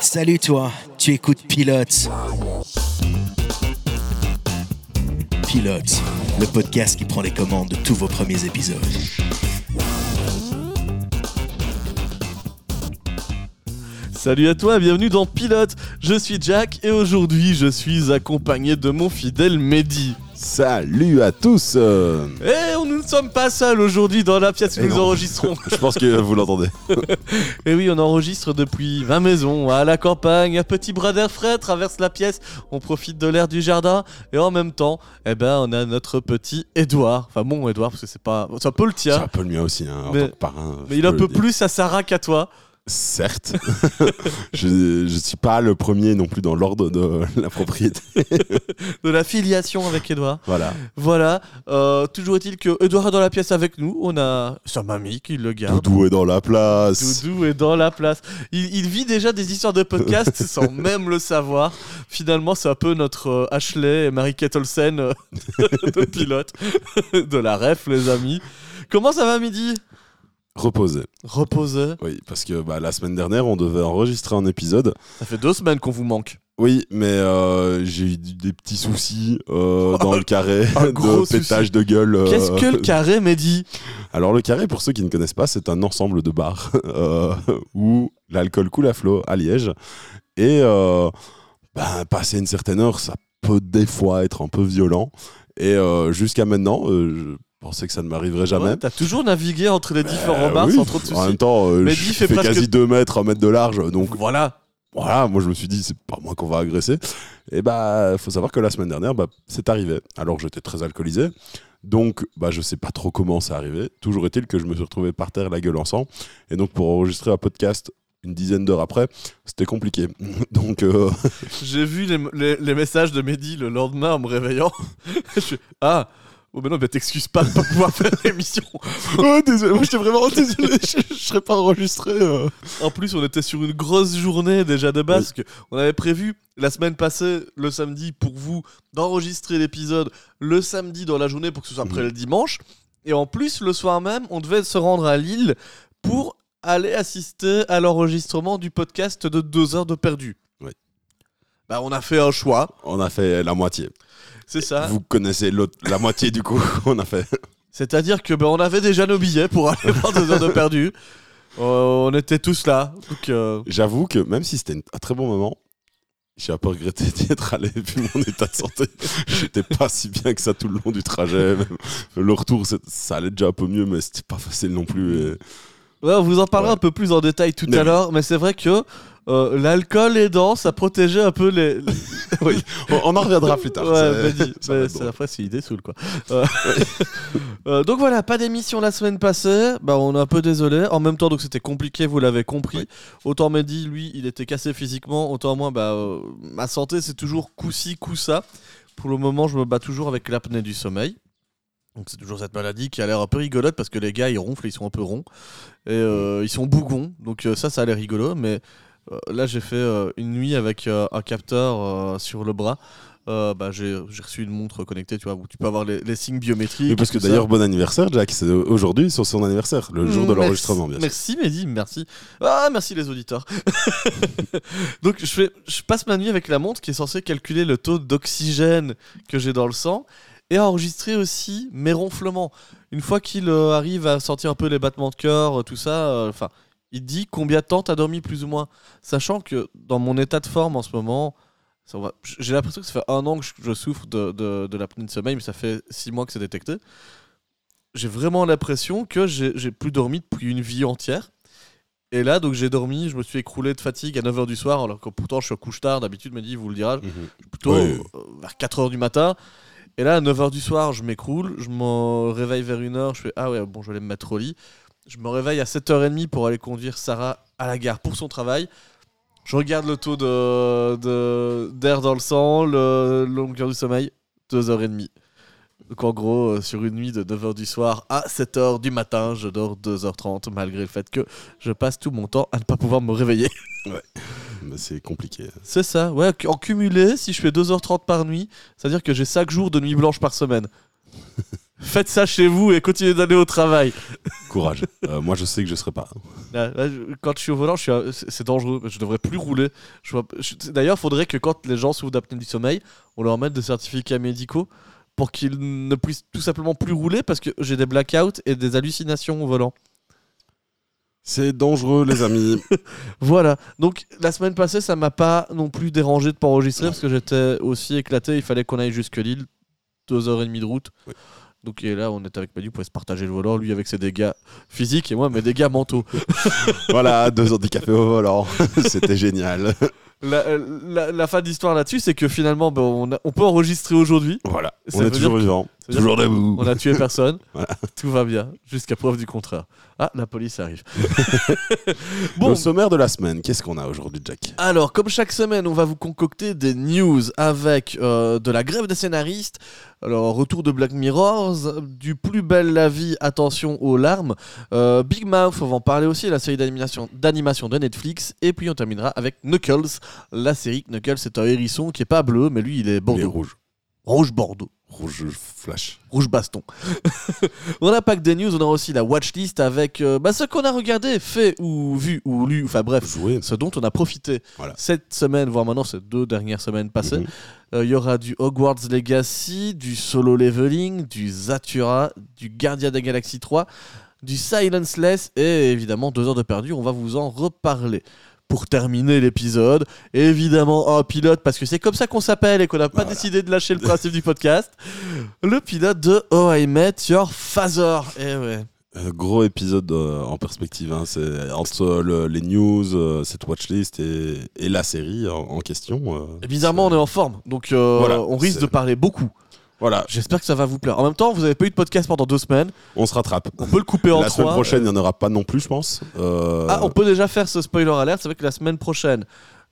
Salut toi, tu écoutes Pilote. Pilote, le podcast qui prend les commandes de tous vos premiers épisodes. Salut à toi, bienvenue dans Pilote. Je suis Jack et aujourd'hui je suis accompagné de mon fidèle Mehdi. Salut à tous Et nous ne sommes pas seuls aujourd'hui dans la pièce où Eh nous non. enregistrons. Je pense que vous l'entendez. et oui, on enregistre depuis ma maison, à la campagne, un petit bras d'air frais traverse la pièce, on profite de l'air du jardin et en même temps, eh ben, on a notre petit Edouard. Enfin mon Edouard parce que c'est pas... C'est un peu le C'est tien, un peu le mien aussi, hein, en Mais- tant que parrain. mais je il est un peu dire. plus à Sarah qu'à toi. Certes. je, je suis pas le premier non plus dans l'ordre de la propriété. de la filiation avec Edouard. Voilà. Voilà, euh, toujours est-il que Edouard est dans la pièce avec nous. On a sa mamie qui le garde. Doudou est dans la place. Doudou est dans la place. Il, il vit déjà des histoires de podcast sans même le savoir. Finalement, c'est un peu notre euh, Ashley et Marie-Kate Olsen euh, de pilote. de la ref, les amis. Comment ça va, midi Reposé. Reposé. Oui, parce que bah, la semaine dernière, on devait enregistrer un épisode. Ça fait deux semaines qu'on vous manque. Oui, mais euh, j'ai eu des petits soucis euh, dans le carré un de gros pétage de gueule. euh, Qu'est-ce que le carré, Mehdi? Alors le carré, pour ceux qui ne connaissent pas, c'est un ensemble de bars euh, où l'alcool coule à flot à Liège. Et euh, ben, passer une certaine heure, ça peut des fois être un peu violent. Et euh, jusqu'à maintenant, euh, je pensais que ça ne m'arriverait jamais. Ouais, T'as toujours navigué entre les différents Euh, bars oui, sans trop de En même soucis. temps, euh, Mehdi je fait fais presque- quasi 2 mètres, 1 mètre de large. Donc Voilà. voilà, moi je me suis dit, c'est pas moi qu'on va agresser. Et bah, faut savoir que la semaine dernière, bah, c'est arrivé. Alors j'étais très alcoolisé. Donc, bah, je sais pas trop comment c'est arrivé. Toujours est-il que je me suis retrouvé par terre, la gueule en sang. Et donc, pour enregistrer un podcast une dizaine d'heures après, c'était compliqué. donc, euh, J'ai vu les, les- les messages de Mehdi le lendemain en me réveillant. je suis, ah, oh mais non, mais t'excuses pas de pas pouvoir faire l'émission. oh, désolé, moi j'étais vraiment désolé, je, je serais pas enregistré. euh. En plus, on était sur une grosse journée déjà de base. parce que on avait prévu la semaine passée, le samedi, pour vous, d'enregistrer l'épisode le samedi dans la journée pour que ce soit après le dimanche. Et en plus, le soir même, on devait se rendre à Lille pour aller assister à l'enregistrement du podcast de 2 heures de perdu. Ouais. Bah, on a fait un choix, On a fait la moitié. C'est ça. Vous connaissez l'autre, la moitié du coup, on a fait. C'est-à-dire que ben, on avait déjà nos billets pour aller voir deux heures de perdu. Euh, on était tous là. Donc, euh, J'avoue que même si c'était une- un très bon moment, j'ai un peu regretté d'y être allé vu mon état de santé. J'étais pas si bien que ça tout le long du trajet. Même Le retour, c'est- ça allait déjà un peu mieux, mais c'était pas facile non plus. et- ouais, on vous en parlera Ouais. un peu plus en détail tout Mais à l'heure. Mais c'est vrai que euh, l'alcool aidant, ça protégeait un peu les. Oui, on, en reviendra plus tard. Ouais, vas-y. après, c'est idée saoule quoi. Euh, euh, donc voilà, pas d'émission la semaine passée. Bah, on est un peu désolé. En même temps, donc c'était compliqué, vous l'avez compris. Autant Mehdi, lui, il était cassé physiquement. Autant moi, bah, ma santé, c'est toujours coup-ci, coup-ça. Pour le moment, je me bats toujours avec l'apnée du sommeil. Donc c'est toujours cette maladie qui a l'air un peu rigolote parce que les gars ils ronflent, ils sont un peu ronds et euh, ils sont bougons. Donc euh, ça, ça a l'air rigolo. Mais là, j'ai fait euh, une nuit avec euh, un capteur euh, sur le bras. Euh, bah, j'ai reçu une montre connectée, tu vois, où tu peux avoir les, les signes biométriques. Oui, parce que d'ailleurs, bon anniversaire, Jack. C'est aujourd'hui sur son anniversaire, le jour de Merci- l'enregistrement, bien sûr. Merci Mehdi, merci. Ah, merci les auditeurs. Donc je, fais, je passe ma nuit avec la montre qui est censée calculer le taux d'oxygène que j'ai dans le sang et enregistrer aussi mes ronflements. Une fois qu'il euh, arrive à sentir un peu les battements de cœur, euh, tout ça, euh, enfin, il dit combien de temps t'as dormi plus ou moins. Sachant que dans mon état de forme en ce moment, va- j'ai l'impression que ça fait un an que je, souffre de, de, de l'apnée de sommeil, mais ça fait six mois que c'est détecté j'ai vraiment l'impression que j'ai plus dormi depuis une vie entière. Et là, donc j'ai dormi, je me suis écroulé de fatigue à 9h du soir, alors que pourtant je suis couche tard, d'habitude, me dit, vous le dira, Mhm. plutôt euh, vers 4h du matin. Et là, à 9h du soir, je m'écroule, je me réveille vers 1h, je fais, ah ouais, bon, je vais aller me mettre au lit. Je me réveille à 7h30 pour aller conduire Sarah à la gare pour son travail. Je regarde le taux de- de- d'air dans le sang, le longueur du sommeil, 2h30. Donc en gros, euh, sur une nuit de 9h du soir à 7h du matin, je dors 2h30 malgré le fait que je passe tout mon temps à ne pas pouvoir me réveiller. Mais c'est compliqué. C'est ça, ouais, en cumulé, si je fais 2h30 par nuit, c'est-à-dire que j'ai 5 jours de nuit blanche par semaine. faites ça chez vous et continuez d'aller au travail. Courage. Euh, moi, je sais que je serai pas. Là, là, je- quand je suis au volant, à- c'est dangereux. Je devrais plus rouler. Je vois- je- D'ailleurs, il faudrait que quand les gens souffrent d'apnée du sommeil, on leur mette des certificats médicaux pour qu'ils ne puissent tout simplement plus rouler parce que j'ai des blackouts et des hallucinations au volant. C'est dangereux, les amis. Voilà. Donc la semaine passée, ça m'a pas non plus dérangé de pas enregistrer parce que j'étais aussi éclaté. Il fallait qu'on aille jusque Lille, deux heures et demie de route. Oui. Donc et là, on était avec Manu pour se partager le volant, lui avec ses dégâts physiques et moi mes dégâts mentaux. voilà, deux heures de café au volant. C'était génial. La, la- la fin de l'histoire là-dessus, c'est que finalement, ben, on, a- on peut enregistrer aujourd'hui. Voilà, Ça on est toujours vivant. Toujours debout. On a tué personne. Voilà. Tout va bien, jusqu'à preuve du contraire. Ah, la police arrive. Le bon, sommaire de la semaine, qu'est-ce qu'on a aujourd'hui, Jack? Alors, comme chaque semaine, on va vous concocter des news avec euh, de la grève des scénaristes, alors retour de Black Mirrors, du plus belle la vie, attention aux larmes, euh, Big Mouth, on va en parler aussi, la série d'animation de Netflix, et puis on terminera avec Knuckles, la série Knuckles, c'est un hérisson qui est pas bleu, mais lui il est Il est bordeaux. rouge. Rouge Bordeaux. Rouge flash. Rouge baston. pas que des news, on a aussi la watchlist avec euh, bah, ce qu'on a regardé, fait ou vu ou lu, enfin bref, Joué. ce dont on a profité Voilà. cette semaine, voire maintenant ces deux dernières semaines passées. Mhm. Euh, Il y aura du Hogwarts Legacy, du Solo Leveling, du Zatura, du Guardia des Galaxies 3, du Silenceless et évidemment deux heures de perdu, on va vous en reparler. Pour terminer l'épisode, évidemment un pilote, parce que c'est comme ça qu'on s'appelle et qu'on n'a pas Voilà. décidé de lâcher le principe du podcast. Le pilote de Oh I Met Your Father. Eh ouais. Euh, gros épisode euh, en perspective. hein. C'est entre euh, le- les news, cette watchlist et, et la série en, en question. Et bizarrement, on est en forme, donc Voilà, on risque de parler beaucoup. Voilà, J'espère que ça va vous plaire. En même temps, vous n'avez pas eu de podcast pendant deux semaines. on se rattrape. On peut le couper en La trois. semaine prochaine, il n'y en aura pas non plus, je pense. Euh, Ah, on peut déjà faire ce spoiler alert. C'est vrai que la semaine prochaine,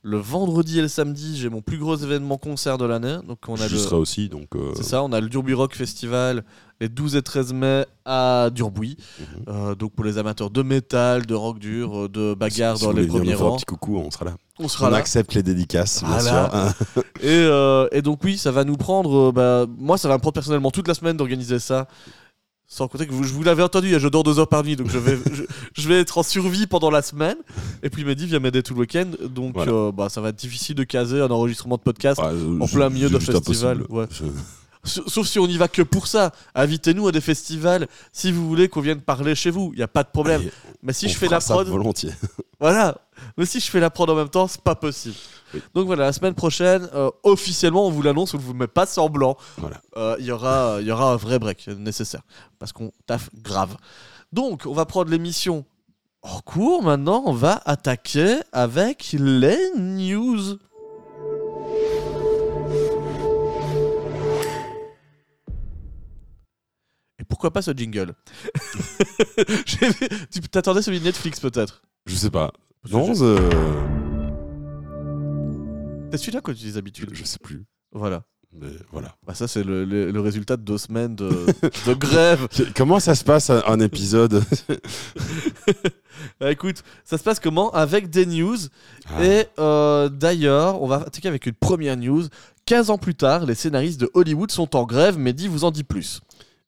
le vendredi et le samedi, j'ai mon plus gros événement concert de l'année. Donc on a J'y le. serai aussi, donc. euh, C'est ça, on a le Durbuy Rock Festival les 12 et 13 mai à Durbuy. Mhm. Euh, donc pour les amateurs de métal, de rock dur, euh, de bagarre si- si dans vous les premiers faire un rangs, petit coucou, on sera là. on sera on là. accepte les dédicaces, bien Voilà. sûr. hein. Et, euh, et donc oui, ça va nous prendre, bah, moi ça va me prendre personnellement toute la semaine d'organiser ça. Sans compter que vous, je vous l'avez entendu, je dors deux heures par nuit, donc je vais, je, je vais être en survie pendant la semaine. Et puis Mehdi vient m'aider tout le week-end, donc Voilà. euh, bah, ça va être difficile de caser un enregistrement de podcast. Ah, euh, En plein milieu d'un festival, ouais. Sauf si on y va que pour ça. Invitez-nous à des festivals si vous voulez qu'on vienne parler chez vous, il n'y a pas de problème. Allez, Mais si on je fais fera la ça prod, volontiers. voilà. Mais si je fais la prod en même temps, c'est pas possible. Oui. Donc voilà, la semaine prochaine, euh, officiellement, on vous l'annonce, on ne vous met pas semblant. Voilà. Euh, Il y, aura, il y aura un vrai break nécessaire. Parce qu'on taffe grave. Donc, on va prendre l'émission en cours. Maintenant, on va attaquer avec les news. Et pourquoi pas ce jingle Tu t'attendais celui de Netflix peut-être Je sais pas. Non, je- euh, C'est celui-là que tu dis d'habitude. je sais plus. Voilà. Mais voilà. Bah ça, c'est le, le- le résultat de deux semaines de, de grève. Comment ça se passe un, épisode Bah, écoute, ça se passe comment Avec des news. Ah, Et euh, d'ailleurs, on va attaquer avec une première news. 15 ans plus tard, les scénaristes de Hollywood sont en grève. Mehdi vous en dit plus.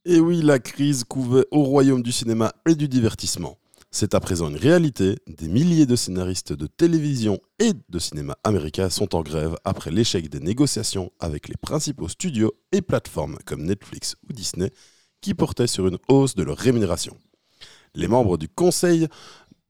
Et oui, la crise couvait au royaume du cinéma et du divertissement. C'est à présent une réalité. Des milliers de scénaristes de télévision et de cinéma américain sont en grève après l'échec des négociations avec les principaux studios et plateformes comme Netflix ou Disney qui portaient sur une hausse de leur rémunération. Les membres du conseil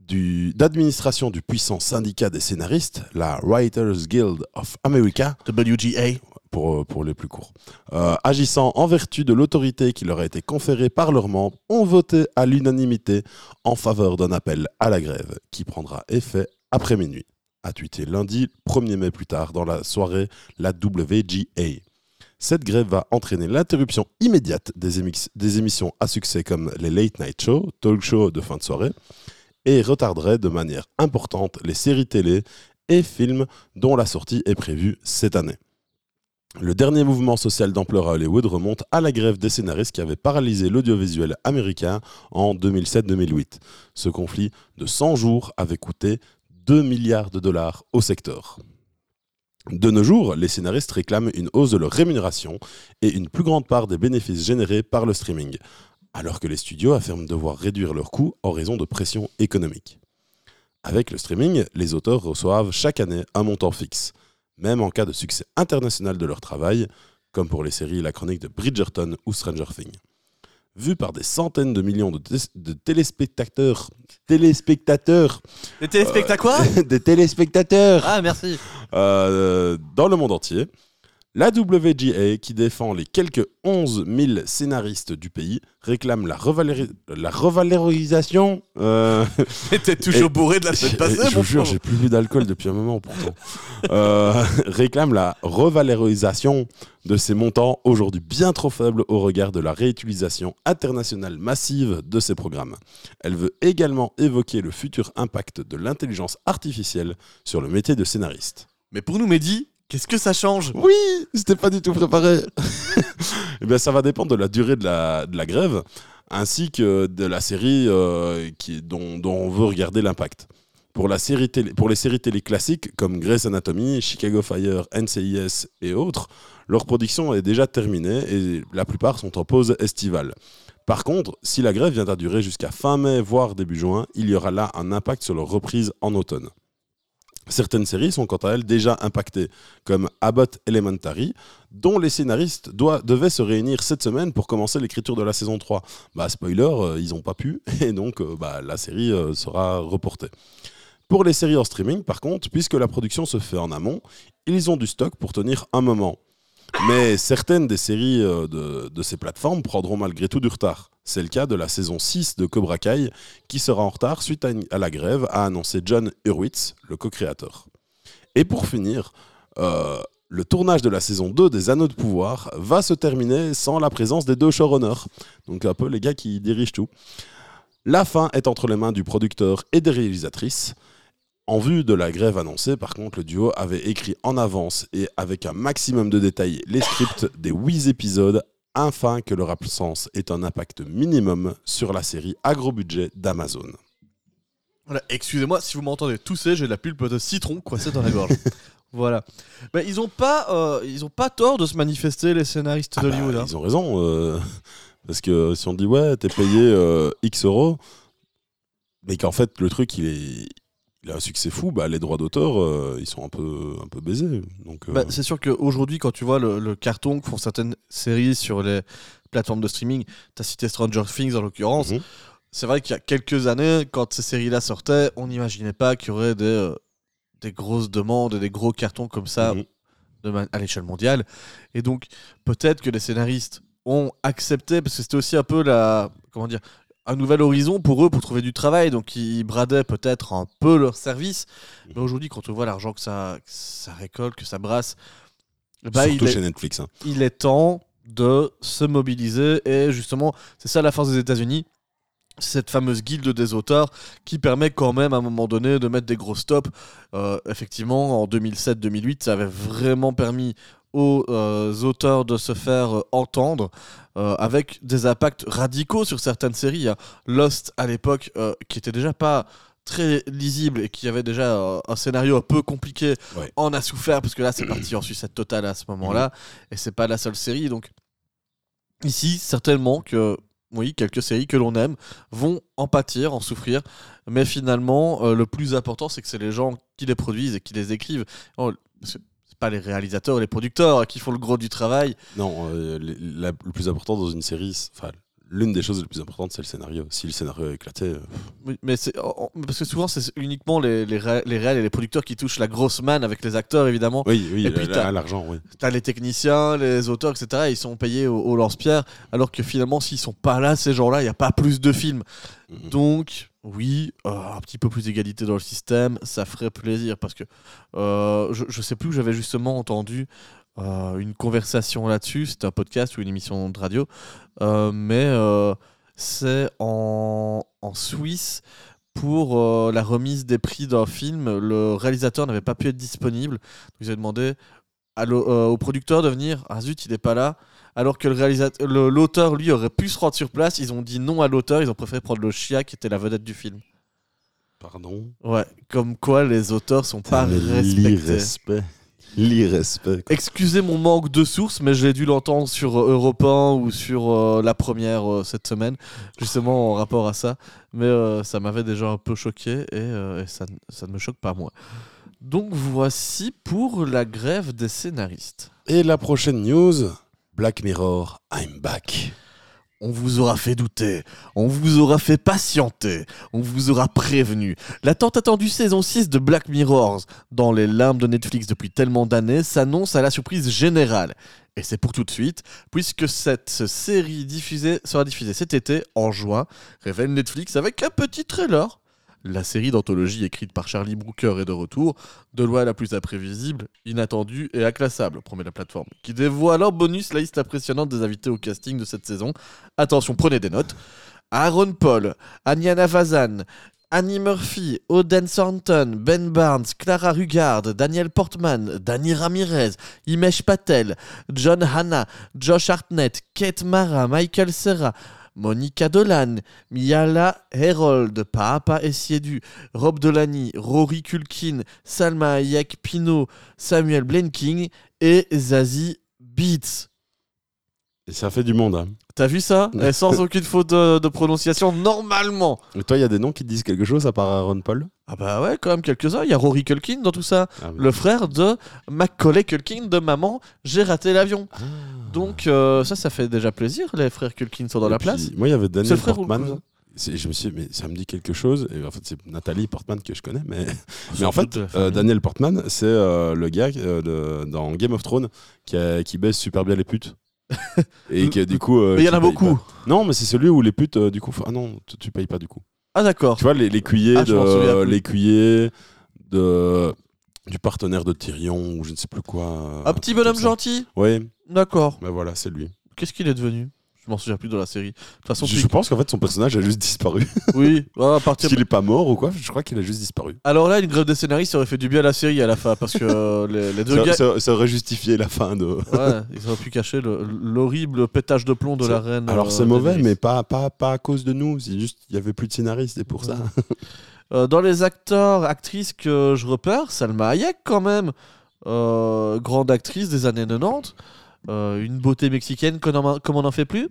du- d'administration du puissant syndicat des scénaristes, la Writers Guild of America, WGA. Pour, euh, pour les plus courts. Euh, agissant en vertu de l'autorité qui leur a été conférée par leurs membres, ont voté à l'unanimité en faveur d'un appel à la grève qui prendra effet après minuit, a tweeté lundi 1er mai plus tard dans la soirée la WGA. Cette grève va entraîner l'interruption immédiate des, des émissions à succès comme les late night shows, talk shows de fin de soirée, et retarderait de manière importante les séries télé et films dont la sortie est prévue cette année. Le dernier mouvement social d'ampleur à Hollywood remonte à la grève des scénaristes qui avait paralysé l'audiovisuel américain en 2007-2008. Ce conflit de 100 jours avait coûté 2 milliards de dollars au secteur. De nos jours, les scénaristes réclament une hausse de leur rémunération et une plus grande part des bénéfices générés par le streaming, alors que les studios affirment devoir réduire leurs coûts en raison de pression économique. Avec le streaming, les auteurs reçoivent chaque année un montant fixe, même en cas de succès international de leur travail, comme pour les séries La Chronique de Bridgerton ou Stranger Things. Vu par des centaines de millions de, téléspectateurs, téléspectateurs, Les téléspectateurs quoi des téléspectateurs Ah, merci. euh, dans le monde entier. La WGA, qui défend les quelques 11 000 scénaristes du pays, réclame la, revaléri- la revalorisation. euh, t'es toujours Et- bourré de la semaine passée, je vous jure, j'ai plus bu d'alcool depuis un moment pourtant. Euh, réclame la revalorisation de ces montants aujourd'hui bien trop faibles au regard de la réutilisation internationale massive de ces programmes. Elle veut également évoquer le futur impact de l'intelligence artificielle sur le métier de scénariste. Mais pour nous, Mehdi, qu'est-ce que ça change? Oui, c'était pas du tout préparé. Eh ça va dépendre de la durée de la, grève, ainsi que de la série euh, dont, on veut regarder l'impact. Pour les séries télé classiques comme Grey's Anatomy, Chicago Fire, NCIS et autres, leur production est déjà terminée et la plupart sont en pause estivale. Par contre, si la grève vient à durer jusqu'à fin mai, voire début juin, il y aura là un impact sur leur reprise en automne. Certaines séries sont quant à elles déjà impactées, comme Abbott Elementary, dont les scénaristes devaient se réunir cette semaine pour commencer l'écriture de la saison 3. Bah, spoiler, euh, ils n'ont pas pu, et donc euh, bah, la série euh, sera reportée. Pour les séries en streaming, par contre, puisque la production se fait en amont, ils ont du stock pour tenir un moment. Mais certaines des séries euh, de, ces plateformes prendront malgré tout du retard. C'est le cas de la saison 6 de Cobra Kai, qui sera en retard suite à la grève, a annoncé John Hurwitz, le co-créateur. Et pour finir, euh, le tournage de la saison 2 des Anneaux de Pouvoir va se terminer sans la présence des deux showrunners. Donc un peu les gars qui dirigent tout. La fin est entre les mains du producteur et des réalisatrices. En vue de la grève annoncée, par contre, le duo avait écrit en avance et avec un maximum de détails les scripts des 8 épisodes afin que leur absence ait un impact minimum sur la série à gros budget d'Amazon. Voilà, excusez-moi si vous m'entendez tousser, j'ai de la pulpe de citron coincée dans la gorge. voilà. Bah, ils ont pas, euh, ils ont pas tort de se manifester les scénaristes Ah bah, d'Hollywood. hein. ils ont raison. euh, parce que si on dit ouais, t'es payé euh, X euros, mais qu'en fait le truc il est, il a un succès fou, bah, les droits d'auteur euh, ils sont un peu, un peu baisés. Donc, euh, Bah, c'est sûr qu'aujourd'hui, quand tu vois le, le carton que font certaines séries sur les plateformes de streaming, tu as cité Stranger Things en l'occurrence. mhm. C'est vrai qu'il y a quelques années, quand ces séries-là sortaient, on n'imaginait pas qu'il y aurait des, euh, des grosses demandes et des gros cartons comme ça Mhm. à l'échelle mondiale. Et donc, peut-être que les scénaristes ont accepté, parce que c'était aussi un peu la. Comment dire un nouvel horizon pour eux pour trouver du travail, donc ils bradaient peut-être un peu leur service. Mais aujourd'hui, quand on voit l'argent que ça, que ça récolte, que ça brasse, bah, Surtout il, est, chez Netflix. hein. il est temps de se mobiliser. Et justement, c'est ça la force des États-Unis. Cette fameuse guilde des auteurs qui permet quand même à un moment donné de mettre des gros stops. Euh, effectivement, en 2007-2008, ça avait vraiment permis aux euh, auteurs de se faire euh, entendre euh, avec des impacts radicaux sur certaines séries. Lost à l'époque, qui était déjà pas très lisible et qui avait déjà un scénario un peu compliqué, Ouais. en a souffert parce que là c'est parti en sucette totale à ce moment-là et c'est pas la seule série donc ici certainement que oui quelques séries que l'on aime vont en pâtir en souffrir mais finalement euh, le plus important c'est que c'est les gens qui les produisent et qui les écrivent Oh, c'est pas les réalisateurs les producteurs qui font le gros du travail Non, euh, la- le plus important dans une série, enfin, l'une des choses les plus importantes, c'est le scénario. Si le scénario éclaté, euh, Oui, mais c'est parce que souvent c'est uniquement les, les, ré- les réals et les producteurs qui touchent la grosse manne avec les acteurs évidemment oui, oui, Et puis t'as- l'argent, oui. T'as les techniciens, les auteurs, etc. Ils sont payés au, au lance-pierre, alors que finalement, s'ils sont pas là, ces gens-là, il n'y a pas plus de films. Mhm. Donc, oui, euh, un petit peu plus d'égalité dans le système, ça ferait plaisir. Parce que euh, je, je sais plus où j'avais justement entendu euh, une conversation là-dessus. C'était un podcast ou une émission de radio. Mais c'est en, en Suisse. Pour la remise des prix d'un film, le réalisateur n'avait pas pu être disponible. Ils avaient demandé au producteur de venir. Ah zut, il n'est pas là. Alors que le réalisateur, le- l'auteur, lui, aurait pu se rendre sur place. Ils ont dit non à l'auteur. Ils ont préféré prendre le chia qui était la vedette du film. Pardon? Ouais, comme quoi les auteurs sont pas respectés. l'irrespect. Excusez mon manque de sources, mais j'ai dû l'entendre sur euh, Europe 1 ou sur euh, la première euh, cette semaine, justement en rapport à ça. Mais euh, ça m'avait déjà un peu choqué et, et ça, ça ne me choque pas moi. Donc voici pour la grève des scénaristes. Et la prochaine news Black Mirror, I'm back. On vous aura fait douter, on vous aura fait patienter, on vous aura prévenu. La tant attendue saison 6 de Black Mirrors, dans les limbes de Netflix depuis tellement d'années, s'annonce à la surprise générale. Et c'est pour tout de suite, puisque cette série diffusée sera diffusée cet été, en juin, révèle Netflix avec un petit trailer. La série d'anthologie écrite par Charlie Brooker est de retour, de loi la plus imprévisible, inattendue et inclassable, promet la plateforme, qui dévoile en bonus la liste impressionnante des invités au casting de cette saison. Attention, prenez des notes. Aaron Paul, Aniana Vazan, Annie Murphy, Oden Thornton, Ben Barnes, Clara Rugard, Daniel Portman, Danny Ramirez, Imesh Patel, John Hanna, Josh Hartnett, Kate Mara, Michael Serra, Monica Dolan, Miala Herold, Papa Essiedu, Rob Delaney, Rory Culkin, Salma Hayek Pino, Samuel Blenking et Zazie Beats. Et ça fait du monde. hein. T'as vu ça? Et Sans aucune faute de, de prononciation, normalement. Et toi, il y a des noms qui te disent quelque chose à part Aaron Paul? Ah bah ouais, quand même quelques-uns. Il y a Rory Culkin dans tout ça. Ah, oui. Le frère de Macaulay Culkin de Maman, j'ai raté l'avion. Ah. Donc euh, ça, ça fait déjà plaisir. Les frères Culkin sont dans Et la puis, place. Moi, il y avait Daniel Portman. Je me suis dit, mais ça me dit quelque chose. Et en fait, c'est Nathalie Portman que je connais. Mais, mais Sans en fait, euh. Daniel Portman, c'est euh, le gars de- dans Game of Thrones qui, a- qui baisse super bien les putes. Et que du coup. euh, Mais il y en a beaucoup. pas. Non, mais c'est celui où les putes, euh, du coup. Ah non, tu, tu payes pas du coup. Ah d'accord. Tu vois, les- l'écuyer Ah, je m'en souviens de de du partenaire de Tyrion ou je ne sais plus quoi. Un petit bonhomme gentil. gentil Oui, D'accord. mais voilà, c'est lui. Qu'est-ce qu'il est devenu? Je m'en souviens plus de la série. De toute façon, Je, tu- je pense qu'en fait son personnage a juste disparu. oui. à partir qu'il est pas mort ou quoi, je crois qu'il a juste disparu. Alors là, une grève des scénaristes aurait fait du bien à la série à la fin parce que euh, les, les deux Ça, gars. ça- ça aurait justifié la fin de. Ouais, ils auraient pu cacher le- l'horrible pétage de plomb de la reine. Alors euh, c'est mauvais, mais pas, pas, pas à cause de nous. C'est juste qu'il y avait plus de scénaristes et pour ça. Euh, dans les acteurs, actrices que je repère, Salma Hayek quand même, grande actrice des années 90, euh, une beauté mexicaine comme on on n'en fait plus.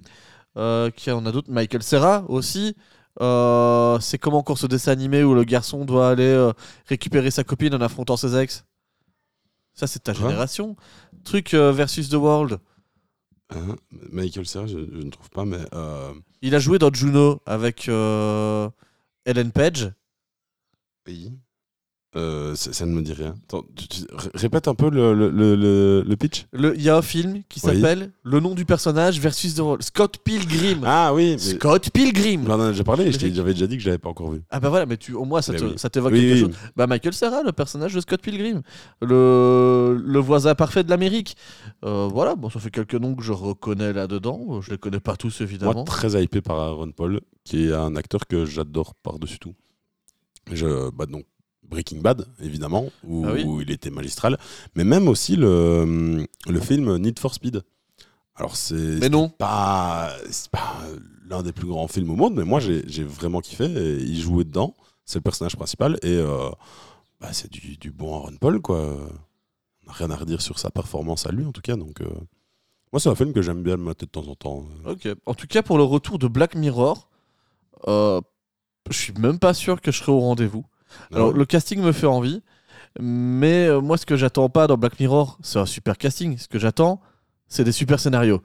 Euh, qui en a d'autres, Michael Serra aussi. Euh, c'est comment encore ce dessin animé où le garçon doit aller euh, récupérer sa copine en affrontant ses ex Ça, c'est ta Quoi génération. Truc euh, versus The World. Hein, Michael Serra, je, je ne trouve pas, mais Il a joué dans Juno avec Ellen Page. oui. Euh, ça, ça ne me dit rien. Attends, tu- tu- ré- répète un peu le, le, le- pitch. Il y a un film qui Oui. s'appelle Le nom du personnage versus The. Scott Pilgrim. Ah oui, mais Scott Pilgrim. on en a déjà parlé. J'avais déjà dit que je l'avais pas encore vu. Ah bah voilà, mais tu, au moins ça oui. t'évoque Oui, quelque chose. Bah Michael Serra, le personnage de Scott Pilgrim, le, le voisin parfait de l'Amérique. Euh, voilà, bon, ça fait quelques noms que je reconnais là-dedans. Je les connais pas tous évidemment. Moi, très hypé par Aaron Paul, qui est un acteur que j'adore par-dessus tout. Je, bah donc, Breaking Bad, évidemment, où, Ah oui. où il était magistral, mais même aussi le, le film Need for Speed. Alors, c'est mais non. pas, c'est pas l'un des plus grands films au monde, mais moi, j'ai j'ai vraiment kiffé. Et il jouait dedans, c'est le personnage principal, et euh, bah, c'est du, du bon Aaron Paul, quoi. On n'a rien à redire sur sa performance à lui, en tout cas. Donc, euh, moi, c'est un film que j'aime bien me mater de temps en temps. Ok. En tout cas, pour le retour de Black Mirror, euh, je suis même pas sûr que je serai au rendez-vous. Alors, le casting me fait envie, mais euh, moi, ce que j'attends pas dans Black Mirror, c'est un super casting. Ce que j'attends, c'est des super scénarios.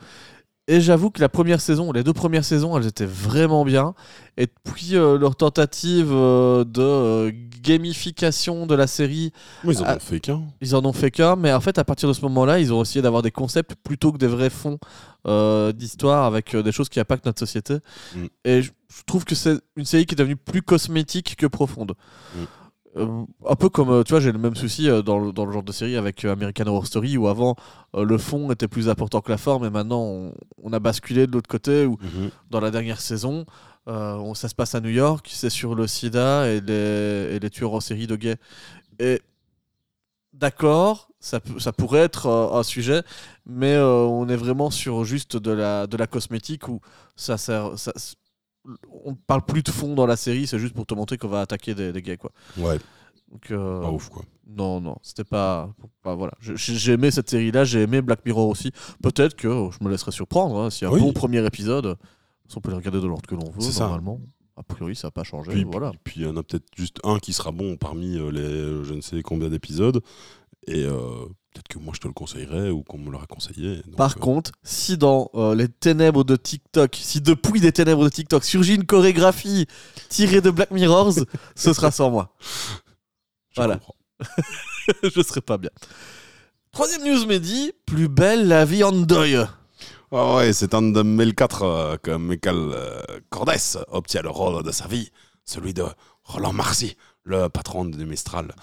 Et j'avoue que la première saison, les deux premières saisons, elles étaient vraiment bien. Et puis euh, leur tentative euh, de euh, gamification de la série, ils en ont fait qu'un. ils en ont fait qu'un. Mais en fait, à partir de ce moment-là, ils ont essayé d'avoir des concepts plutôt que des vrais fonds d'histoire avec des choses qui impactent notre société. Mm. Et je je trouve que c'est une série qui est devenue plus cosmétique que profonde. Mm. Euh, un peu comme, euh, tu vois, j'ai le même souci euh, dans, le, dans le genre de série avec American Horror Story où avant euh, le fond était plus important que la forme et maintenant on, on a basculé de l'autre côté où dans la dernière saison, euh, on- ça se passe à New York, c'est sur le sida et les, et les tueurs en série de gays. Et d'accord, ça, ça pourrait être un sujet, mais on est vraiment sur juste de la, de la cosmétique où ça sert. Ça, on parle plus de fond dans la série, c'est juste pour te montrer qu'on va attaquer des, des gays. Quoi. Ouais. Donc, euh, Pas ouf, quoi. non, non, c'était pas, voilà. J'ai aimé cette série-là, j'ai aimé Black Mirror aussi. Peut-être que je me laisserai surprendre. hein, S'il y a un Oui. bon premier épisode, on peut les regarder de l'ordre que l'on veut. C'est ça. Normalement, a priori, ça n'a pas changé. Puis, voilà. puis il y en a peut-être juste un qui sera bon parmi euh, les je ne sais combien d'épisodes. Et euh, peut-être que moi je te le conseillerais ou qu'on me l'aurait conseillé. Donc, Par euh, contre, si dans euh, les ténèbres de TikTok, si depuis des ténèbres de TikTok surgit une chorégraphie tirée de Black Mirrors, ce sera sans moi. je voilà. je serai pas bien. Troisième news, Mehdi, plus belle la vie en deuil. Ah ouais, c'est en 2004 euh, que Michael Cordes obtient le rôle de sa vie, celui de Roland Marcy, le patron du Mistral,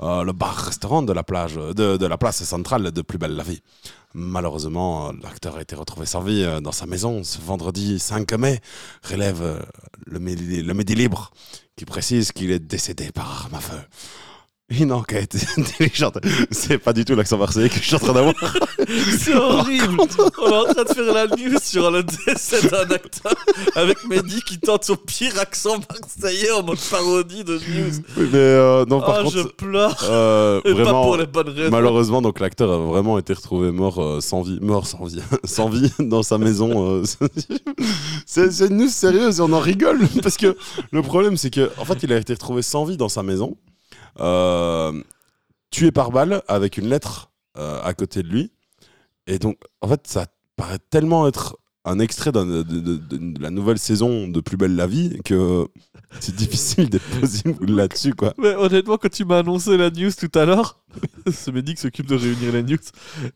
euh, le bar-restaurant de la de, de place centrale de Plus belle la vie. Malheureusement, l'acteur a été retrouvé sans vie euh, dans sa maison ce vendredi 5 mai, relève euh, le, Midi, le Midi Libre, qui précise qu'il est décédé par arme à feu. Une enquête intelligente. C'est pas du tout l'accent marseillais que je suis en train d'avoir. C'est horrible. On est en train de faire la news sur le décès d'un acteur avec Mehdi qui tente son pire accent marseillais en mode parodie de news. Oui, mais euh, non, par oh, contre, je pleure. euh, Et pas pour les bonnes raisons. malheureusement, donc l'acteur a vraiment été retrouvé mort euh, sans vie, mort sans vie, sans vie dans sa maison. c'est une news sérieuse et on en rigole parce que le problème, c'est que en fait, il a été retrouvé sans vie dans sa maison, tué par balle avec une lettre euh, à côté de lui. Et donc, en fait, ça paraît tellement être un extrait d'un- de, de- de- de la nouvelle saison de Plus belle la vie que c'est difficile d'être possible là-dessus, quoi. Mais honnêtement, quand tu m'as annoncé la news tout à l'heure, ce qui s'occupe de réunir les news,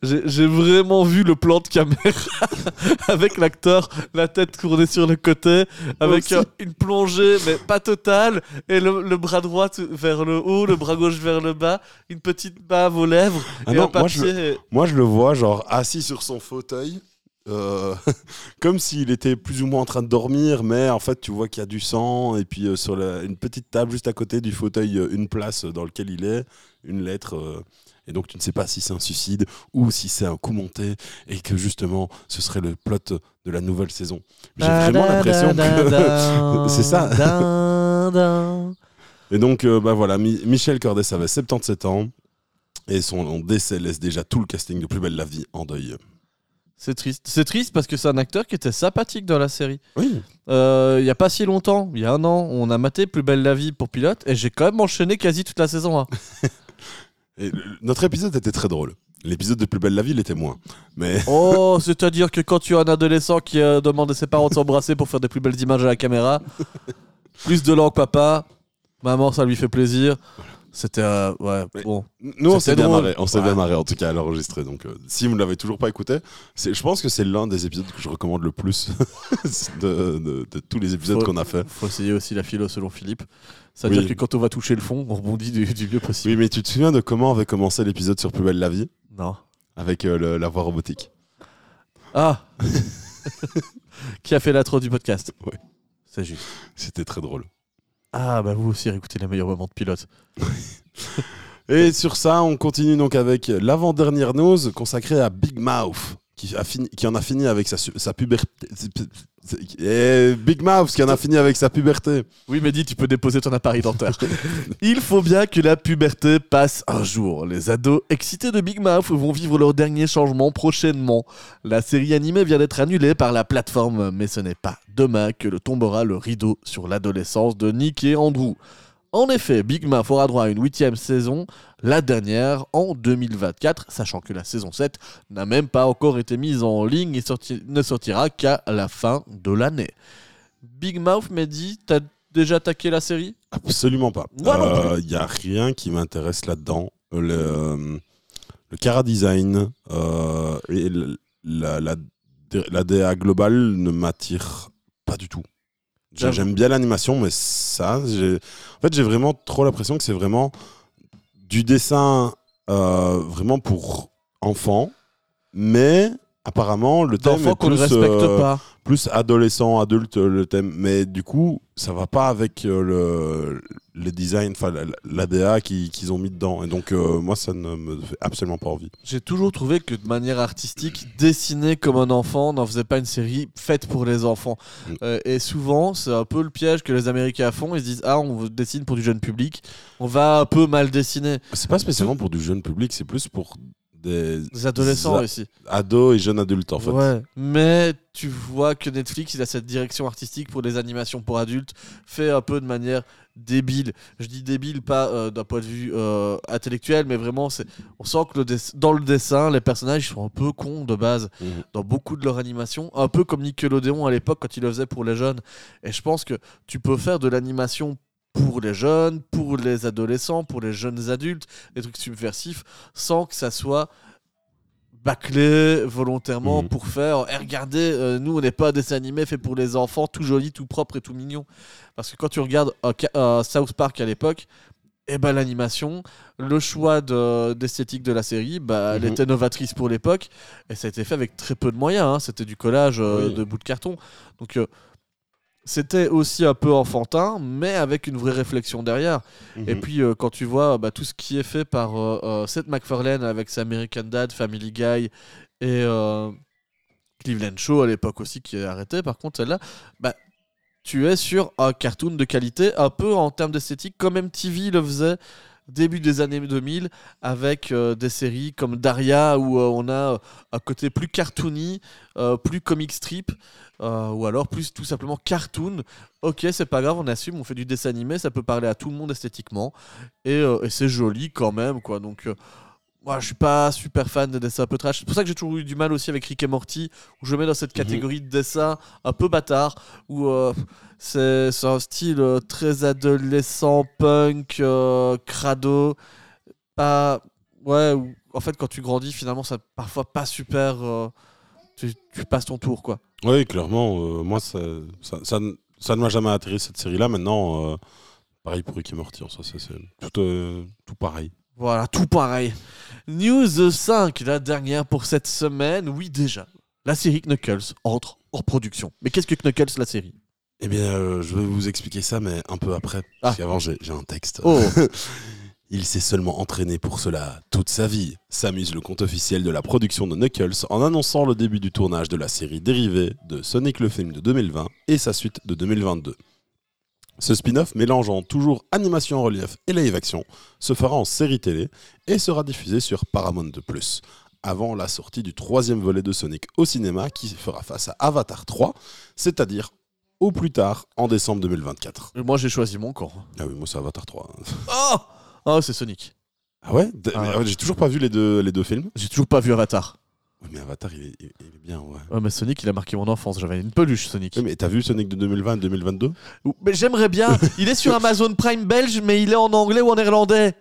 j'ai j'ai vraiment vu le plan de caméra avec l'acteur, la tête tournée sur le côté, avec euh, une plongée, mais pas totale, et le, le bras droit vers le haut, le bras gauche vers le bas, une petite bave aux lèvres, Ah et non, un moi, je papier. Moi, je le vois, genre, assis sur son fauteuil, euh, comme s'il était plus ou moins en train de dormir, mais en fait, tu vois qu'il y a du sang, et puis euh, sur la- une petite table juste à côté du fauteuil, euh, une place dans laquelle il est, une lettre. et donc, tu ne sais pas si c'est un suicide ou si c'est un coup monté, et que justement, ce serait le plot de la nouvelle saison. J'ai vraiment l'impression que. C'est ça. Et donc, bah voilà, Mi- Michel Cordes avait 77 ans, et son décès laisse déjà tout le casting de Plus belle la vie en deuil. C'est triste. C'est triste parce que c'est un acteur qui était sympathique dans la série. Oui, Euh, Il y a pas si longtemps, il y a un an, on a maté Plus belle la vie pour pilote et j'ai quand même enchaîné quasi toute la saison 1. Et le- notre épisode était très drôle. L'épisode de Plus belle la vie, il était moins. Mais Oh, c'est-à-dire que quand tu as un adolescent qui euh, demande à ses parents de s'embrasser pour faire des plus belles images à la caméra, plus de langue papa, maman ça lui fait plaisir. C'était euh, ouais, bon. nous, on s'est bien marré. On s'est Ouais. bien marré, en tout cas, à l'enregistrer. Donc, euh, si vous ne l'avez toujours pas écouté, je pense que c'est l'un des épisodes que je recommande le plus de, de- de tous les épisodes qu'on a fait. Faut essayer aussi la philo selon Philippe. C'est-à-dire Oui. que quand on va toucher le fond, on rebondit du, du mieux possible. Oui, mais tu te souviens de comment avait commencé l'épisode sur Plus belle la vie? Non. Avec euh, le- la voix robotique Ah Qui a fait l'intro du podcast? Ouais. C'est juste. C'était très drôle. Ah bah vous aussi écoutez les meilleurs moments de pilote. Et sur ça, on continue donc avec l'avant-dernière news consacrée à Big Mouth, qui, a fini, qui en a fini avec sa, sa puberté. Et Big Mouth qui en a fini avec sa puberté. Oui, Mehdi, tu peux déposer ton appareil dentaire. Il faut bien que la puberté passe un jour. Les ados excités de Big Mouth vont vivre leur dernier changement prochainement. La série animée vient d'être annulée par la plateforme, mais ce n'est pas demain que le tombera le rideau sur l'adolescence de Nick et Andrew. En effet, Big Mouth aura droit à une huitième saison, la dernière en 2024, sachant que la saison 7 n'a même pas encore été mise en ligne et sorti- ne sortira qu'à la fin de l'année. Big Mouth dit, t'as déjà attaqué la série? Absolument pas. Il n'y a rien qui m'intéresse là-dedans. Le, euh, le Cara Design euh, et la, la DA globale ne m'attire pas du tout. J'aime bien l'animation, mais ça, j'ai- en fait, j'ai vraiment trop l'impression que c'est vraiment du dessin euh, vraiment pour enfants, mais apparemment, le thème est plus, respecte euh, pas. plus adolescent, adulte, le thème. Mais du coup, ça va pas avec euh, le, le design, enfin la- l'ADA qui- qu'ils ont mis dedans. Et donc, euh, moi, ça ne me fait absolument pas envie. J'ai toujours trouvé que de manière artistique, dessiner comme un enfant n'en faisait pas une série faite pour les enfants. Mm. Euh, et souvent, c'est un peu le piège que les Américains font. Ils se disent Ah, on dessine pour du jeune public, on va un peu mal dessiner. C'est pas spécialement pour du jeune public, c'est plus pour des Les adolescents aussi. ados et jeunes adultes, en fait. Ouais, mais tu vois que Netflix, il a cette direction artistique pour les animations pour adultes, fait un peu de manière débile. Je dis débile pas euh, d'un point de vue euh, intellectuel, mais vraiment, c'est, on sent que le dans le dessin, les personnages sont un peu cons de base Mhm. dans beaucoup de leurs animations, un peu comme Nickelodeon à l'époque quand il le faisait pour les jeunes. Et je pense que tu peux faire de l'animation pour les jeunes, pour les adolescents, pour les jeunes adultes, des trucs subversifs, sans que ça soit bâclé volontairement Mhm. pour faire Eh, regardez euh, nous on n'est pas un dessin animé fait pour les enfants tout joli tout propre et tout mignon parce que quand tu regardes euh, euh, South Park à l'époque et ben l'animation le choix de- d'esthétique de la série bah, elle Mhm. était novatrice pour l'époque et ça a été fait avec très peu de moyens hein. c'était du collage Oui. de bouts de carton donc c'était aussi un peu enfantin mais avec une vraie réflexion derrière et Mhm. puis euh, quand tu vois bah, tout ce qui est fait par euh, euh, Seth MacFarlane avec sa American Dad, Family Guy et euh, Cleveland Show à l'époque aussi qui est arrêté par contre celle-là, bah, tu es sur un cartoon de qualité un peu en termes d'esthétique comme MTV le faisait début des années 2000 avec euh, des séries comme Daria où euh, on a euh, un côté plus cartoony, plus comic strip ou alors plus tout simplement cartoon. Ok, c'est pas grave, on assume, on fait du dessin animé, ça peut parler à tout le monde esthétiquement et, c'est joli quand même quoi. Donc moi je suis pas super fan des dessins un peu trash. C'est pour ça que j'ai toujours eu du mal aussi avec Rick et Morty où je mets dans cette Mhm. catégorie de dessins un peu bâtard où euh, c'est c'est un style euh, très adolescent, punk, euh, crado. Pas. Ouais, où, en fait, quand tu grandis, finalement, ça parfois pas super. euh, tu, tu passes ton tour, quoi. Oui, clairement, moi, ça, ça, ça, ne- ça ne m'a jamais atterri cette série-là. Maintenant, pareil pour Rick et Morty, en soi, c'est c'est tout, tout pareil. Voilà, tout pareil. News 5, la dernière pour cette semaine. Oui, déjà. La série Knuckles entre en production. Mais qu'est-ce que Knuckles, la série? Eh bien, euh, je vais vous expliquer ça, mais un peu après. Ah. Parce qu'avant, j'ai j'ai un texte. Oh Il s'est seulement entraîné pour cela toute sa vie, s'amuse le compte officiel de la production de Knuckles en annonçant le début du tournage de la série dérivée de Sonic le film de 2020 et sa suite de 2022. Ce spin-off mélangeant toujours animation en relief et live action se fera en série télé et sera diffusé sur Paramount Plus avant la sortie du troisième volet de Sonic au cinéma qui fera face à Avatar 3, c'est-à-dire au plus tard en décembre 2024. Moi, j'ai choisi mon camp. Ah oui, moi c'est Avatar 3. Oh Oh, c'est Sonic. Ah ouais, Ah ouais. J'ai toujours pas vu les deux, les deux films. J'ai toujours pas vu Avatar. Mais Avatar, il est, il est bien, ouais. Ouais, mais Sonic, il a marqué mon enfance. J'avais une peluche, Sonic. Mais t'as vu Sonic de 2020 et 2022 Ou- Mais j'aimerais bien. Il est sur Amazon Prime belge, mais il est en anglais ou en néerlandais.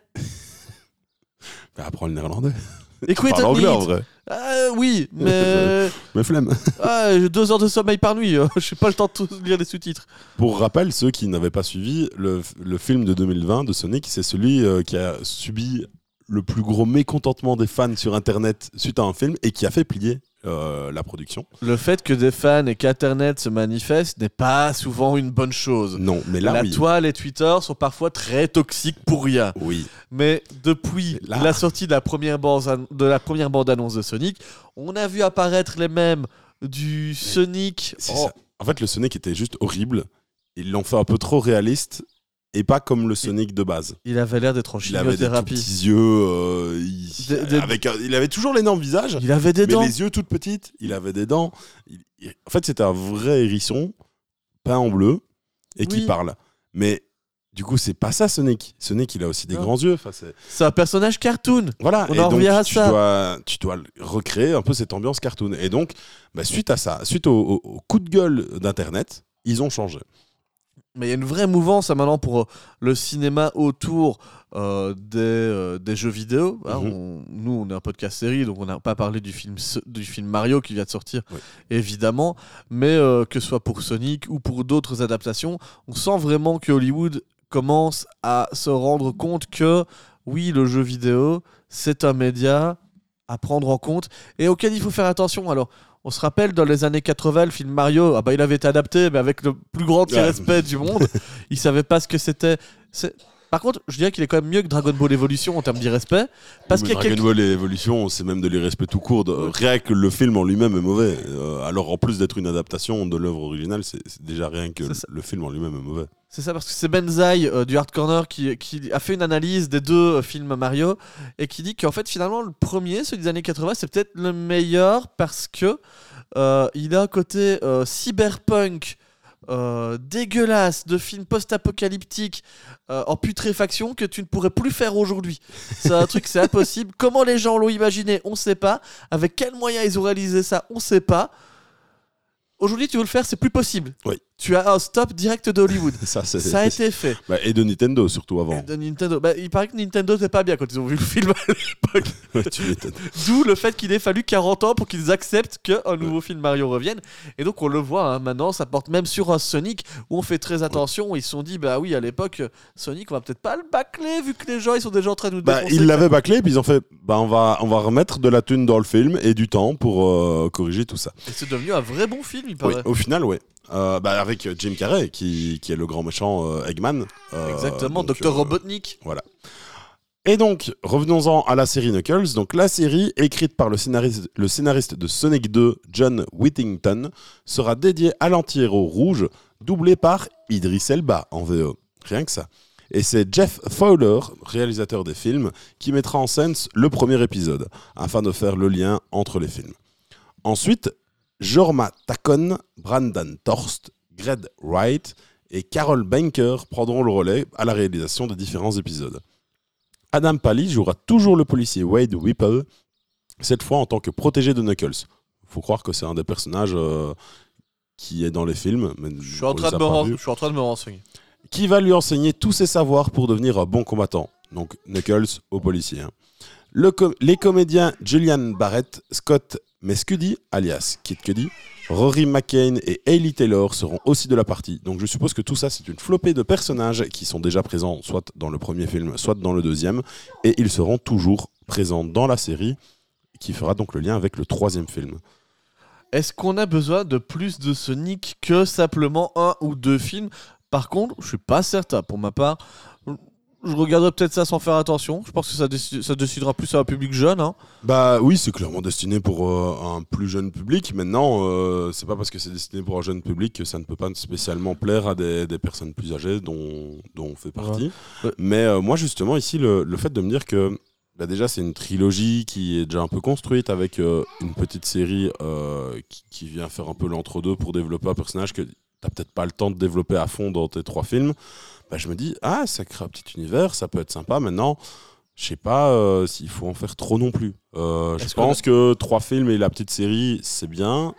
bah, Apprends le néerlandais. Écoute, Parle anglais en vrai. Ah, oui, mais Mais flemme. ah, j'ai deux heures de sommeil par nuit. Je suis pas le temps de tout lire les sous-titres. Pour rappel, ceux qui n'avaient pas suivi, le, le film de 2020 de Sonic, c'est celui euh, qui a subi le plus gros mécontentement des fans sur Internet suite à un film et qui a fait plier euh, la production. Le fait que des fans et qu'Internet se manifestent n'est pas souvent une bonne chose. Non, mais là, la oui. toile et Twitter sont parfois très toxiques pour rien. Oui. Mais depuis Mais là- la sortie de la première bande de la première bande annonce de Sonic, on a vu apparaître les mêmes du Sonic. C'est en- ça. En fait, le Sonic était juste horrible. Ils l'ont fait un peu trop réaliste et pas comme le Sonic de base. Il avait l'air d'être en Il avait des chimiothérapie. petits yeux. euh, il, avec il avait toujours l'énorme visage, Il avait des mais dents. les yeux toutes petites. Il avait des dents. Il- il- en fait, c'était un vrai hérisson peint en bleu et qui parle. Mais du coup, c'est pas ça Sonic. Sonic, il a aussi des grands yeux. Enfin, c'est- un personnage cartoon. voilà. On et en donc, à tu ça. Dois, tu dois recréer un peu cette ambiance cartoon. Et donc, bah, suite à ça, suite au, au- au coup de gueule d'Internet, ils ont changé. Mais il y a une vraie mouvance hein, maintenant pour euh, le cinéma autour euh, des, euh, des jeux vidéo. hein. Mhm. On- nous, on est un podcast série, donc on n'a pas parlé du film, du film Mario qui vient de sortir, Oui. évidemment. Mais que ce soit pour Sonic ou pour d'autres adaptations, on sent vraiment que Hollywood commence à se rendre compte que, oui, le jeu vidéo, c'est un média à prendre en compte et auquel il faut faire attention. Alors, on se rappelle dans les années 80, le film Mario, ah bah, il avait été adapté, mais avec le plus grand respect du monde. il savait pas ce que c'était. Par contre, je dirais qu'il est quand même mieux que Dragon Ball Evolution en termes d'irrespect. Parce qu'il y a Dragon quelques- Ball Evolution, c'est même de l'irrespect tout court. de- Rien que le film en lui-même est mauvais. Euh, alors en plus d'être une adaptation de l'œuvre originale, c'est déjà rien que le, film en lui-même est mauvais. C'est ça, parce que c'est Benzaï euh, du Hard Corner qui, qui a fait une analyse des deux euh, films Mario et qui dit qu'en fait, finalement, le premier, celui des années 80, c'est peut-être le meilleur parce que euh, il a un côté cyberpunk. Euh, dégueulasse de film post-apocalyptique euh, en putréfaction que tu ne pourrais plus faire aujourd'hui. C'est un truc, c'est impossible. Comment les gens l'ont imaginé, on sait pas. Avec quels moyens ils ont réalisé ça, on sait pas. Aujourd'hui, tu veux le faire, c'est plus possible. Oui. Tu as un stop direct de Hollywood. Ça, c'est- Ça a été fait. Bah, et de Nintendo surtout avant. De Nintendo. Bah, il paraît que Nintendo n'était pas bien quand ils ont vu le film à l'époque. Ouais. D'où le fait qu'il ait fallu 40 ans pour qu'ils acceptent qu'un nouveau film Mario revienne. Et donc on le voit hein, maintenant, ça porte même sur un Sonic où on fait très attention. Ils se sont dit, bah oui, à l'époque, Sonic, on va peut-être pas le bâcler vu que les gens ils sont déjà en train de nous Bah, défoncer. ils l'avaient bâclé, puis ils ont fait bah, on, va, on va remettre de la thune dans le film et du temps pour euh, corriger tout ça. Et c'est devenu un vrai bon film, il Oui, paraît. au final, oui. bah, avec Jim Carrey, qui, qui est le grand méchant euh, Eggman. Euh, Exactement, euh, Robotnik. Et donc, revenons-en à la série Knuckles. Donc, la série, écrite par le scénariste, le scénariste de Sonic 2, John Whittington, sera dédiée à l'anti-héros rouge, doublé par Idris Elba en VO. Rien que ça. Et c'est Jeff Fowler, réalisateur des films, qui mettra en scène le premier épisode, afin de faire le lien entre les films. Ensuite, Jorma Tacon, Brandon Torst, Greg Wright et Carol Banker prendront le relais à la réalisation des différents épisodes. Adam Pally jouera toujours le policier Wade Whipple, cette fois en tant que protégé de Knuckles. Faut croire que c'est un des personnages euh, qui est dans les films. Mais Je suis, en train de me pas ren- vus. je suis en train de me renseigner. Qui va lui enseigner tous ses savoirs pour devenir un bon combattant. Donc Knuckles au policier. hein. Le com- les comédiens Julian Barrett, Scott Mescudi, alias Kid Cudi, Rory McCain et Hailey Taylor seront aussi de la partie. Donc je suppose que tout ça, c'est une flopée de personnages qui sont déjà présents soit dans le premier film, soit dans le deuxième. Et ils seront toujours présents dans la série, qui fera donc le lien avec le troisième film. Est-ce qu'on a besoin de plus de Sonic que simplement un ou deux films? Par contre, je suis pas certain. Pour ma part, je regarderai peut-être ça sans faire attention. Je pense que ça, déci- ça décidera plus à un public jeune. hein. Bah oui, c'est clairement destiné pour euh, un plus jeune public. Maintenant, euh, c'est pas parce que c'est destiné pour un jeune public que ça ne peut pas spécialement plaire à des, des personnes plus âgées dont, dont on fait partie. Ouais. Mais euh, moi, justement, ici, le, le fait de me dire que bah, déjà, c'est une trilogie qui est déjà un peu construite avec euh, une petite série qui, qui vient faire un peu l'entre-deux pour développer un personnage que t'as peut-être pas le temps de développer à fond dans tes trois films. Bah, je me dis, ah, ça crée un petit univers, ça peut être sympa. Maintenant, je sais pas euh, s'il faut en faire trop non plus. Euh, je pense que trois films et la petite série, c'est bien,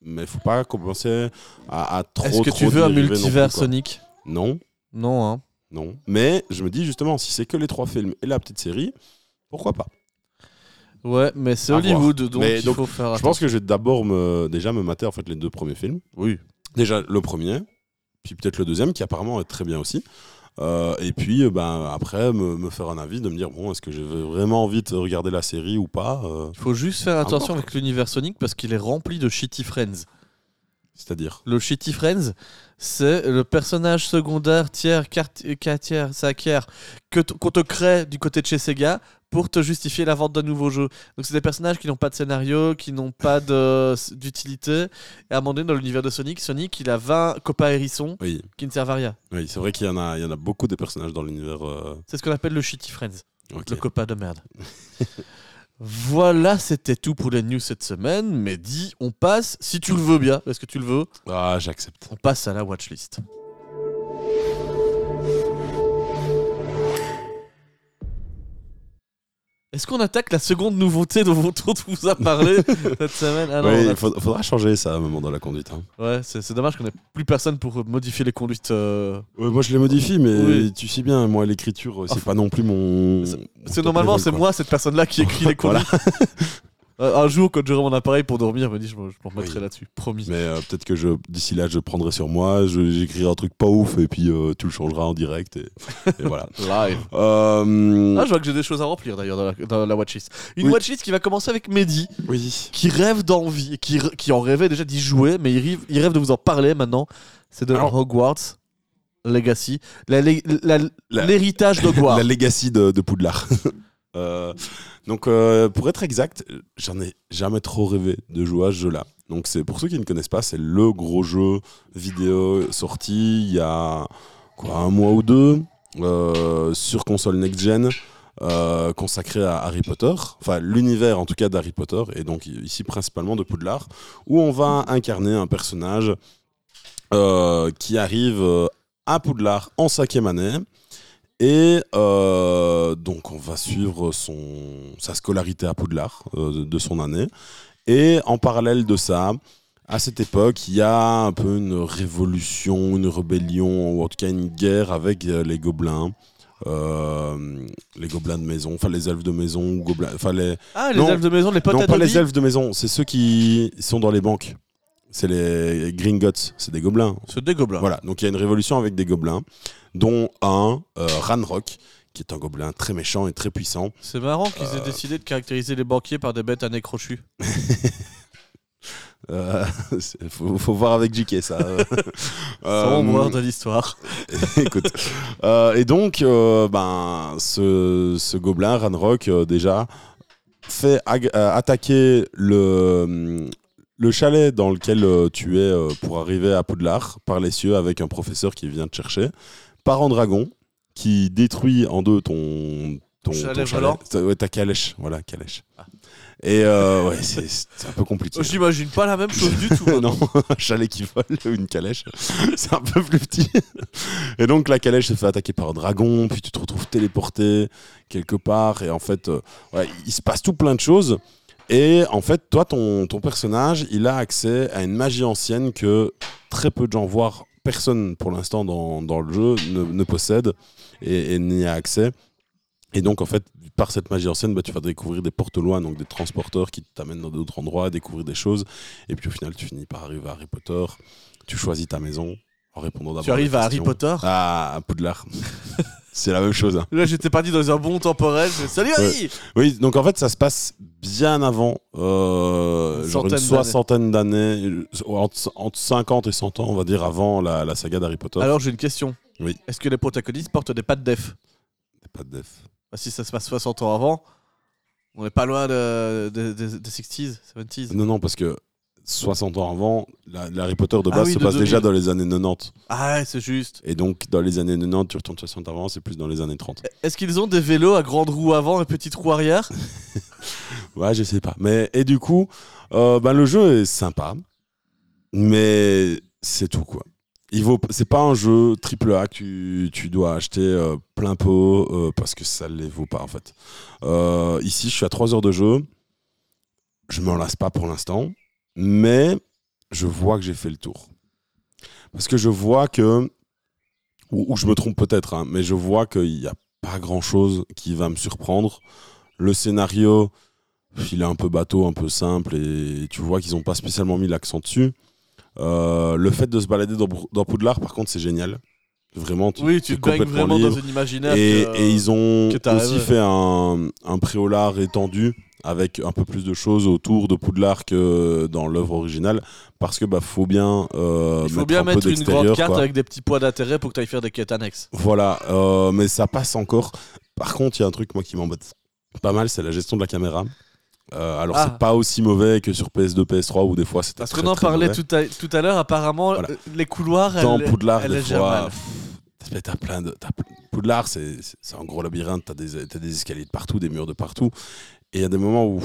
mais faut pas commencer à, à trop. Est-ce que tu veux un non multivers plus. Sonic? Non, Non, hein. non. Mais je me dis justement, si c'est que les trois films et la petite série, pourquoi pas? Ouais, mais c'est Hollywood, donc Mais il donc, faut faire Je pense que je vais d'abord me, déjà me mater en fait les deux premiers films. Oui. Déjà le premier, puis peut-être le deuxième qui apparemment est très bien aussi. Euh, et puis euh, ben, après me, me faire un avis de me dire bon est-ce que j'ai vraiment envie de regarder la série ou pas euh, Il faut juste faire attention avec l'univers Sonic parce qu'il est rempli de shitty friends. C'est-à-dire? Le Shitty Friends, c'est le personnage secondaire tiers, quart- quart- cinquième que t- qu'on te crée du côté de chez Sega pour te justifier la vente d'un nouveau jeu. Donc c'est des personnages qui n'ont pas de scénario, qui n'ont pas d'utilité. Et à un moment donné, dans l'univers de Sonic, Sonic, il a 20 copains hérissons oui, qui ne servent à rien. oui c'est vrai qu'il y en a il y en a beaucoup des personnages dans l'univers. euh, C'est ce qu'on appelle le Shitty Friends, le copain de merde. voilà, c'était tout pour les news cette semaine. Mais dis, on passe, si tu le veux bien, est-ce que tu le veux Ah j'accepte. On passe à la watchlist. Est-ce qu'on attaque la seconde nouveauté dont on vous a parlé cette semaine? Ah non, Oui, on a- il faudra changer ça à un moment dans la conduite. hein. Ouais, c'est dommage qu'on ait plus personne pour modifier les conduites. euh. Ouais, moi je les modifie mais Oui. tu sais bien moi l'écriture c'est Enfin, pas non plus mon. c'est- normalement c'est moi cette personne-là qui écrit les conduites. Un jour, quand j'aurai mon appareil pour dormir, je me dis, je me je me remettrai Oui. là-dessus. Promis. Mais euh, peut-être que je d'ici là, je prendrai sur moi, j'écrirai un truc pas ouf et puis euh, tu le changeras en direct. Et, et voilà. Live. Euh, Ah, je vois que j'ai des choses à remplir d'ailleurs dans la, dans la watchlist. Une Oui. watchlist qui va commencer avec Mehdi, oui. qui rêve d'envie, qui, qui en rêvait déjà d'y jouer, mais il rêve, il rêve de vous en parler maintenant. C'est de Alors- Hogwarts Legacy, La- la- la- La- l'héritage d'Hogwarts. La legacy de, de Poudlard. Euh, donc, euh, pour être exact, j'en ai jamais trop rêvé de jouer à ce jeu-là. Donc, c'est pour ceux qui ne connaissent pas, c'est le gros jeu vidéo sorti il y a quoi, un mois ou deux euh, sur console next-gen. euh, consacré à Harry Potter, enfin l'univers en tout cas d'Harry Potter, et donc ici principalement de Poudlard, où on va incarner un personnage qui arrive à Poudlard en cinquième année, et euh, donc on va suivre son, sa scolarité à Poudlard euh, de, son année. Et en parallèle de ça, à cette époque, il y a un peu une révolution, une rébellion, ou en tout cas une guerre avec euh, les gobelins. euh, les gobelins de maison, enfin les elfes de maison, ou gobelins, enfin les, Ah, les Non. elfes de maison, les potes non pas les elfes de maison, c'est ceux qui sont dans les banques. C'est les Gringotts, c'est des gobelins. C'est des gobelins. Voilà, donc il y a une révolution avec des gobelins, dont un, euh, Ranrock, qui est un gobelin très méchant et très puissant. C'est marrant qu'ils aient Euh. décidé de caractériser les banquiers par des bêtes à nez crochu. Euh, faut, faut voir avec JK ça. Euh, Sombre de l'histoire. écoute. Euh, et donc, euh, ben, ce, ce gobelin, Ranrock, déjà, fait attaquer le, le chalet dans lequel tu es pour arriver à Poudlard par les cieux avec un professeur qui vient te chercher, par un dragon qui détruit en deux ton. Ton Chalet ton Ta- ouais, ta calèche, voilà, calèche. Ah. Et euh, ouais, c'est un peu compliqué. J'imagine pas la même chose du tout. hein. non, un chalet qui vole ou une calèche, c'est un peu plus petit. Et donc la calèche se fait attaquer par un dragon, puis tu te retrouves téléporté quelque part, et en fait, euh, ouais, il se passe tout plein de choses. Et en fait, toi, ton, ton personnage, il a accès à une magie ancienne que très peu de gens, voire personne pour l'instant dans, dans le jeu, ne, possède et, et n'y a accès. Et donc, en fait, par cette magie ancienne, bah, tu vas découvrir des portes loin, donc des transporteurs qui t'amènent dans d'autres endroits, découvrir des choses. Et puis au final, tu finis par arriver à Harry Potter. Tu choisis ta maison en répondant d'abord Tu arrives à Harry. Potter? Ah, à Poudlard. C'est la même chose. hein. Là, j'étais parti dans un bon temporel. Salut Harry Oui, donc en fait, ça se passe bien avant, euh, Une genre une soixantaine d'années, euh, entre, entre 50 et 100 ans, on va dire, avant la, la saga d'Harry Potter. Alors, j'ai une question. Oui. Est-ce que les protagonistes portent des pattes d'ef Pas de def. Bah, Si ça se passe 60 ans avant, on n'est pas loin de, de- de- des 60s, 70s. Non, non, parce que 60 ans avant, la, la Harry Potter de Ah base oui, se de passe 2000. déjà dans les années 90. Ah ouais, c'est juste. Et donc, dans les années 90, tu retournes 60 avant, c'est plus dans les années 30. Est-ce qu'ils ont des vélos à grande roue avant et petite roue arrière? Ouais, je sais pas. Mais, et du coup, euh, ben, le jeu est sympa, mais c'est tout, quoi. Il vaut, c'est pas un jeu triple A que tu, tu dois acheter euh, plein pot euh, parce que ça les vaut pas, en fait. Ici, je suis à 3 heures de jeu. Je m'en lasse pas pour l'instant, mais je vois que j'ai fait le tour. Parce que je vois que, ou, ou je me trompe peut-être, hein, mais je vois qu'il n'y a pas grand-chose qui va me surprendre. Le scénario, il est un peu bateau, un peu simple, et tu vois qu'ils n'ont pas spécialement mis l'accent dessus. Euh, le fait de se balader dans, dans Poudlard, par contre, c'est génial. Vraiment, tu, Oui, tu te baignes vraiment libre. dans un imaginaire. Et, que- et ils ont aussi rêvé. fait un, un préolard étendu avec un peu plus de choses autour de Poudlard que dans l'œuvre originale parce que bah faut bien euh, Il faut mettre bien un peu mettre une grande carte quoi. avec des petits poids d'intérêt pour que tu ailles faire des quêtes annexes. Voilà, euh, mais ça passe encore. Par contre, il y a un truc moi qui m'embête pas mal, c'est la gestion de la caméra. Euh, alors Ah. c'est pas aussi mauvais que sur PS2, PS3 où des fois c'était Parce qu'on en parlait tout à, tout à l'heure, apparemment, Voilà. euh, les couloirs, dans elles, Poudlard elles des fois. pff, T'as plein de. pl- Poudlard, c'est un gros labyrinthe. T'as des, t'as des escaliers de partout, des murs de partout. Et il y a des moments où.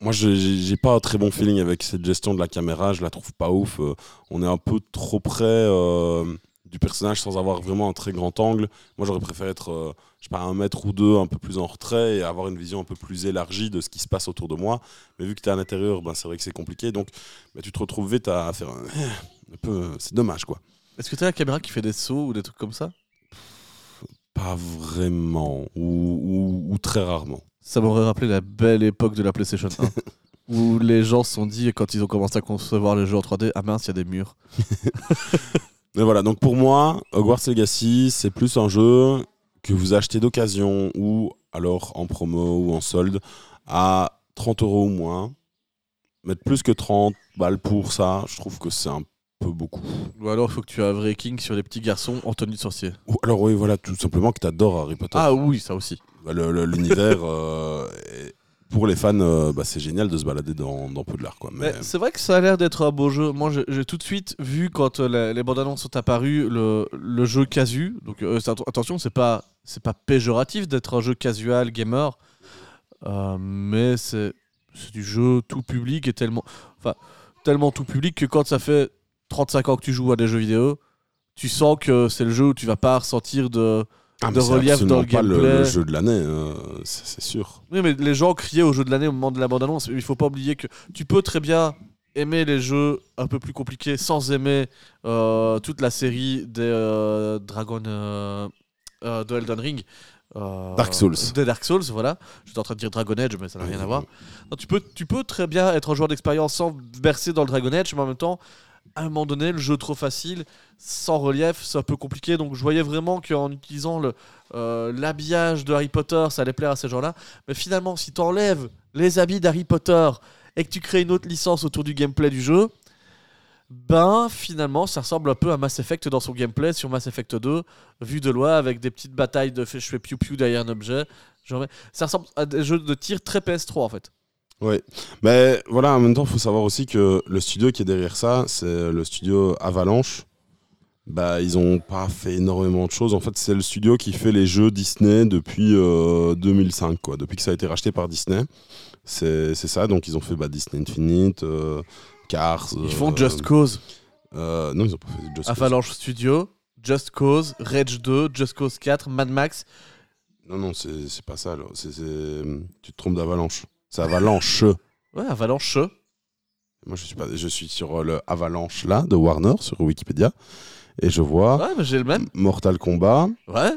Moi, je- j'ai pas un très bon feeling avec cette gestion de la caméra. Je la trouve pas ouf. Euh, on est un peu trop près euh, du personnage sans avoir vraiment un très grand angle. Moi, j'aurais préféré être, euh, je sais pas, un mètre ou deux un peu plus en retrait et avoir une vision un peu plus élargie de ce qui se passe autour de moi. Mais vu que t'es à l'intérieur, ben, c'est vrai que c'est compliqué. Donc, ben, tu te retrouves vite à, à faire un, un peu. C'est dommage, quoi. Est-ce que tu as la caméra qui fait des sauts ou des trucs comme ça? Pas vraiment, ou, ou- ou très rarement. Ça m'aurait rappelé la belle époque de la PlayStation 1. Où les gens se sont dit, quand ils ont commencé à concevoir les jeux en 3D, ah mince, il y a des murs. Mais voilà, donc pour moi, Hogwarts Legacy, c'est plus un jeu que vous achetez d'occasion ou alors en promo ou en solde à 30 euros ou moins. Mettre plus que 30 balles pour ça, je trouve que c'est un peu beaucoup. Ou alors, il faut que tu aies un vrai king sur les petits garçons en tenue de sorcier. Ou alors, oui, voilà, tout simplement que tu adores Harry Potter. Ah oui, ça aussi. Bah, L'univers, euh, pour les fans, euh, bah, c'est génial de se balader dans, dans Poudlard. Quoi. Mais, c'est vrai que ça a l'air d'être un beau jeu. Moi, j'ai- tout de suite vu quand euh, les, les bandes annonces sont apparues le, le jeu casu. Donc euh, attention, c'est pas c'est pas péjoratif d'être un jeu casual gamer, mais c'est c'est du jeu tout public et tellement enfin tellement tout public que quand ça fait 35 ans que tu joues à des jeux vidéo, tu sens que c'est le jeu où tu vas pas ressentir de Ah, de relief dans le pas le, gameplay. le jeu de l'année, euh, c'est sûr. Oui, mais les gens criaient au jeu de l'année au moment de la bande-annonce. Il faut pas oublier que tu peux très bien aimer les jeux un peu plus compliqués sans aimer euh, toute la série des euh, Dragon euh, de Elden Ring. Dark Souls. Des Dark Souls, voilà. J'étais en train de dire Dragon Age, mais ça n'a rien à voir. Non, tu, peux, tu peux très bien être un joueur d'expérience sans verser dans le Dragon Age, mais en même temps, à un moment donné, le jeu trop facile, sans relief, c'est un peu compliqué. Donc je voyais vraiment qu'en utilisant euh, l'habillage de Harry Potter, ça allait plaire à ces gens-là. Mais finalement, si tu enlèves les habits d'Harry Potter et que tu crées une autre licence autour du gameplay du jeu, ben finalement ça ressemble un peu à Mass Effect dans son gameplay sur Mass Effect 2, vu de loin avec des petites batailles de je fais piou piou derrière un objet. Ça ressemble à des jeux de tir très PS3 en fait. Ouais. Mais voilà, en même temps, il faut savoir aussi que le studio qui est derrière ça, c'est le studio Avalanche. Bah, ils ont pas fait énormément de choses. En fait, c'est le studio qui fait les jeux Disney depuis euh, 2005, quoi. Depuis que ça a été racheté par Disney. C'est c'est ça. Donc, ils ont fait bah, Disney Infinite, euh, Cars. Ils font euh, Just Cause, euh, non, ils ont pas fait Just Cause. Avalanche Studio, Just Cause, Rage 2, Just Cause 4, Mad Max. Non, non, c'est c'est pas ça. là. Tu te trompes d'Avalanche. C'est Avalanche. Ouais, Avalanche. Moi, je suis, pas, je suis sur le Avalanche là de Warner sur Wikipédia et je vois Ouais, j'ai le même. Mortal Kombat, Ouais.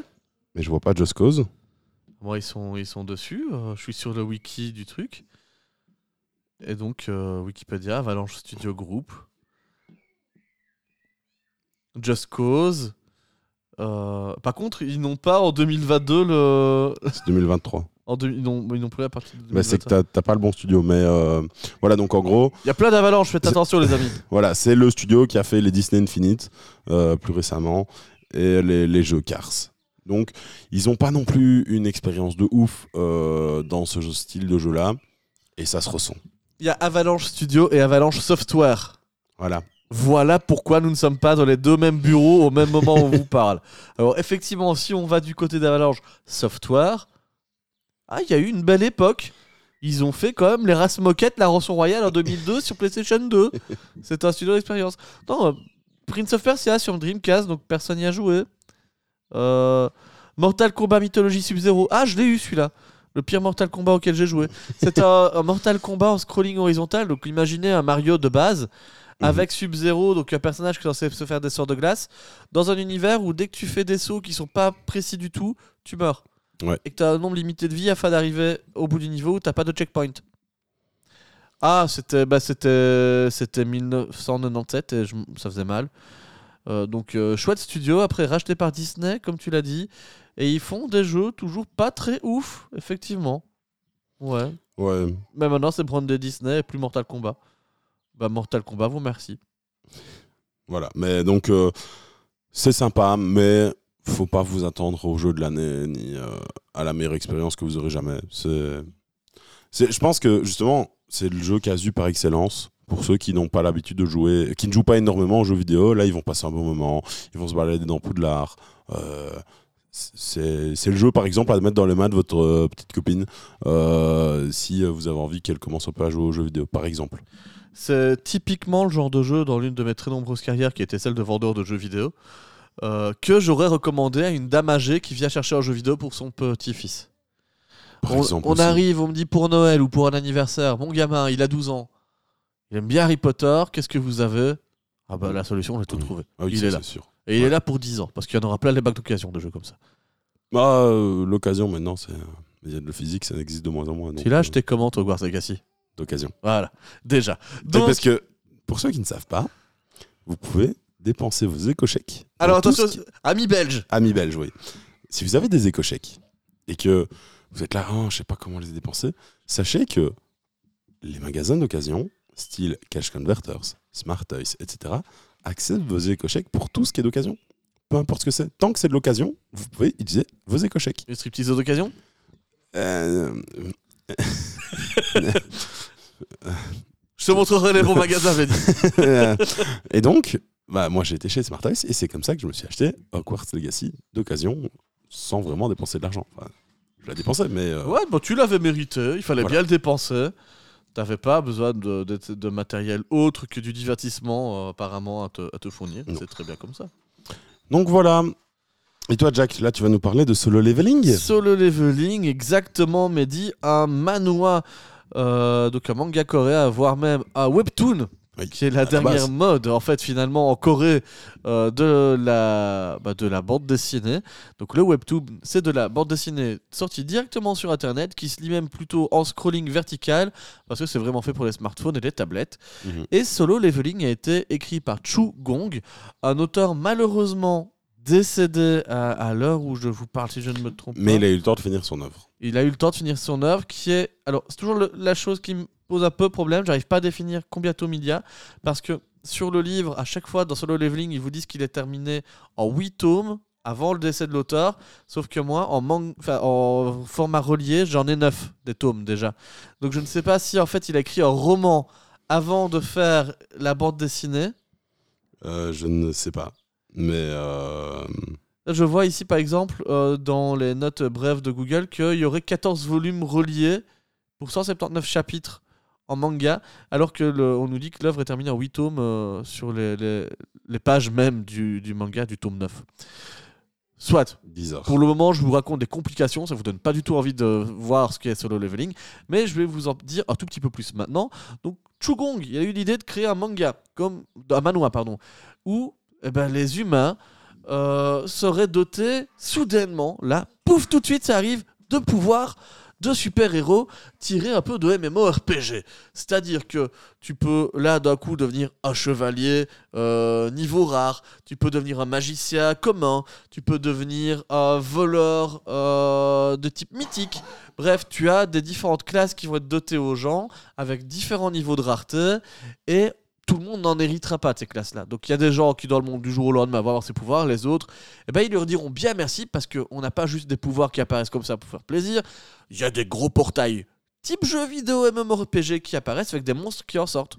mais je vois pas Just Cause. Moi, ils sont, ils sont dessus. euh, je suis sur le wiki du truc. Et donc, euh, Wikipédia, Avalanche Studio Group. Just Cause. Euh, par contre, ils n'ont pas en 2022 le. C'est 2023. En deux- ils n'ont n'ont plus la partie de Bah, c'est que 2021. t'as pas le bon studio, mais euh, voilà. Donc en gros, Il y a plein d'avalanches, faites attention, les amis. voilà, c'est le studio qui a fait les Disney Infinite euh, plus récemment et les, les jeux Cars. Donc ils ont pas non plus une expérience de ouf euh, dans ce style de jeu là, et ça se ressent. Il y a Avalanche Studio et Avalanche Software. Voilà. Voilà pourquoi nous ne sommes pas dans les deux mêmes bureaux au même moment où on vous parle. Alors effectivement, si on va du côté d'Avalanche Software, ah, il y a eu une belle époque. Ils ont fait quand même les races moquettes, la rançon royale en 2002 sur PlayStation 2. C'est un studio d'expérience. Non, euh, Prince of Persia sur Dreamcast, donc personne n'y a joué. Euh, Mortal Kombat Mythologie Sub-Zero. Ah, je l'ai eu celui-là. Le pire Mortal Kombat auquel j'ai joué. C'est un, un Mortal Kombat en scrolling horizontal. Donc imaginez un Mario de base Mhm. avec Sub-Zero, donc un personnage qui est censé se faire des sorts de glace, dans un univers où dès que tu fais des sauts qui sont pas précis du tout, tu meurs. Ouais. Et que tu as un nombre limité de vie afin d'arriver au bout du niveau où t'as pas de checkpoint. Ah, c'était bah, c'était c'était 1997 et je- ça faisait mal. Euh, donc euh, chouette studio, après racheté par Disney, comme tu l'as dit, et ils font des jeux toujours pas très ouf, effectivement. Ouais. Ouais. Mais maintenant c'est brandé Disney et plus Mortal Kombat. Bah Mortal Kombat, vous merci. Voilà, mais donc euh, c'est sympa, mais faut pas vous attendre au jeu de l'année ni euh, à la meilleure expérience que vous aurez jamais. C'est, je pense que justement c'est le jeu casu par excellence pour ceux qui n'ont pas l'habitude de jouer, qui ne jouent pas énormément aux jeux vidéo. Là, ils vont passer un bon moment, ils vont se balader dans Poudlard. Euh, c'est, le jeu par exemple à mettre dans les mains de votre euh, petite copine euh, si vous avez envie qu'elle commence un peu à jouer aux jeux vidéo, par exemple. C'est typiquement le genre de jeu dans l'une de mes très nombreuses carrières qui était celle de vendeur de jeux vidéo euh, que j'aurais recommandé à une dame âgée qui vient chercher un jeu vidéo pour son petit-fils. On, on arrive, on me dit pour Noël ou pour un anniversaire, mon gamin, il a 12 ans, il aime bien Harry Potter, qu'est-ce que vous avez? Ah bah la solution, j'ai tout Oui. trouvé. Ah oui, il ça, est là. sûr. Et il est là pour 10 ans, parce qu'il y en aura plein les bacs d'occasion de jeux comme ça. Bah, euh, l'occasion maintenant, c'est. Il y a de le physique, ça existe de moins en moins. donc, Tu l'as euh, acheté comment toi, Legacy d'occasion. Voilà, déjà. Donc, Parce que, pour ceux qui ne savent pas, vous pouvez dépenser vos éco-chèques. alors attention, amis belges. Amis belges, oui. Si vous avez des éco-chèques et que vous êtes là, oh, je sais pas comment les dépenser, sachez que les magasins d'occasion, style Cash Converters, Smart Toys, etc., acceptent vos éco-chèques pour tout ce qui est d'occasion. Peu importe ce que c'est. Tant que c'est de l'occasion, vous pouvez utiliser vos éco-chèques. Les striptease d'occasion? Euh, Je te montrerai les bons magasins, et donc, bah, moi j'ai été chez Smart et c'est comme ça que je me suis acheté Hogwarts Legacy d'occasion sans vraiment dépenser de l'argent. Enfin, je l'ai dépensé, mais. euh, Ouais, tu l'avais mérité, il fallait Voilà. bien le dépenser. T'avais pas besoin de, de- de matériel autre que du divertissement, euh, apparemment, à te, à te fournir. C'est très bien comme ça. Donc voilà. Et toi, Jack, là tu vas nous parler de solo leveling Solo leveling, exactement, Mehdi, un manhwa, euh, donc un manga coréen, voire même un webtoon, Oui, qui est la dernière mode, en fait, finalement, en Corée, euh, de, la, bah, de la bande dessinée. Donc le webtoon, c'est de la bande dessinée sortie directement sur Internet, qui se lit même plutôt en scrolling vertical, parce que c'est vraiment fait pour les smartphones et les tablettes. Mhm. Et Solo Leveling a été écrit par Chu Gong, un auteur malheureusement décédé à, à l'heure où je vous parle, si je ne me trompe Mais pas. il a eu le temps de finir son œuvre. Il a eu le temps de finir son œuvre, qui est... Alors, c'est toujours le- la chose qui me pose un peu problème, j'arrive pas à définir combien de tomes il y a, parce que sur le livre, à chaque fois, dans Solo Leveling, ils vous disent qu'il est terminé en 8 tomes, avant le décès de l'auteur, sauf que moi, en, man- enfin, en format relié, j'en ai 9 des tomes déjà. Donc je ne sais pas si en fait il a écrit un roman avant de faire la bande dessinée, Euh, je ne sais pas. Mais. euh, Je vois ici par exemple euh, dans les notes brèves de Google qu'il y aurait 14 volumes reliés pour 179 chapitres en manga, alors que le- on nous dit que l'œuvre est terminée en 8 tomes euh, sur les, les- les pages même du, du manga du tome 9. Soit, bizarre. pour le moment, je vous raconte des complications, ça vous donne pas du tout envie de voir ce qu'est solo leveling, mais je vais vous en dire un tout petit peu plus maintenant. Donc, Chugong, il a eu l'idée de créer un manga, comme un manhwa, pardon, où eh ben, les humains euh, seraient dotés soudainement, là, pouf, tout de suite, ça arrive, de pouvoirs super-héros tirés un peu de MMORPG. C'est-à-dire que tu peux là d'un coup devenir un chevalier euh, niveau rare, tu peux devenir un magicien commun, tu peux devenir un voleur euh, de type mythique. Bref, tu as des différentes classes qui vont être dotées aux gens avec différents niveaux de rareté et tout le monde n'en héritera pas de ces classes-là. Donc il y a des gens qui dans le monde du jour au lendemain vont avoir ces pouvoirs, les autres, eh ben, ils leur diront bien merci parce qu'on n'a pas juste des pouvoirs qui apparaissent comme ça pour faire plaisir, il y a des gros portails type jeux vidéo MMORPG qui apparaissent avec des monstres qui en sortent.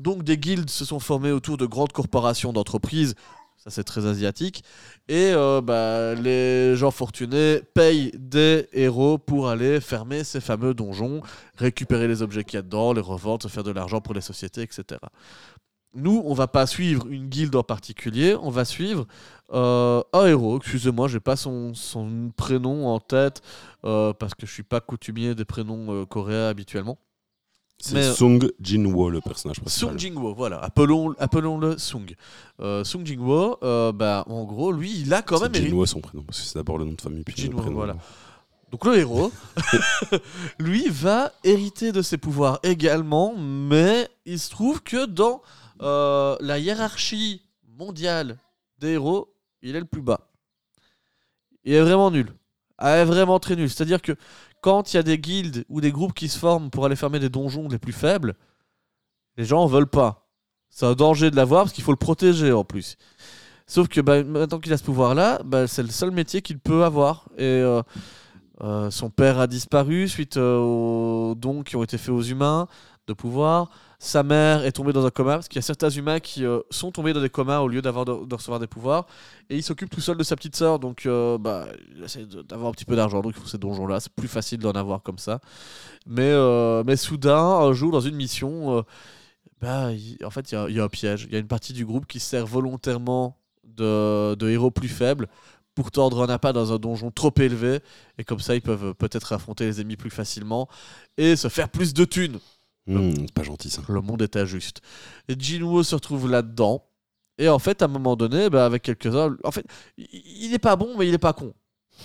Donc des guildes se sont formées autour de grandes corporations d'entreprises, ça c'est très asiatique, et euh, bah, les gens fortunés payent des héros pour aller fermer ces fameux donjons, récupérer les objets qu'il y a dedans, les revendre, faire de l'argent pour les sociétés, etc. Nous, on va pas suivre une guilde en particulier, on va suivre euh, un héros. Excusez-moi, j'ai pas son, prénom en tête euh, parce que je suis pas coutumier des prénoms coréens habituellement. C'est mais- Sung Jinwo, le personnage principal. Sung Jingwo, voilà, appelons, appelons-le Sung. Euh, Sung Jingwo, euh, bah, en gros, lui, il a quand même. Jinwo son prénom, parce que c'est d'abord le nom de famille, puis Jinwo, le prénom. voilà. Donc le héros, lui, va hériter de ses pouvoirs également, mais il se trouve que dans euh, la hiérarchie mondiale des héros, il est le plus bas. Il est vraiment nul. Ah, est vraiment très nul. C'est-à-dire que quand il y a des guildes ou des groupes qui se forment pour aller fermer des donjons les plus faibles, les gens en veulent pas. C'est un danger de l'avoir parce qu'il faut le protéger en plus. Sauf que bah, maintenant qu'il a ce pouvoir-là, bah, c'est le seul métier qu'il peut avoir. Et euh, euh, son père a disparu suite euh, aux dons qui ont été faits aux humains de pouvoir. Sa mère est tombée dans un coma parce qu'il y a certains humains qui euh, sont tombés dans des comas au lieu d'avoir de, recevoir des pouvoirs. Et il s'occupe tout seul de sa petite sœur, donc euh, bah, il essaie d'avoir un petit peu d'argent. Donc il faut ces donjons-là. C'est plus facile d'en avoir comme ça. Mais, euh, mais soudain, un jour, dans une mission, bah, il- en fait, il y a- il y, a un piège. Il y a une partie du groupe qui sert volontairement de, de héros plus faibles pour tordre un appât dans un donjon trop élevé. Et comme ça, ils peuvent peut-être affronter les ennemis plus facilement et se faire plus de thunes. Hmm, c'est pas gentil ça. Le monde est injuste. Et Jinwoo se retrouve là-dedans. Et en fait, à un moment donné, bah, avec quelques-uns, en fait, il- n'est pas bon, mais il n'est pas con.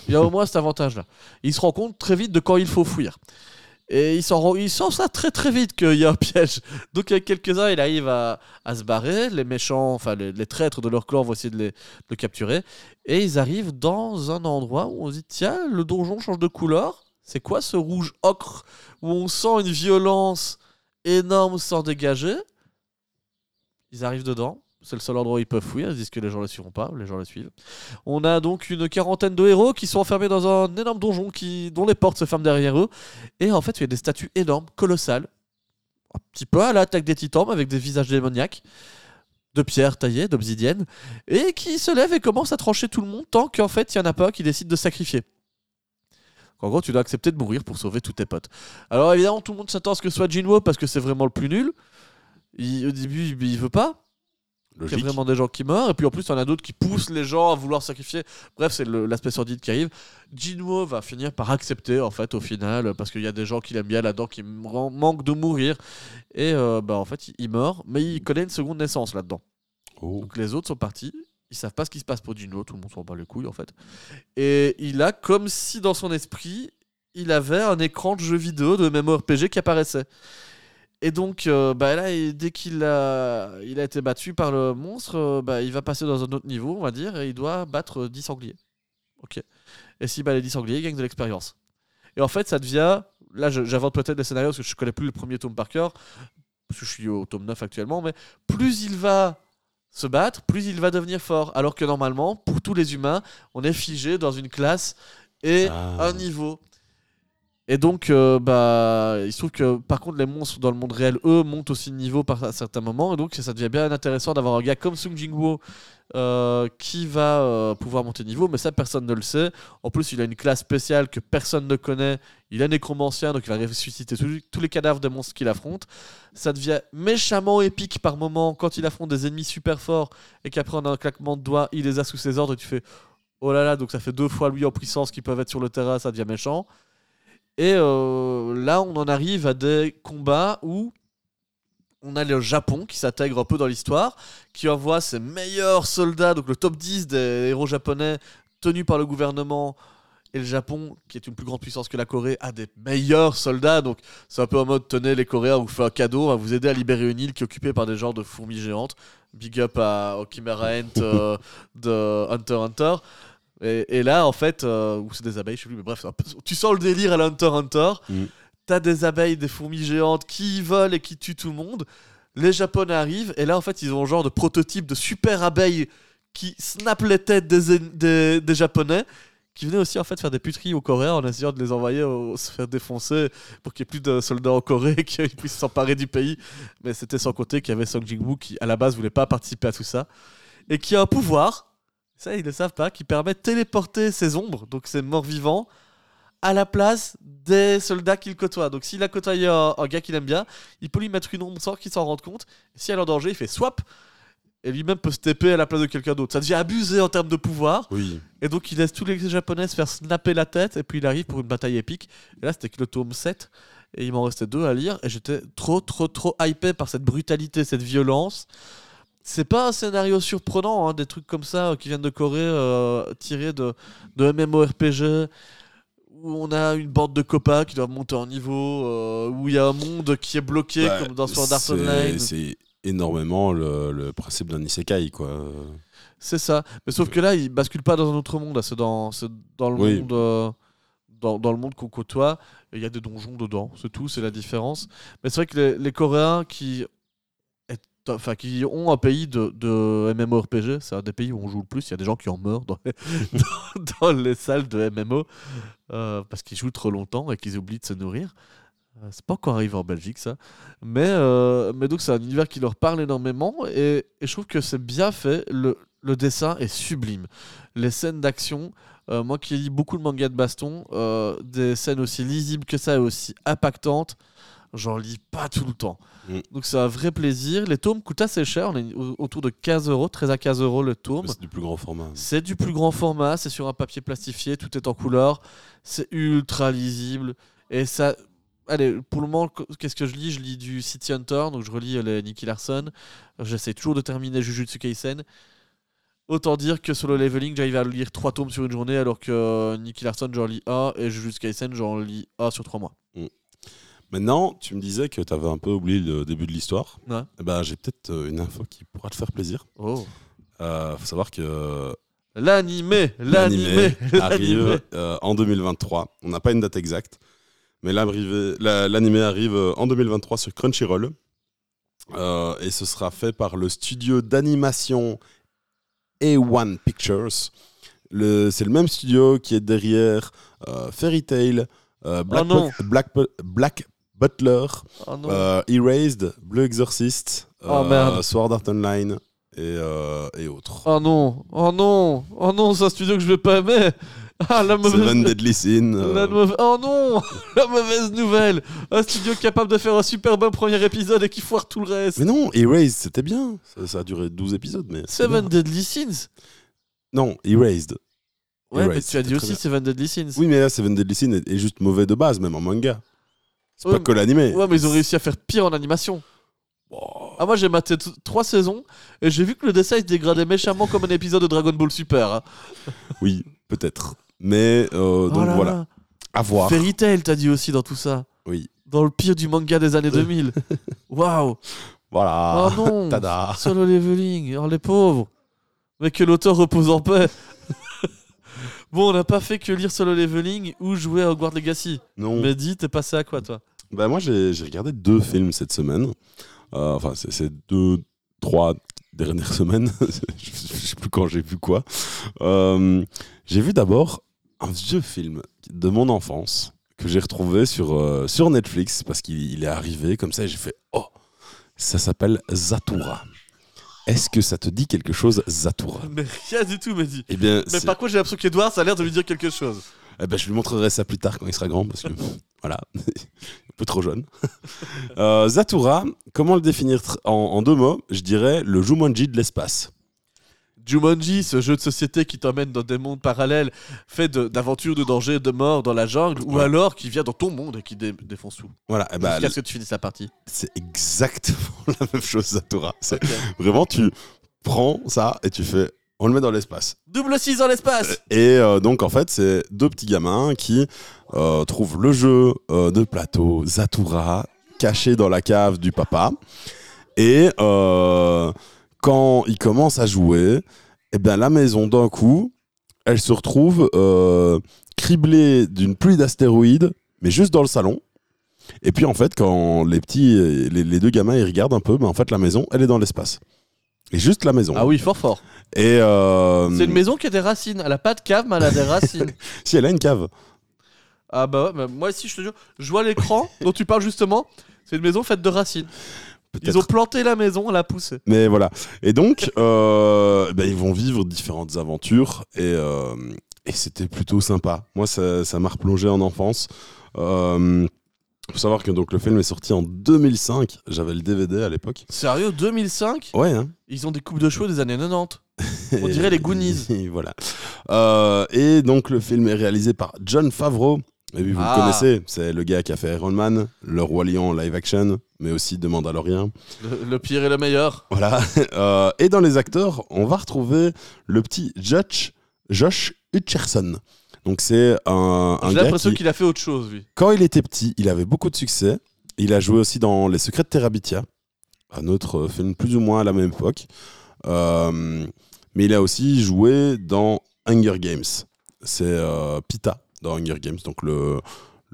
Il a au moins cet avantage-là. Il se rend compte très vite de quand il faut fuir. Et il s'en il sent ça très très vite qu'il y a un piège. Donc avec quelques-uns, il arrive à, à se barrer. Les méchants, enfin les, les traîtres de leur clan vont essayer de, les- de le capturer. Et ils arrivent dans un endroit où on se dit tiens, le donjon change de couleur. C'est quoi ce rouge ocre où on sent une violence énorme s'en dégager Ils arrivent dedans. C'est le seul endroit où ils peuvent fouiller. Ils se disent que les gens ne les suivront pas. Les gens les suivent. On a donc une quarantaine de héros qui sont enfermés dans un énorme donjon qui, dont les portes se ferment derrière eux. Et en fait, il y a des statues énormes, colossales. Un petit peu à l'attaque des titans, avec des visages démoniaques. De pierre taillée, d'obsidienne. Et qui se lèvent et commencent à trancher tout le monde tant qu'en fait, il n'y en a pas qui décident de sacrifier. En gros, tu dois accepter de mourir pour sauver tous tes potes. Alors évidemment, tout le monde s'attend à ce que ce soit Jinwo parce que c'est vraiment le plus nul. Il- au début, il, veut pas. Il y a vraiment des gens qui meurent. Et puis en plus, il y en a d'autres qui poussent les gens à vouloir sacrifier. Bref, c'est l'aspect sordide qui arrive. Jinwo va finir par accepter, en fait, au final, parce qu'il y a des gens qui l'aiment bien là-dedans, qui manquent de mourir. Et euh, bah, en fait, il, il meurt, mais il connaît une seconde naissance là-dedans. Oh. Donc les autres sont partis. Ils savent pas ce qui se passe pour Jinwo. Tout le monde s'en bat les couilles, en fait. Et il a comme si dans son esprit, il avait un écran de jeu vidéo de MMORPG qui apparaissait. Et donc, euh, bah là, dès qu'il a, il a été battu par le monstre, euh, bah, il va passer dans un autre niveau, on va dire, et il doit battre euh, 10 sangliers. Ok. Et s'il bat les 10 sangliers, il gagne de l'expérience. Et en fait, ça devient. Là, j'invente peut-être les scénarios parce que je connais plus le premier tome par cœur, parce que je suis au tome 9 actuellement, mais plus il va se battre, plus il va devenir fort. Alors que normalement, pour tous les humains, on est figé dans une classe et Ah. un niveau. Et donc, euh, bah, il se trouve que par contre, les monstres dans le monde réel, eux, montent aussi de niveau par à certains moments. Et donc, ça devient bien intéressant d'avoir un gars comme Sung Jingwo euh, qui va euh, pouvoir monter de niveau. Mais ça, personne ne le sait. En plus, il a une classe spéciale que personne ne connaît. Il est nécromancien, donc il va ressusciter tous- les cadavres des monstres qu'il affronte. Ça devient méchamment épique par moment quand il affronte des ennemis super forts et qu'après, en un claquement de doigts, il les a sous ses ordres. Et tu fais oh là là, donc ça fait deux fois lui en puissance qui peuvent être sur le terrain, ça devient méchant. Et euh, là, on en arrive à des combats où on a le Japon qui s'intègre un peu dans l'histoire, qui envoie ses meilleurs soldats, donc le top 10 des héros japonais tenus par le gouvernement. Et le Japon, qui est une plus grande puissance que la Corée, a des meilleurs soldats. Donc c'est un peu en mode tenez les Coréens, vous fait un cadeau, on va vous aider à libérer une île qui est occupée par des genres de fourmis géantes. Big up à, au Chimera Ant euh, de Hunter Hunter. Et, et là, en fait, euh, ou c'est des abeilles, je sais plus, mais bref, peu- tu sens le délire à la Hunter. Mm. T'as des abeilles, des fourmis géantes qui volent et qui tuent tout le monde. Les Japonais arrivent, et là, en fait, ils ont un genre de prototype de super abeilles qui snappent les têtes des, des, des Japonais, qui venaient aussi en fait faire des puteries aux Coréens en essayant de les envoyer au- se faire défoncer pour qu'il n'y ait plus de soldats en Corée et qu'ils puissent s'emparer du pays. Mais c'était sans côté qu'il y avait Song Jin-woo qui, à la base, voulait pas participer à tout ça, et qui a un pouvoir ça ils ne savent pas, qui permet de téléporter ses ombres, donc ses morts vivants, à la place des soldats qu'il côtoie. Donc s'il a côtoyé un, un gars qu'il aime bien, il peut lui mettre une ombre sans qu'il s'en rende compte. Et si elle est en danger, il fait swap, et lui-même peut se TP à la place de quelqu'un d'autre. Ça devient abusé en termes de pouvoir, Oui. et donc il laisse tous les japonais se faire snapper la tête, et puis il arrive pour une bataille épique. Et là c'était que le tome 7, et il m'en restait deux à lire, et j'étais trop trop trop hypé par cette brutalité, cette violence. C'est pas un scénario surprenant, hein, des trucs comme ça euh, qui viennent de Corée, euh, tirés de, de MMORPG, où on a une bande de copains qui doivent monter en niveau, euh, où il y a un monde qui est bloqué, Bah, comme dans Sword Art Online. C'est énormément le, le principe d'un isekai, quoi. C'est ça. Mais sauf que là, il bascule pas dans un autre monde. C'est dans, dans le Oui. monde. dans, dans le monde qu'on côtoie, il y a des donjons dedans, c'est tout, c'est la différence. Mais c'est vrai que les, les Coréens qui, enfin, qui ont un pays de, de MMORPG, c'est un des pays où on joue le plus, il y a des gens qui en meurent dans les, salles de MMO, euh, parce qu'ils jouent trop longtemps et qu'ils oublient de se nourrir. Euh, C'est pas encore arrivé en Belgique ça. Mais, euh, mais donc c'est un univers qui leur parle énormément et, je trouve que c'est bien fait. Le, dessin est sublime. Les scènes d'action, moi qui lis beaucoup de mangas de baston, des scènes aussi lisibles que ça et aussi impactantes, j'en lis pas tout le temps. Mm. Donc c'est un vrai plaisir. Les tomes coûtent assez cher, on est au- autour de 15 euros, 13 à 15 euros le tome. C'est du plus grand format. C'est du plus grand format, c'est sur un papier plastifié, tout est en couleur, c'est ultra lisible et ça. Allez, pour le moment, qu'est-ce que je lis? Je lis du City Hunter, donc je relis les Nicky Larson. J'essaie toujours de terminer Jujutsu Kaisen. Autant dire que sur le leveling, j'arrive à lire 3 tomes sur une journée, alors que euh, Nicky Larson, j'en lis un, et Jujutsu Kaisen, j'en lis un sur 3 mois. Maintenant, tu me disais que tu avais un peu oublié le début de l'histoire. Ouais. Eh ben, j'ai peut-être euh, une info qui pourra te faire plaisir. Oh. Euh, faut savoir que L'animé, l'animé, l'animé arrive euh, en 2023. On n'a pas une date exacte, mais l'animé arrive euh, en 2023 sur Crunchyroll. Euh, et ce sera fait par le studio d'animation A1 Pictures. C'est le même studio qui est derrière euh, Fairy Tail, euh, Black, Oh Black, Black Butler, Oh euh, Erased, Blue Exorcist, Oh, euh. Sword Art Online et, euh, et autres. Oh non, oh non, oh non, c'est un studio que je vais pas aimer. Ah, la mauvaise. Seven Deadly Sin. La Oh non, la mauvaise nouvelle. Un studio capable de faire un super bon premier épisode et qui foire tout le reste. Mais non, Erased, c'était bien. Ça, ça a duré 12 épisodes, mais. Seven bien. Deadly Sins. Non, Erased. Ouais, mais tu as dit aussi très Seven Deadly Sins. Oui, mais là, Seven Deadly Sin est, est juste mauvais de base, même en manga. C'est Ouais, pas que l'animé. Ouais, mais ils ont réussi à faire pire en animation. Oh. Ah, moi j'ai maté trois saisons et j'ai vu que le dessin il se dégradait méchamment comme un épisode de Dragon Ball Super. hein. Oui, peut-être. Mais euh, donc Oh là voilà, là. à voir. Fairy Tail, t'as dit aussi dans tout ça. Oui, Dans le pire du manga des années 2000. Waouh. voilà. Oh non. Tada. Solo leveling. Oh les pauvres. Mais que l'auteur repose en paix. Bon, on n'a pas fait que lire Solo leveling ou jouer à Hogwarts Legacy. Non. Mais dis, t'es passé à quoi toi? Bah, moi, j'ai regardé deux films cette semaine. Euh, enfin, c'est deux, trois dernières semaines. je sais plus quand j'ai vu quoi. Euh, j'ai vu d'abord un vieux film de mon enfance que j'ai retrouvé sur, euh, sur Netflix parce qu'il il est arrivé comme ça et j'ai fait Oh Ça s'appelle Zatura. Est-ce que ça te dit quelque chose, Zatura Mais rien du tout, Mehdi. Eh bien, Mais par contre, j'ai l'impression qu'Edouard, ça a l'air de lui dire quelque chose. eh ben, je lui montrerai ça plus tard quand il sera grand parce que voilà, un peu trop jeune. Euh, Zatura, comment le définir en, en deux mots Je dirais le Jumanji de l'espace. Jumanji, ce jeu de société qui t'emmène dans des mondes parallèles, fait de- d'aventures, de, dangers, de morts dans la jungle, ou alors qui vient dans ton monde et qui dé- défonce tout. Voilà, eh ben, Jusqu'à ce que tu finisses la partie. c'est exactement la même chose Zatura. C'est Ok. vraiment tu prends ça et tu fais on le met dans l'espace. Double 6 dans l'espace Et euh, donc en fait, c'est deux petits gamins qui euh, trouvent le jeu euh, de plateau Zatura caché dans la cave du papa. Et quand ils commencent à jouer, eh bien la maison d'un coup, elle se retrouve euh, criblée d'une pluie d'astéroïdes, mais juste dans le salon. Et puis en fait, quand les petits, les, les deux gamins, ils regardent un peu, ben, en fait la maison, elle est dans l'espace. Et juste la maison. Ah oui, fort fort. Et euh, C'est une maison qui a des racines. Elle a pas de cave, mais elle a des racines. si elle a une cave. ah bah ouais, moi aussi, je te jure, je vois l'écran dont tu parles justement. C'est une maison faite de racines. Ils ont planté la maison, elle a poussé. Mais voilà. Et donc, euh, ben, ils vont vivre différentes aventures et, euh, et c'était plutôt sympa. Moi, ça ça m'a replongé en enfance. Euh, faut savoir que donc, le film est sorti en 2005. J'avais le DVD à l'époque. Sérieux, 2005 Ouais, hein. Ils ont des coupes de cheveux des années 90. On dirait les Goonies. Et voilà. Euh, et donc, le film est réalisé par John Favreau. Et oui, vous Ah. le connaissez, c'est le gars qui a fait Iron Man, Le Roi Lion live action, mais aussi De Mandalorian. Le, le pire et le meilleur. Voilà. Euh, et dans les acteurs, on va retrouver le petit Josh, Josh Hutcherson. Donc c'est un, un J'ai l'impression qui, qu'il a fait autre chose, lui. quand il était petit, il avait beaucoup de succès. Il a joué aussi dans Les Secrets de Terabithia, un autre euh, film plus ou moins à la même époque. Euh, mais il a aussi joué dans Hunger Games. C'est euh, Pita dans Hunger Games, donc le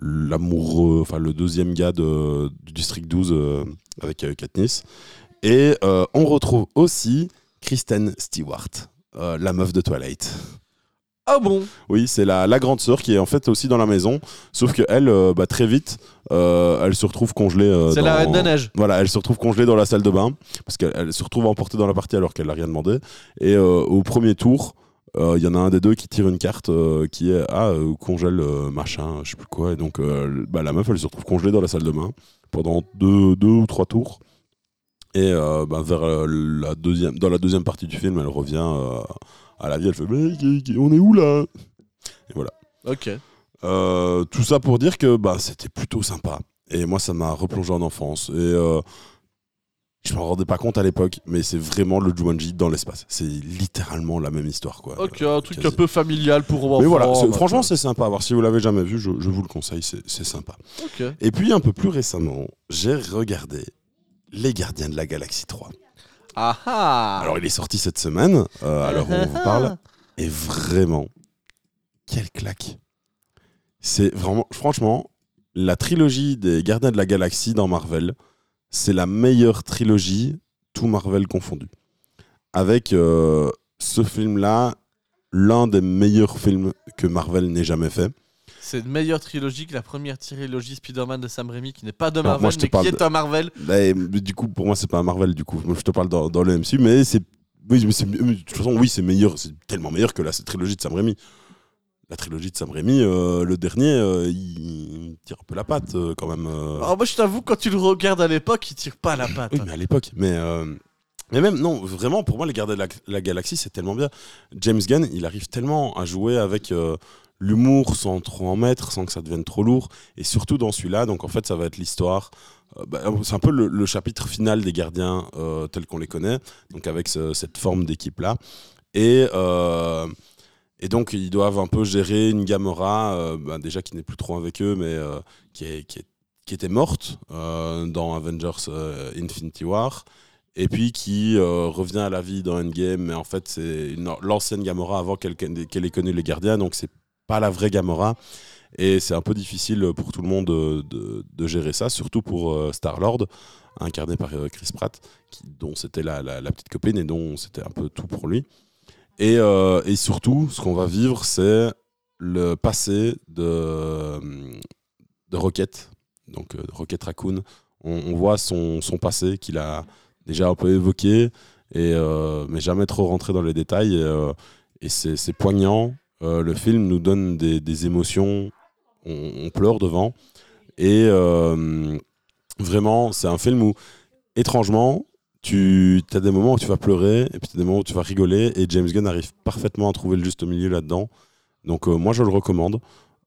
l'amoureux, enfin le deuxième gars de, du district 12 euh, avec euh, Katniss. Et euh, on retrouve aussi Kristen Stewart, euh, la meuf de Twilight. Ah bon? Oui, c'est la, la grande sœur qui est en fait aussi dans la maison, sauf que elle, euh, bah, très vite, euh, elle se retrouve congelée. euh, C'est la Reine des Neiges. Voilà, elle se retrouve congelée dans la salle de bain parce qu'elle elle se retrouve emportée dans la partie alors qu'elle n'a rien demandé. Et euh, au premier tour, euh, il y en a un des deux qui tire une carte euh, qui est ah euh, congèle euh, machin, je sais plus quoi. Et donc euh, bah, la meuf, elle se retrouve congelée dans la salle de bain pendant deux, deux ou trois tours. Et euh, bah, vers euh, la deuxième, dans la deuxième partie du film, elle revient euh, à la vie. Elle fait mais on est où là? Ok. euh, tout ça pour dire que bah, c'était plutôt sympa. Et moi, ça m'a replongé en enfance. Et euh, Je m'en rendais pas compte à l'époque, mais c'est vraiment le Jumanji dans l'espace. C'est littéralement la même histoire, quoi. Ok, un truc quasi. un peu familial pour enfants. Mais voilà, c'est- franchement, c'est sympa à voir. Si vous l'avez jamais vu, je, je vous le conseille, c'est c'est sympa. Et puis, un peu plus récemment, j'ai regardé Les Gardiens de la Galaxie 3. Ah ah Alors, il est sorti cette semaine, euh, à l'heure où on vous parle, et vraiment, quelle claque C'est vraiment, franchement, la trilogie des Gardiens de la Galaxie dans Marvel, c'est la meilleure trilogie, tout Marvel confondu. Avec euh, ce film-là, l'un des meilleurs films que Marvel n'ait jamais fait. C'est une meilleure trilogie que la première trilogie Spider-Man de Sam Raimi qui n'est pas de Marvel moi, je te mais parle qui de- est un Marvel. Du coup, pour moi, c'est pas un Marvel, du coup. Moi, je te parle dans, dans le MCU, mais c'est. Oui, mais de toute façon, oui, c'est meilleur. C'est tellement meilleur que la trilogie de Sam Raimi. La trilogie de Sam Raimi, euh, le dernier, euh, il, il tire un peu la patte, euh, quand même. Alors moi je t'avoue quand tu le regardes à l'époque il tire pas la patte. Oui, mais à l'époque. Mais, mais même, non, vraiment, pour moi, les Gardiens de la, la Galaxie, c'est tellement bien. James Gunn, il arrive tellement à jouer avec l'humour sans trop en mettre, sans que ça devienne trop lourd. Et surtout dans celui-là, donc en fait, ça va être l'histoire. euh, bah, c'est un peu le, le chapitre final des Gardiens euh, tels qu'on les connaît, donc avec ce- cette forme d'équipe-là. Et. euh, et donc, ils doivent un peu gérer une Gamora, euh, bah, déjà qui n'est plus trop avec eux, mais euh, qui, était morte euh, dans Avengers Infinity War, et puis qui revient à la vie dans Endgame, mais en fait, c'est l'ancienne Gamora avant qu'elle ait connu les Gardiens, donc c'est pas la vraie Gamora. Et c'est un peu difficile pour tout le monde de, gérer ça, surtout pour Star-Lord, incarné par Chris Pratt, qui, dont c'était la petite copine et dont c'était un peu tout pour lui. Et, euh, et surtout, ce qu'on va vivre, c'est le passé de, de Rocket, donc euh, Rocket Raccoon. On, voit son, passé qu'il a déjà un peu évoqué, euh, mais jamais trop rentré dans les détails. Et, c'est poignant. Le film nous donne des, émotions, on, on pleure devant. Et vraiment, c'est un film où, étrangement, tu as des moments où tu vas pleurer, et puis tu as des moments où tu vas rigoler, et James Gunn arrive parfaitement à trouver le juste milieu là-dedans. Donc euh, moi, je le recommande.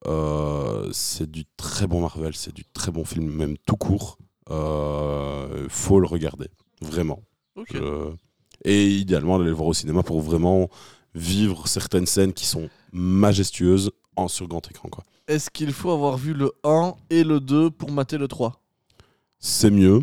Euh, c'est du très bon Marvel, c'est du très bon film, même tout court. Euh, faut le regarder, vraiment. Et idéalement, d'aller le voir au cinéma pour vraiment vivre certaines scènes qui sont majestueuses en sur grand écran. Quoi. Est-ce qu'il faut avoir vu le 1 et le 2 pour mater le 3 C'est mieux.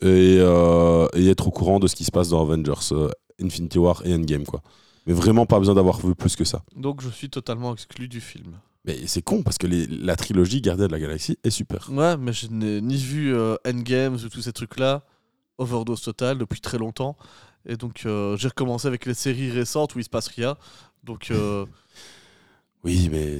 Et, euh, et être au courant de ce qui se passe dans Avengers, euh, Infinity War et Endgame. Quoi. Mais vraiment pas besoin d'avoir vu plus que ça. Donc je suis totalement exclu du film. Mais c'est con parce que les- la trilogie Gardien de la Galaxie est super. Ouais, mais je n'ai ni vu euh, Endgames ou tous ces trucs-là, overdose totale depuis très longtemps. Et donc euh, j'ai recommencé avec les séries récentes où il se passe rien. Donc Oui, mais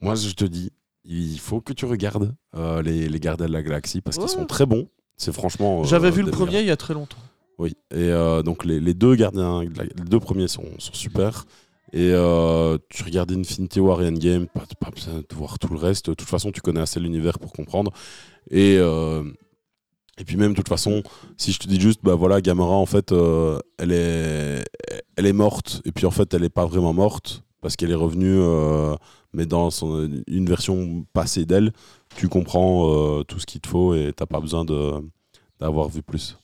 moi je te dis, il faut que tu regardes euh, les, les Gardiens de la Galaxie parce Ouais. qu'ils sont très bons. C'est franchement. euh, j'avais vu le premier il y a très longtemps. Oui, et euh, donc les, les deux gardiens, les deux premiers sont, sont super. Et euh, tu regardes Infinity War et Endgame, pas, pas besoin de voir tout le reste. De toute façon, tu connais assez l'univers pour comprendre. Et, euh, et puis même, de toute façon, si je te dis juste, bah voilà, Gamora, en fait, euh, elle, est, elle est morte. Et puis en fait, elle n'est pas vraiment morte parce qu'elle est revenue, euh, mais dans son, une version passée d'elle. Tu comprends euh, tout ce qu'il te faut et t'as pas besoin d'avoir vu plus.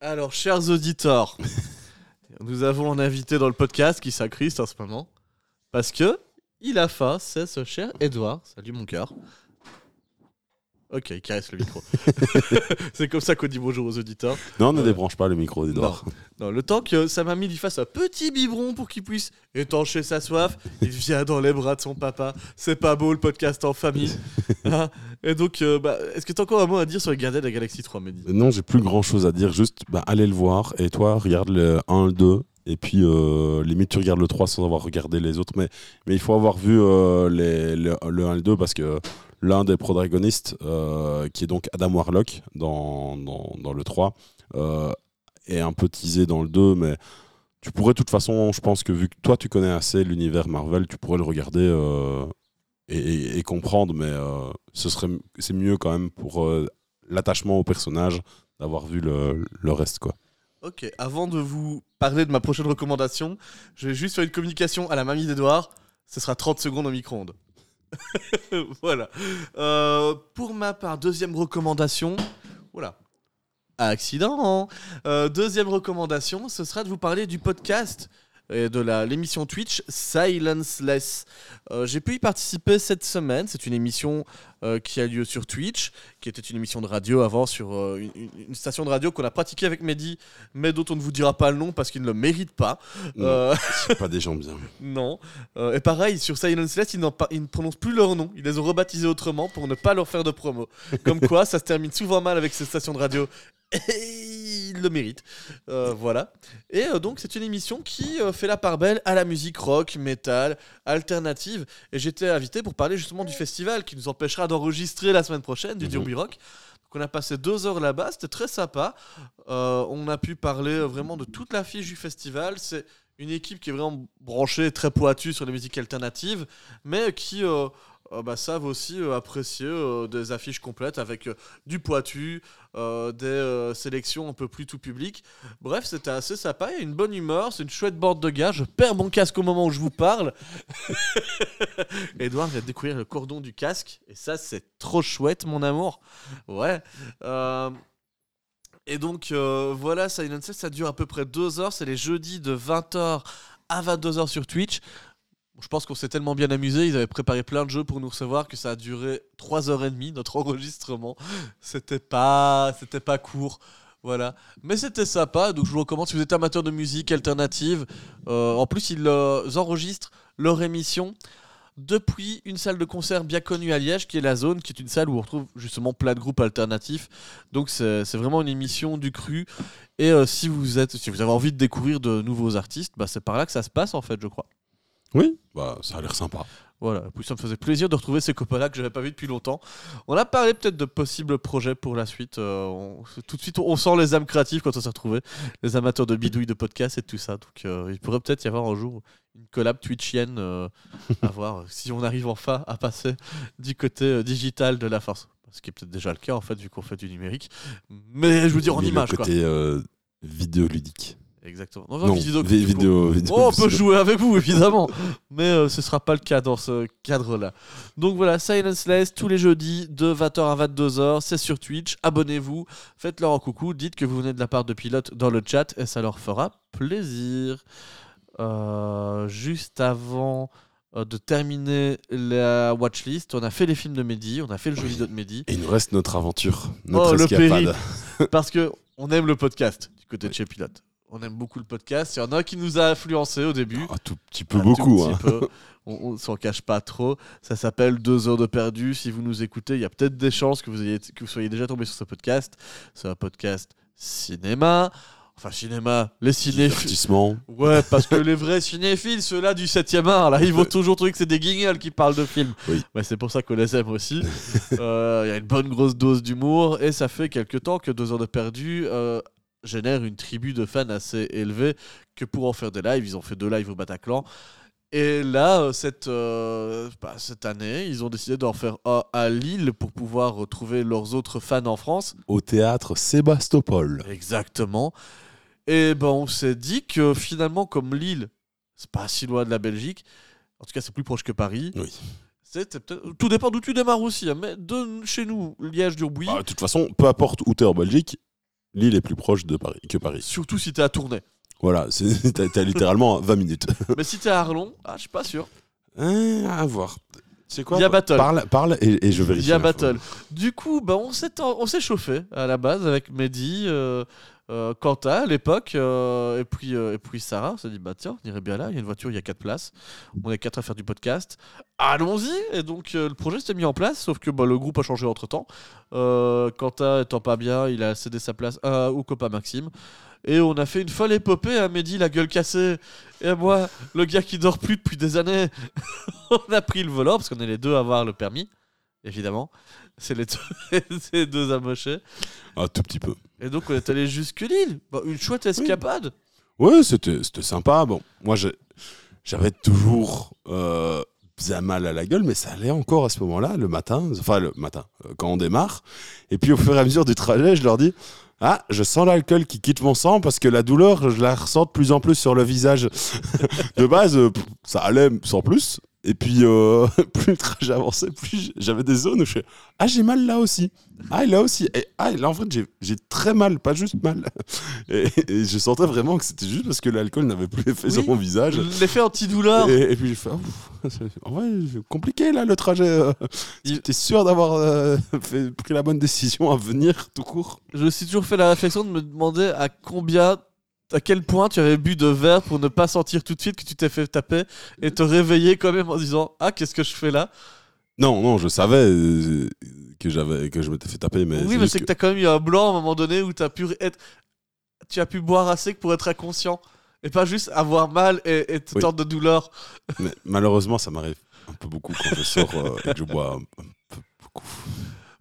Alors, chers auditeurs, nous avons un invité dans le podcast qui s'accriste en ce moment. Parce que il a faim, c'est ce cher Edouard. Salut mon cœur. Ok, il caresse le micro. c'est comme ça qu'on dit bonjour aux auditeurs. Non, ne Euh, débranche pas le micro d'Edouard. Non, le temps que sa mamie lui fasse un petit biberon pour qu'il puisse étancher sa soif, il vient dans les bras de son papa. C'est pas beau le podcast en famille. Hein Et donc, euh, bah, est-ce que t'as encore un mot à dire sur les Gardiens de la Galaxie 3, Mehdi? Non, j'ai plus grand chose à dire. Juste, bah, allez le voir. Et toi, regarde le 1, le 2. Et puis, euh, limite, tu regardes le 3 sans avoir regardé les autres. Mais, mais il faut avoir vu euh, les, le, le 1 et le 2 parce que l'un des protagonistes, euh, qui est donc Adam Warlock dans, dans, le 3, euh, est un peu teasé dans le 2. Mais tu pourrais, de toute façon, je pense que vu que toi, tu connais assez l'univers Marvel, tu pourrais le regarder euh, et, comprendre. Mais ce serait, c'est mieux quand même pour l'attachement au personnage d'avoir vu le, le reste quoi. Ok, avant de vous parler de ma prochaine recommandation, je vais juste faire une communication à la mamie d'Edouard. Ce sera 30 secondes au micro-ondes. voilà. Euh, pour ma part, deuxième recommandation. Voilà. accident. Euh, deuxième recommandation, ce sera de vous parler du podcast et de l'émission Twitch Silenceless. Euh, J'ai pu y participer cette semaine. C'est une émission euh, qui a lieu sur Twitch, qui était une émission de radio avant sur euh, une, station de radio qu'on a pratiquée avec Mehdi, mais dont on ne vous dira pas le nom parce qu'il ne le mérite pas. Euh, C'est pas des gens bien. non. Euh, et pareil, sur Silenceless, ils, n'en pa- ils ne prononcent plus leur nom. Ils les ont rebaptisés autrement pour ne pas leur faire de promo. Comme quoi, ça se termine souvent mal avec ces stations de radio. Et ils le méritent. Euh, voilà. Et euh, donc, c'est une émission qui euh, fait la part belle à la musique rock, metal, alternative. Et j'étais invité pour parler justement du festival qui nous empêchera d'enregistrer la semaine prochaine, du Mhm. Derby Rock. Donc, on a passé deux heures là-bas, c'était très sympa. Euh, on a pu parler euh, vraiment de toute la fiche du festival. C'est une équipe qui est vraiment branchée, très pointue sur les musiques alternatives, mais qui euh, euh, bah, savent aussi euh, apprécier euh, des affiches complètes avec euh, du pointu, euh, des sélections un peu plus tout public. Bref, c'était assez sympa, il y a une bonne humeur, c'est une chouette bande de gars. Je perds mon casque au moment où je vous parle. Edouard vient de découvrir le cordon du casque, et ça, c'est trop chouette, mon amour. Ouais. Et donc voilà, Silent Cell, ça dure à peu près deux heures. C'est les jeudis de 20h à 22h sur Twitch. Je pense qu'on s'est tellement bien amusé. Ils avaient préparé plein de jeux pour nous recevoir que ça a duré 3h30 notre enregistrement. C'était pas, c'était pas court. Voilà. Mais c'était sympa. Donc je vous recommande si vous êtes amateur de musique alternative. euh, en plus, ils euh, enregistrent leur émission depuis une salle de concert bien connue à Liège, qui est la Zone, qui est une salle où on retrouve justement plein de groupes alternatifs. Donc c'est vraiment une émission du cru. Et euh, si vous êtes, si vous avez envie de découvrir de nouveaux artistes, bah, c'est par là que ça se passe en fait, je crois. Oui, bah, ça a l'air sympa. Voilà, puis ça me faisait plaisir de retrouver ces copains-là que j'avais pas vus depuis longtemps. On a parlé peut-être de possibles projets pour la suite. euh, on- tout de suite, on sent les âmes créatives quand on s'est retrouvés, les amateurs de bidouilles, de podcasts et tout ça. Donc euh, il pourrait peut-être y avoir un jour une collab twitchienne euh, à voir si on arrive enfin à passer du côté digital de la force. Ce qui est peut-être déjà le cas en fait, vu qu'on fait du numérique. Mais je veux dire en Mais image le quoi. côté euh, vidéoludique. Exactement. Non, Non, vidéo- vi- vidéo, vidéo- Oh, on peut jouer avec vous, évidemment. Mais euh, ce sera pas le cas dans ce cadre-là. Donc voilà, Silence Less, tous les jeudis, de 20h à 22h. C'est sur Twitch. Abonnez-vous. Faites-leur un coucou. Dites que vous venez de la part de Pilote dans le chat et ça leur fera plaisir. Euh, juste avant euh, de terminer la watchlist, on a fait les films de Mehdi, on a fait le jeu Oui. vidéo de Mehdi. Et il nous reste notre aventure. Notre Oh, le escapade. Parce que on aime le podcast du côté de chez Pilote. On aime beaucoup le podcast. Il y en a qui nous a influencé au début. Un tout petit peu Un beaucoup. hein. peu. On, on s'en cache pas trop. Ça s'appelle Deux heures de perdu. Si vous nous écoutez, il y a peut-être des chances que vous, ayez, que vous soyez déjà tombé sur ce podcast. C'est un podcast cinéma. Enfin, cinéma, les cinéphiles. Ouais, parce que les vrais cinéphiles, ceux-là du 7 e art, là, ils vont toujours trouver que c'est des guignols qui parlent de films. Oui. C'est pour ça qu'on les aime aussi. Euh, Il y a une bonne grosse dose d'humour et ça fait quelques temps que Deux heures de perdu euh, génère une tribu de fans assez élevée que pour en faire des lives, ils ont fait deux lives au Bataclan. Et là, euh, cette, euh, bah, cette année, ils ont décidé d'en faire un à Lille pour pouvoir retrouver leurs autres fans en France. Au théâtre Sébastopol. Exactement. Et ben on s'est dit que finalement, comme Lille, c'est pas si loin de la Belgique, en tout cas c'est plus proche que Paris. Oui. Tout dépend d'où tu démarres aussi, hein, mais de chez nous, Liège, Durbuy, Bah, de toute façon, peu importe où t'es en Belgique, Lille est plus proche de Paris que Paris. surtout si t'es à Tournai. Voilà, c'est- t'as t'as littéralement 20 minutes. mais si t'es à Arlon, ah, je suis pas sûr. Hein, à voir. C'est quoi Via Battle. Parle, parle et, et je vérifie. Via l'info. Battle. Du coup, ben, on s'est on s'est chauffé à la base avec Mehdi, euh, euh, Quentin à l'époque, euh, et, puis, euh, et puis Sarah. On s'est dit, bah tiens, on irait bien là, il y a une voiture, il y a quatre places. On est quatre à faire du podcast. Allons-y Et donc, euh, le projet s'est mis en place, sauf que bah, le groupe a changé entre temps. Quentin étant pas bien, il a cédé sa place à, au copain Maxime. Et on a fait une folle épopée à Mehdi, la gueule cassée. Et moi, le gars qui dort plus depuis des années. on a pris le volant, parce qu'on est les deux à avoir le permis, évidemment. C'est les deux, ces deux amochés. Un tout petit peu. Et donc, on est allé jusque Lille. Bah, une chouette escapade. Ouais, c'était sympa. Bon, moi, j'avais toujours euh, mal à la gueule, mais ça allait encore à ce moment-là, le matin. Enfin, le matin, euh, quand on démarre. Et puis, au fur et à mesure du trajet, je leur dis Ah, je sens l'alcool qui quitte mon sang parce que la douleur, je la ressens de plus en plus sur le visage. de base, euh, ça allait sans plus. Et puis, euh, plus le trajet avançait, plus j'avais des zones où je fais Ah, j'ai mal là aussi. Ah, là aussi. Et, ah, là, en fait, j'ai- très mal, pas juste mal. Et, et je sentais vraiment que c'était juste parce que l'alcool n'avait plus effet sur mon visage. L'effet antidouleur. Et, et puis, j'ai fait Ah, En vrai, c'est compliqué là, le trajet. euh. Il- T'es sûr d'avoir euh, pris la bonne décision à venir, tout court? Je me suis toujours fait la réflexion de me demander à combien, à quel point tu avais bu de verre pour ne pas sentir tout de suite que tu t'es fait taper et te réveiller quand même en disant Ah, qu'est-ce que je fais là? Non, non, je savais euh, que, j'avais, que je m'étais fait taper, mais. Oui, mais c'est que t'as quand même eu un blanc à un moment donné où t'as pu être. Tu as pu boire assez pour être inconscient. Et pas juste avoir mal et, et te Oui. de douleur. Mais malheureusement, ça m'arrive un peu beaucoup quand je sors euh, et que je bois un, un peu beaucoup.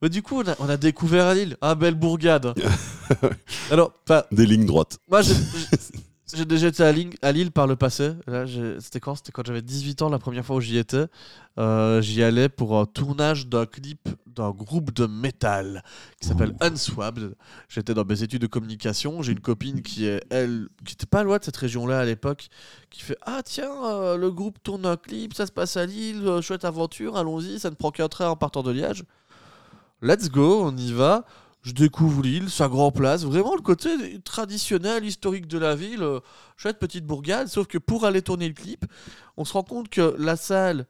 Mais du coup, on a, on a découvert à Lille. Ah, belle bourgade. Alors, Des lignes droites. moi, j'ai- déjà été à Lille, à Lille par le passé. C'était quand? C'était quand j'avais 18 ans, la première fois où j'y étais. Euh, j'y allais pour un tournage d'un clip d'un groupe de métal qui s'appelle Unswabbed. J'étais dans mes études de communication. J'ai une copine qui est, elle, qui était pas loin de cette région-là à l'époque, qui fait Ah, tiens, euh, le groupe tourne un clip, ça se passe à Lille, euh, chouette aventure, allons-y, ça ne prend qu'un train en partant de Liège. Let's go, on y va. Je découvre l'île, sa grande place, vraiment le côté traditionnel, historique de la ville, euh, chouette petite bourgade, sauf que pour aller tourner le clip, on se rend compte que la salle,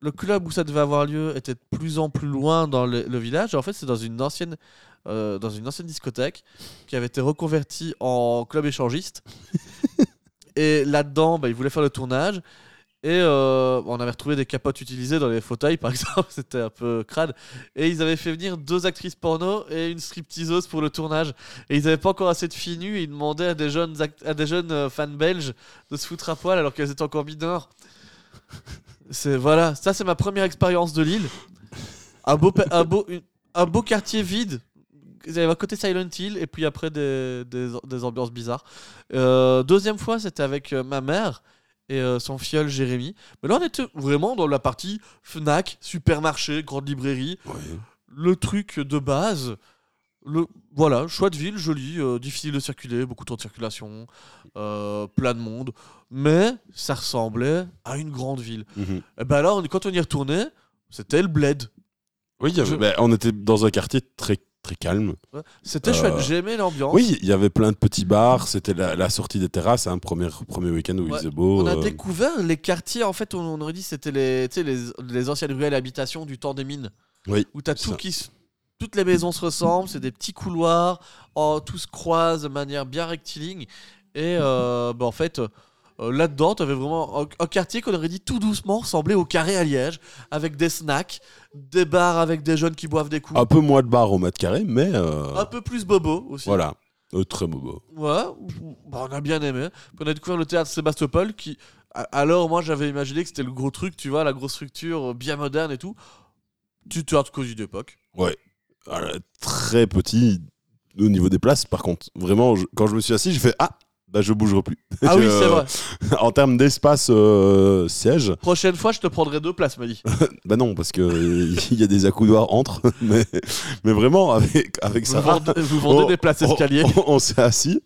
le club où ça devait avoir lieu était de plus en plus loin dans le, le village. Et en fait, c'est dans une ancienne, euh, dans une ancienne discothèque qui avait été reconvertie en club échangiste. et là-dedans, bah, ils voulaient faire le tournage. Et euh, on avait retrouvé des capotes utilisées dans les fauteuils, par exemple, c'était un peu crade. Et ils avaient fait venir deux actrices porno et une stripteaseuse pour le tournage. Et ils n'avaient pas encore assez de filles Ils demandaient à des jeunes, à des jeunes euh, fans belges de se foutre à poil alors qu'elles étaient encore mineures. C'est voilà, ça c'est ma première expérience de Lille. Un beau, un beau, un beau quartier vide. Il y avait un côté Silent Hill et puis après des, des, ambiances bizarres. Euh, deuxième fois, c'était avec ma mère et euh, son filleul Jérémy. Mais là, on était vraiment dans la partie Fnac, supermarché, grande librairie le truc de base. Le, voilà, chouette ville, jolie, euh, difficile de circuler, beaucoup trop de circulation, euh, plein de monde. Mais ça ressemblait à une grande ville. Mhm. Et ben là, on, quand on y retournait, c'était le bled. Oui, il y avait- Je- ben, on était dans un quartier très, très calme. C'était Euh, chouette, j'aimais l'ambiance. Oui, il y avait plein de petits bars. C'était la, la sortie des terrasses, un premier, premier week-end où il faisait beau. On a euh, découvert les quartiers, en fait, on, on aurait dit c'était les, les, les anciennes ruelles habitations du temps des mines. Oui, Où t'as tout ça. qui. Toutes les maisons se ressemblent, c'est des petits couloirs, oh, tout se croise de manière bien rectiligne. Et euh, bah, en fait, euh, là-dedans, t'avais vraiment un, un quartier qu'on aurait dit tout doucement ressemblait au carré à Liège, avec des snacks, des bars avec des jeunes qui boivent des coups. un peu moins de bars au mètre carré, mais euh, Un peu plus bobo aussi. voilà. Euh, très beau. Ouais, ou- bah, on a bien aimé. Puis on a découvert le théâtre Sébastopol qui. a- Alors, moi, j'avais imaginé que c'était le gros truc, tu vois, la grosse structure euh, bien moderne et tout. Du théâtre cosy d'époque. Euh, très petit au niveau des places. Par contre, vraiment, je- quand je me suis assis, j'ai fait Ah, bah, je bougerai plus. Ah oui, Euh, c'est vrai. en termes d'espace euh, siège, Prochaine fois, je te prendrai deux places, Mali. bah non, parce que euh, il y a des accoudoirs entre. Mais, mais vraiment, avec, avec Vous Sarah, vendez, vous vendez on- des places on- escalier. On, on s'est assis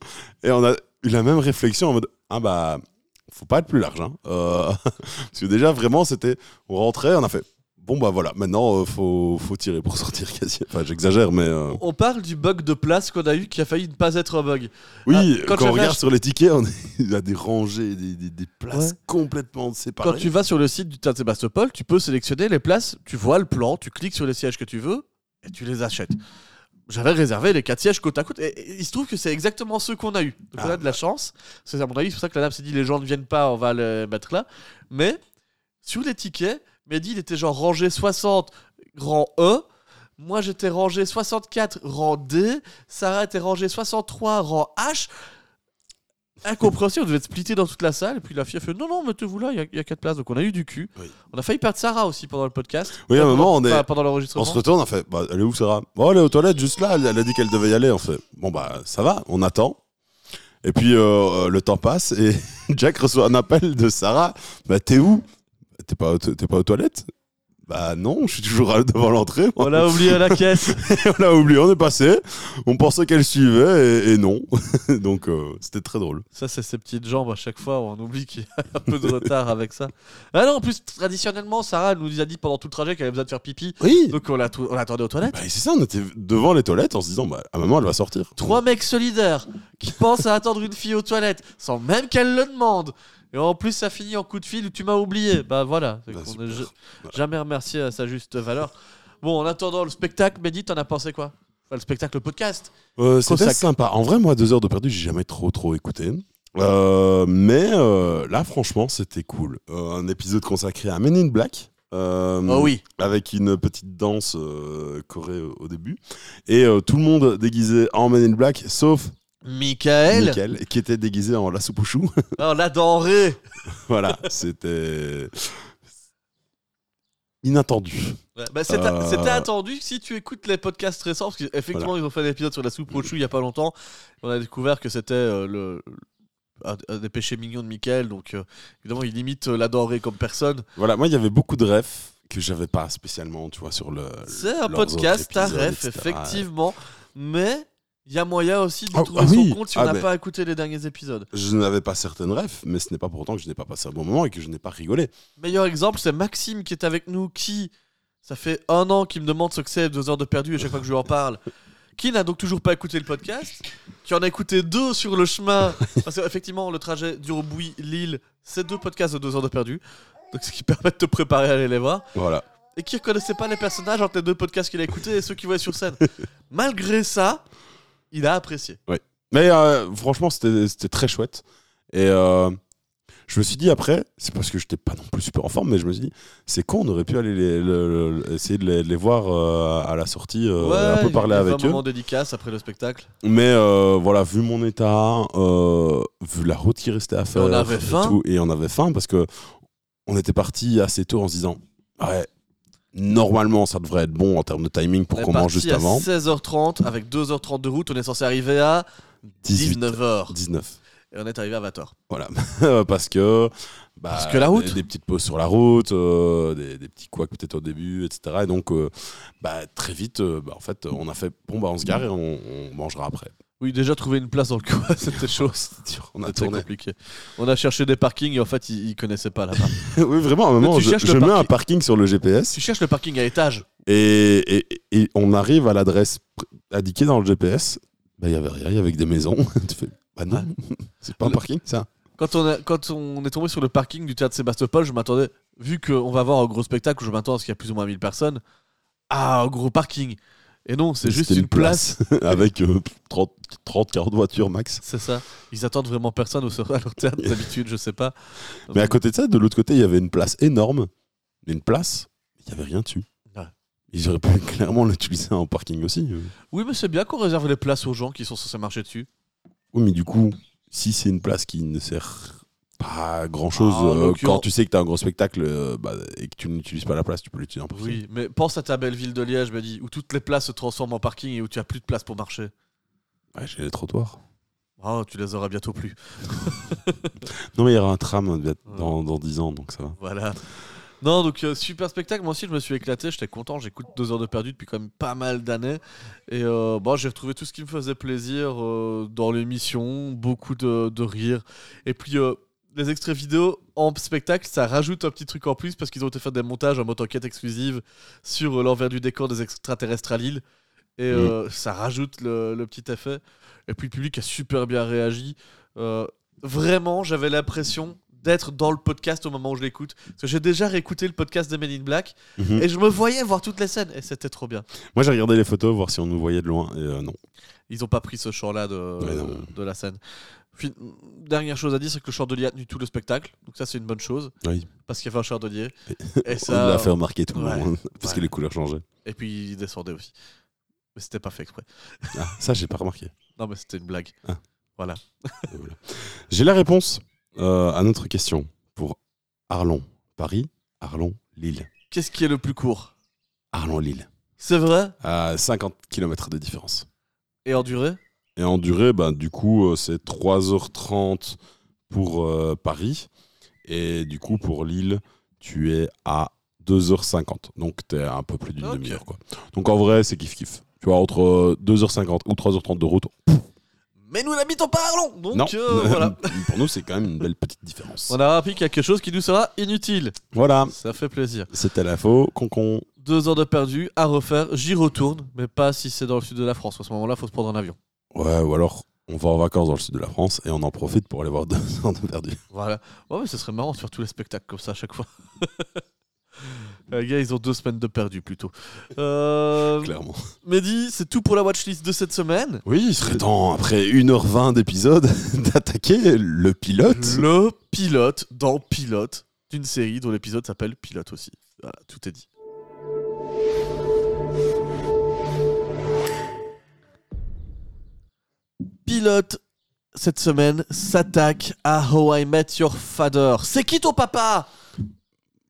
et on a eu la même réflexion en mode Ah bah, faut pas être plus large. hein. Euh, parce que déjà, vraiment, c'était. On rentrait, on a fait Bon bah voilà, maintenant, euh, faut, faut tirer pour sortir quasi. Enfin, j'exagère, mais. euh, On parle du bug de place qu'on a eu qui a failli ne pas être un bug. Oui, Ah, quand quand, on regarde sur les tickets, on a des rangées, des, des- des places Ouais. complètement séparées. Quand tu vas sur le site du Théâtre Sébastopol, tu peux sélectionner les places, tu vois le plan, tu cliques sur les sièges que tu veux et tu les achètes. J'avais réservé les quatre sièges côte à côte et, et il se trouve que c'est exactement ceux qu'on a eu. Donc on Ah, a de la chance. C'est à mon avis, c'est pour ça que la dame s'est dit les gens ne viennent pas, on va les mettre là. Mais sur les tickets, Mehdi il était genre rangé 60 rang E. Moi j'étais rangé 64 rang D. Sarah était rangée 63 rang H. Incompréhensible, on devait être splitté dans toute la salle. Et puis la fille a fait Non, non, mettez-vous là, il y a- il y, a quatre places. Donc on a eu du cul. Oui. On a failli perdre Sarah aussi pendant le podcast. Oui, à un moment, on est- pendant On se retourne, on fait bah, Elle est où Sarah? Bon, elle est aux toilettes juste là, elle, elle a dit qu'elle devait y aller. On fait Bon, bah ça va, on attend. Et puis euh, le temps passe et Jack reçoit un appel de Sarah Bah t'es où? T'es pas, t'es pas aux toilettes? Bah non, je suis toujours devant l'entrée. On l'a oublié à la caisse. on l'a oublié, on est passé. On pensait qu'elle suivait et, et non. Donc euh, c'était très drôle. Ça, c'est ces petites jambes à chaque fois. On oublie qu'il y a un peu de retard avec ça. Ah non, en plus, traditionnellement, Sarah nous a dit pendant tout le trajet qu'elle avait besoin de faire pipi. Oui. Donc on, l'a aux toilettes. Bah, c'est ça, on était devant les toilettes en se disant, bah, à maman, elle va sortir. Trois mecs solidaires qui pensent à attendre une fille aux toilettes sans même qu'elle le demande. Et en plus, ça finit en coup de fil où tu m'as oublié. Bah voilà. Bah, Voilà. jamais remercié à sa juste valeur. Bon, en attendant le spectacle, Mehdi, t'en as pensé quoi? Enfin, Le spectacle, le podcast. Euh, C'était sympa. En vrai, moi, deux heures de perdu, j'ai jamais trop, trop écouté. Euh, mais euh, là, franchement, c'était cool. Euh, un épisode consacré à Men in Black. Oh oui. Avec une petite danse chorée au, début. Et tout le monde déguisé en Men in Black, sauf Michael. Michael, qui était déguisé en la soupe aux choux. Oh, la denrée. voilà, c'était inattendu. Ouais, bah, c'était Euh. c'était attendu si tu écoutes les podcasts récents, parce qu'effectivement, ils ont fait un épisode sur la soupe au chou il y a pas longtemps. On a découvert que c'était euh, le. Un, un des péchés mignons de Michael, donc euh, évidemment il imite euh, la denrée comme personne. Voilà, moi, il y avait beaucoup de refs que j'avais pas spécialement, tu vois, sur le. C'est un podcast à ref, effectivement, mais il y a moyen aussi de Ah, trouver ah son oui. compte si on Ah, n'a pas écouté les derniers épisodes. Je n'avais pas certaines refs, mais ce n'est pas pour autant que je n'ai pas passé un bon moment et que je n'ai pas rigolé. Meilleur exemple, c'est Maxime qui est avec nous, qui, ça fait un an qu'il me demande ce que c'est deux heures de perdu à chaque fois que je lui en parle. Qui n'a donc toujours pas écouté le podcast, qui en a écouté deux sur le chemin, parce qu'effectivement le trajet Durbuy-Lille, c'est deux podcasts de deux heures de perdu, donc ce qui permet de te préparer à aller les voir, Voilà. et qui ne reconnaissait pas les personnages entre les deux podcasts qu'il a écoutés et ceux qu'il voyait sur scène. Malgré ça, il a apprécié. Mais euh, franchement, c'était très chouette. Et euh, je me suis dit après, c'est parce que j'étais pas non plus super en forme, mais je me suis dit, c'est con, on aurait pu aller les- essayer de les, voir euh, à la sortie, un peu parler avec un eux. moment dédicace après le spectacle. Mais euh, voilà, vu mon état, vu la route qui restait à faire, on avait et faim. tout, et on avait faim parce que on était parti assez tôt en se disant, ouais, normalement ça devrait être bon en termes de timing pour qu'on mange juste à avant. 16h30 avec 2h30 de route. On est censé arriver à 18, 19h. 19. Et on est arrivé à 20h. Voilà, parce que bah, Parce que la route. des, des petites pauses sur la route, euh, des, des petits couacs peut-être au début, etc. Et donc euh, bah, très vite, euh, bah, en fait, on a fait bon bah on se gare et on, on mangera après. Oui, déjà trouver une place dans le coin, c'était chaud. On a tourné. compliqué. On a cherché des parkings et en fait, ils, ils connaissaient pas là-bas. oui, vraiment, à un moment, tu je, mets parking. un parking sur le GPS tu cherches le parking à étage. et, et- et on arrive à l'adresse indiquée dans le GPS. Bah, il y avait rien, il y avait que des maisons. tu fais, bah non, c'est pas un parking ça. Quand on, a- quand on est tombé sur le parking du théâtre Sébastopol, je m'attendais, vu qu'on va voir un gros spectacle, je m'attends à ce qu'il y a plus ou moins 1000 personnes, à un gros parking. Et non, c'est juste une place. avec euh, 30, 30, 40 voitures max. C'est ça. Ils attendent vraiment personne au à leur théâtre d'habitude, je sais pas. Mais à côté de ça, de l'autre côté, il y avait une place énorme. Une place, il n'y avait rien dessus. Ouais. Ils auraient pu clairement l'utiliser en parking aussi. euh. Oui, mais c'est bien qu'on réserve les places aux gens qui sont censés marcher dessus. Oui, mais du coup, si c'est une place qui ne sert pas grand chose, Ah, l'occurrence- quand tu sais que tu as un gros spectacle euh, bah, et que tu n'utilises pas la place, tu peux l'utiliser en parking. Oui, mais pense à ta belle ville de Liège, où toutes les places se transforment en parking et où tu as plus de place pour marcher. Ouais, j'ai les trottoirs. Oh, tu les auras bientôt plus. Non, mais il y aura un tram dans, dans 10 ans, donc ça va. Voilà. Non, donc euh, super spectacle. Moi aussi, je me suis éclaté. J'étais content. J'écoute deux heures de perdu depuis quand même pas mal d'années. Et euh, bon, j'ai retrouvé tout ce qui me faisait plaisir euh, dans l'émission. Beaucoup de, de rire. Et puis, euh, les extraits vidéo en spectacle, ça rajoute un petit truc en plus parce qu'ils ont été faire des montages en mode enquête exclusive sur euh, l'envers du décor des extraterrestres à Lille. Et euh, ça rajoute le, le petit effet. Et puis, le public a super bien réagi. Euh, vraiment, j'avais l'impression d'être dans le podcast au moment où je l'écoute. Parce que j'ai déjà réécouté le podcast de Men in Black Mhm. et je me voyais voir toutes les scènes et c'était trop bien. Moi, j'ai regardé les photos, voir si on nous voyait de loin, et euh, non. Ils ont pas pris ce champ-là de la scène. Fin- dernière chose à dire, c'est que le chandelier a tenu tout le spectacle. Donc ça, c'est une bonne chose. Oui. Parce qu'il y avait un chandelier. Et On ça, l'a fait remarquer tout le monde, parce Ouais. que les couleurs changeaient. Et puis il descendait aussi. Mais c'était pas fait exprès. Ah, ça, j'ai pas remarqué. Non, mais c'était une blague. Ah. Voilà. Voilà. J'ai la réponse euh, à notre question pour Arlon, Paris, Arlon, Lille. Qu'est-ce qui est le plus court? Arlon, Lille. C'est vrai? À 50 km de différence. Et en durée? Et en durée, bah, du coup, euh, c'est 3h30 pour euh, Paris. Et du coup, pour Lille, tu es à 2h50. Donc t'es à un peu plus d'une demi-heure. quoi. Donc en vrai, c'est kiff-kiff. Tu vois, entre euh, 2h50 ou 3h30 de route, Mais nous n'habitons pas Arlon Donc non. euh, voilà. Pour nous, c'est quand même une belle petite différence. On a appris quelque chose qui nous sera inutile. Voilà, Ça fait plaisir. c'était l'info. Concon. Deux heures de perdu à refaire. J'y retourne, mais pas si c'est dans le sud de la France. À ce moment-là, faut se prendre un avion. Ouais, ou alors on va en vacances dans le sud de la France et on en profite pour aller voir deux heures de perdu. Voilà. Ouais, mais ce serait marrant de faire tous les spectacles comme ça à chaque fois. Les gars, ils ont deux semaines de perdu plutôt. Euh, Clairement. Mehdi, c'est tout pour la watchlist de cette semaine. Oui, il serait temps, après 1h20 d'épisode, d'attaquer le pilote. Le pilote dans Pilote d'une série dont l'épisode s'appelle Pilote aussi. Voilà, tout est dit. Pilote cette semaine s'attaque à How I Met Your Father. C'est qui ton papa?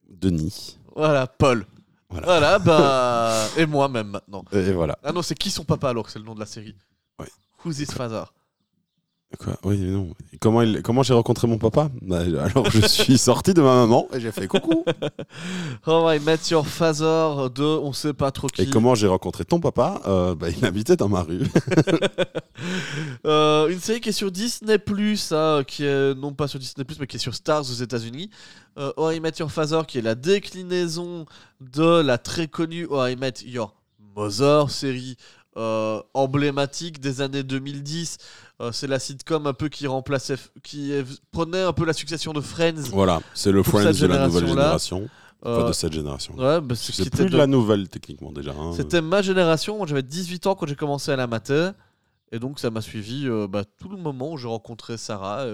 Denis. Voilà, Paul. Voilà. Voilà, bah. et moi-même maintenant. Et voilà. Ah non, c'est qui son papa alors? Que c'est le nom de la série Ouais. Who's his father? Quoi Oui, non. Comment, il- comment j'ai rencontré mon papa? Bah, Alors, je suis sorti de ma maman et j'ai fait coucou. How I Met Your Father de on sait pas trop qui. Et comment j'ai rencontré ton papa? Euh, bah, Il habitait dans ma rue. Euh, une série qui est sur Disney Plus, qui est non pas sur Disney mais qui est sur Stars aux États-Unis. Euh, How I Met Your Father, qui est la déclinaison de la très connue How I Met Your Mother, série euh, emblématique des années 2010. Euh, c'est la sitcom un peu qui remplaçait, qui prenait un peu la succession de Friends. Voilà, c'est le Friends de la nouvelle génération. Enfin, Euh, de cette génération. ouais, bah, c'est plus de de- la nouvelle, techniquement, déjà. hein. C'était ma génération. Moi, j'avais 18 ans quand j'ai commencé à la mater. Et donc, ça m'a suivi bah, tout le moment où j'ai rencontré Sarah.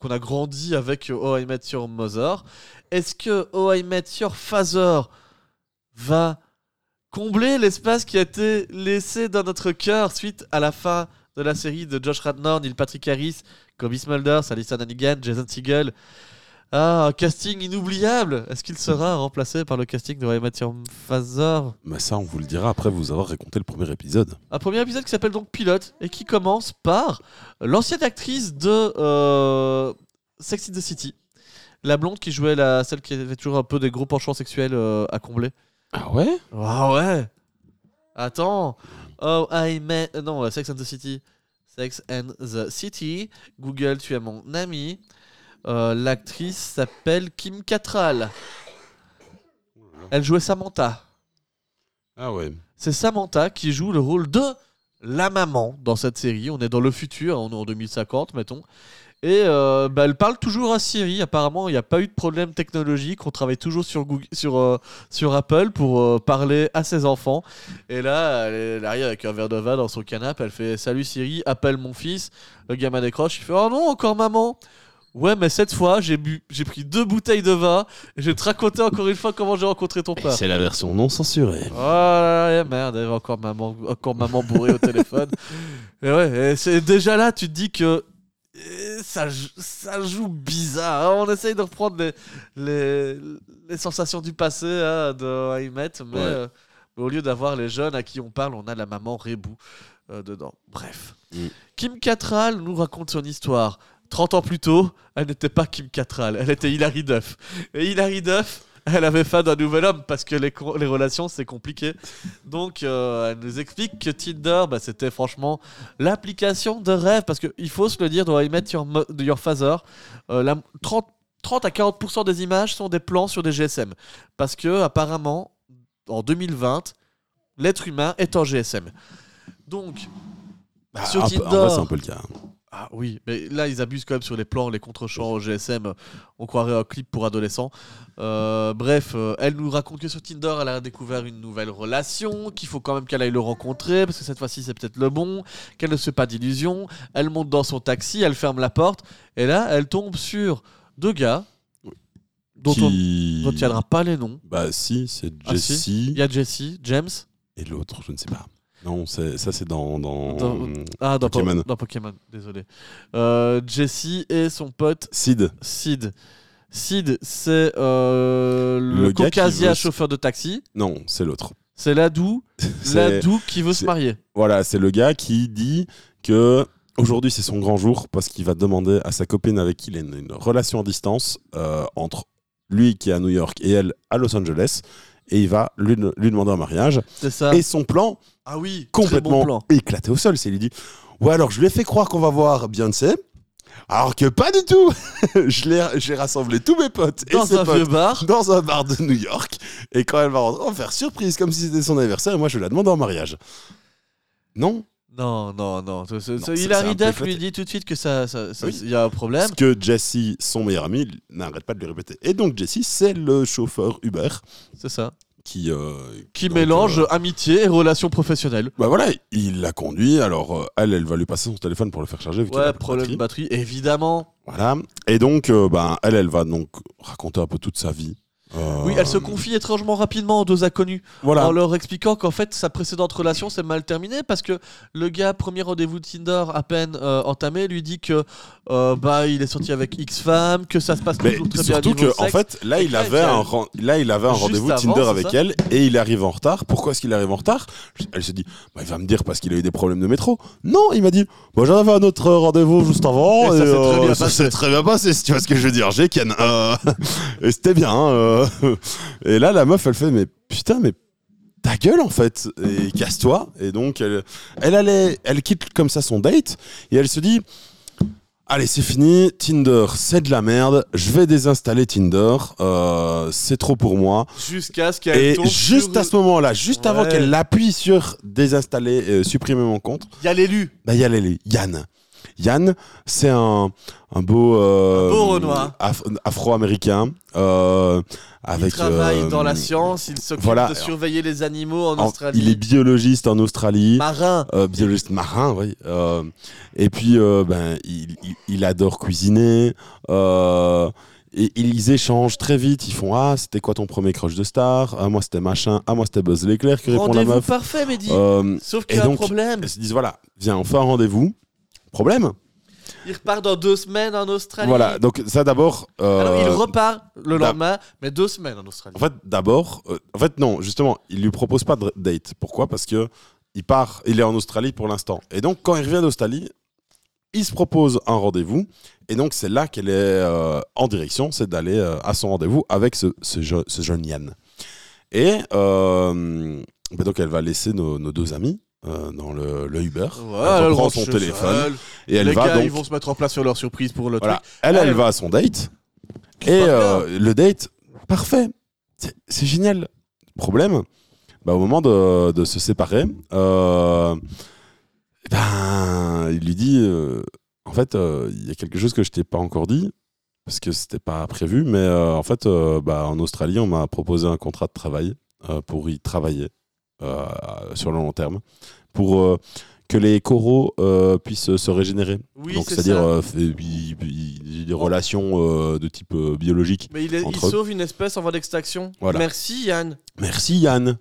qu'on a grandi avec Oh I Met Your Mother. Est-ce que Oh I Met Your Father va combler l'espace qui a été laissé dans notre cœur suite à la fin de la série de Josh Radnor, Neil Patrick Harris, Kobe Smulders, Alison Hannigan, Jason Segel Ah, un casting inoubliable Est-ce qu'il sera remplacé par le casting de Met Your Father Mais ça, on vous le dira après vous avoir raconté le premier épisode. un premier épisode qui s'appelle donc Pilote et qui commence par l'ancienne actrice de euh, Sex in the City. La blonde qui jouait la, celle qui avait toujours un peu des gros penchants sexuels euh, à combler. Ah ouais? Ah ouais? Attends Oh, I met... Non, euh, Sex and the City. Sex and the City. Google, tu es mon ami. Euh, L'actrice s'appelle Kim Cattrall. Elle jouait Samantha. Ah ouais. C'est Samantha qui joue le rôle de la maman dans cette série. On est dans le futur, on est en 2050, mettons. Et euh, bah, elle parle toujours à Siri. Apparemment, il n'y a pas eu de problème technologique. On travaille toujours sur, Google, sur, euh, sur Apple pour euh, parler à ses enfants. Et là, elle, elle arrive avec un verre de vin dans son canapé. Elle fait Salut Siri, appelle mon fils. Le gamin décroche. Il fait Oh non, encore maman. Ouais, mais cette fois, j'ai bu, j'ai pris deux bouteilles de vin. Et je vais te raconter encore une fois comment j'ai rencontré ton père. C'est la version non censurée. Oh là là, merde, y avait encore maman, encore maman bourrée au téléphone. Et ouais, c'est déjà là, tu te dis que eh, ça, jou- ça joue bizarre. hein. On essaye de reprendre les, les, les sensations du passé hein, de I Met, mais, Ouais. euh, mais au lieu d'avoir les jeunes à qui on parle, on a la maman Rebou euh, dedans. Bref. Mm. Kim Cattrall nous raconte son histoire. 30 ans plus tôt, elle n'était pas Kim Cattrall, elle était Hilary Duff. Et Hilary Duff, elle avait faim d'un nouvel homme parce que les, relations c'est compliqué. Donc euh, elle nous explique que Tinder, bah, c'était franchement l'application de rêve parce qu'il faut se le dire dans I Met Your, Your Father, euh, la- 30, 30 à 40% des images sont des plans sur des GSM parce que apparemment en 2020 l'être humain est en GSM. Donc Ah, Sur Tinder. c'est un peu le cas. Ah oui, mais là ils abusent quand même sur les plans, les contre-champs au GSM. On croirait un clip pour adolescents. Euh, bref, euh, elle nous raconte que sur Tinder, elle a découvert une nouvelle relation, qu'il faut quand même qu'elle aille le rencontrer, parce que cette fois-ci c'est peut-être le bon, qu'elle ne se fait pas d'illusions. Elle monte dans son taxi, elle ferme la porte, et là elle tombe sur deux gars dont on ne retiendra pas les noms. Bah si, c'est Ah, si. Jesse Il y a Jesse, James. et l'autre, je ne sais pas. Non, ça c'est dans... dans... Dans- Ah, dans Pokémon. Dans Pokémon, désolé. Euh, Jesse et son pote Sid. Sid. Sid, c'est euh, le, veut- chauffeur de taxi. Non, c'est l'autre. C'est Ladou, Ladou qui veut se marier. Voilà, c'est le gars qui dit que aujourd'hui c'est son grand jour parce qu'il va demander à sa copine avec qui il a une, une relation à distance euh, entre lui qui est à New York et elle à Los Angeles, et il va lui, lui demander en mariage. C'est ça. Et son plan, Ah oui, complètement bon plan. éclaté au sol, c'est il dit Ouais, alors je lui ai fait croire qu'on va voir Beyoncé. Alors que pas du tout Je l'ai- J'ai rassemblé tous mes potes et Dans ses un potes vieux bar. dans un bar de New York. Et quand elle va rentrer, on va faire surprise comme si c'était son anniversaire. Et moi, je la demande en mariage. Non Non, non, non. Ce- ce- ce- Hilary Duff lui dit tout de suite que ça, ça, ça- Oui. il y a un problème. Parce que Jesse, son meilleur ami, n'arrête pas de lui répéter. Et donc, Jesse, c'est le chauffeur Uber C'est ça. qui. euh, Qui mélange euh, amitié et relations professionnelles. bah voilà, il la conduit. Alors, euh, elle, elle va lui passer son téléphone pour le faire charger. Vu Ouais, problème de batterie. batterie, évidemment. Voilà. Et donc, ben, elle, elle va donc raconter un peu toute sa vie. Euh, Oui, elle se confie étrangement rapidement aux deux inconnus Voilà. en leur expliquant qu'en fait sa précédente relation s'est mal terminée parce que le gars, premier rendez-vous de Tinder à peine euh, entamé, lui dit que euh, bah il est sorti avec X femmes, que ça se passe Mais toujours très bien. surtout au niveau que en fait là il avait un là il avait un rendez-vous Tinder avec elle et il arrive en retard. Pourquoi est-ce qu'il arrive en retard? Elle se dit bah, il va me dire parce qu'il a eu des problèmes de métro. Non, il m'a dit bah, j'en avais un autre rendez-vous juste avant Et ça s'est très bien passé. s'est très bien passé si tu vois ce que je veux dire. J'ai Ken et c'était bien. euh. et là la meuf elle fait mais putain mais ta gueule en fait. Et casse-toi. Et donc elle, elle allait elle quitte comme ça son date. Et elle se dit allez c'est fini. Tinder c'est de la merde. Je vais désinstaller Tinder. Euh, c'est trop pour moi. Jusqu'à ce qu'elle et tombe juste sur- à ce moment là juste avant qu'elle appuie sur désinstaller euh, supprimer mon compte. Il y a l'élu. bah il y a les- Yann Yann c'est un, un beau, euh, Un beau Renoir. af- afro-américain euh, avec il travaille euh, dans la science, il s'occupe voilà. de surveiller les animaux en, en- Australie. il est biologiste en Australie marin. biologiste marin, oui. Et puis, ben, il, il- il adore cuisiner. et ils échangent très vite. Ils font Ah, c'était quoi ton premier crush de star? Ah, moi, c'était machin. Ah, moi, c'était Buzz l'éclair qui répond la Rendez-vous meuf. parfait, Mehdi. Sauf qu'il y a un problème. Ils se disent Voilà, viens, on fait un rendez-vous. Problème Il repart dans deux semaines en Australie. Voilà, donc ça d'abord. euh, Alors, il repart le lendemain, mais deux semaines en Australie. En fait, d'abord, euh, en fait, non, justement, il lui propose pas de date. Pourquoi? Parce que il part, il est en Australie pour l'instant. Et donc, quand il revient d'Australie, il se propose un rendez-vous. Et donc, c'est là qu'elle est euh, en direction, c'est d'aller à son rendez-vous avec ce, ce, je- ce jeune Yann. Et donc, elle va laisser nos, nos deux amis euh, dans le, le Uber. Elle reprend son téléphone et elle les va gars, donc ils vont se mettre en place sur leur surprise pour le voilà. truc. Elle, elle Elle- va à son date. Et euh, le date, parfait. C'est- génial. Problème, bah, au moment de, de se séparer, euh, eh ben, il lui dit En fait, il y a quelque chose que je t'ai pas encore dit, parce que c'était pas prévu, mais en fait, bah, en Australie, on m'a proposé un contrat de travail pour y travailler sur le long terme, pour euh, que les coraux euh, puissent se régénérer. Oui, Donc, c'est c'est-à-dire euh, des relations euh, de type euh, biologique. Mais il, est- entre sauve une espèce en voie d'extinction. Voilà. Merci Yann. Merci Yann.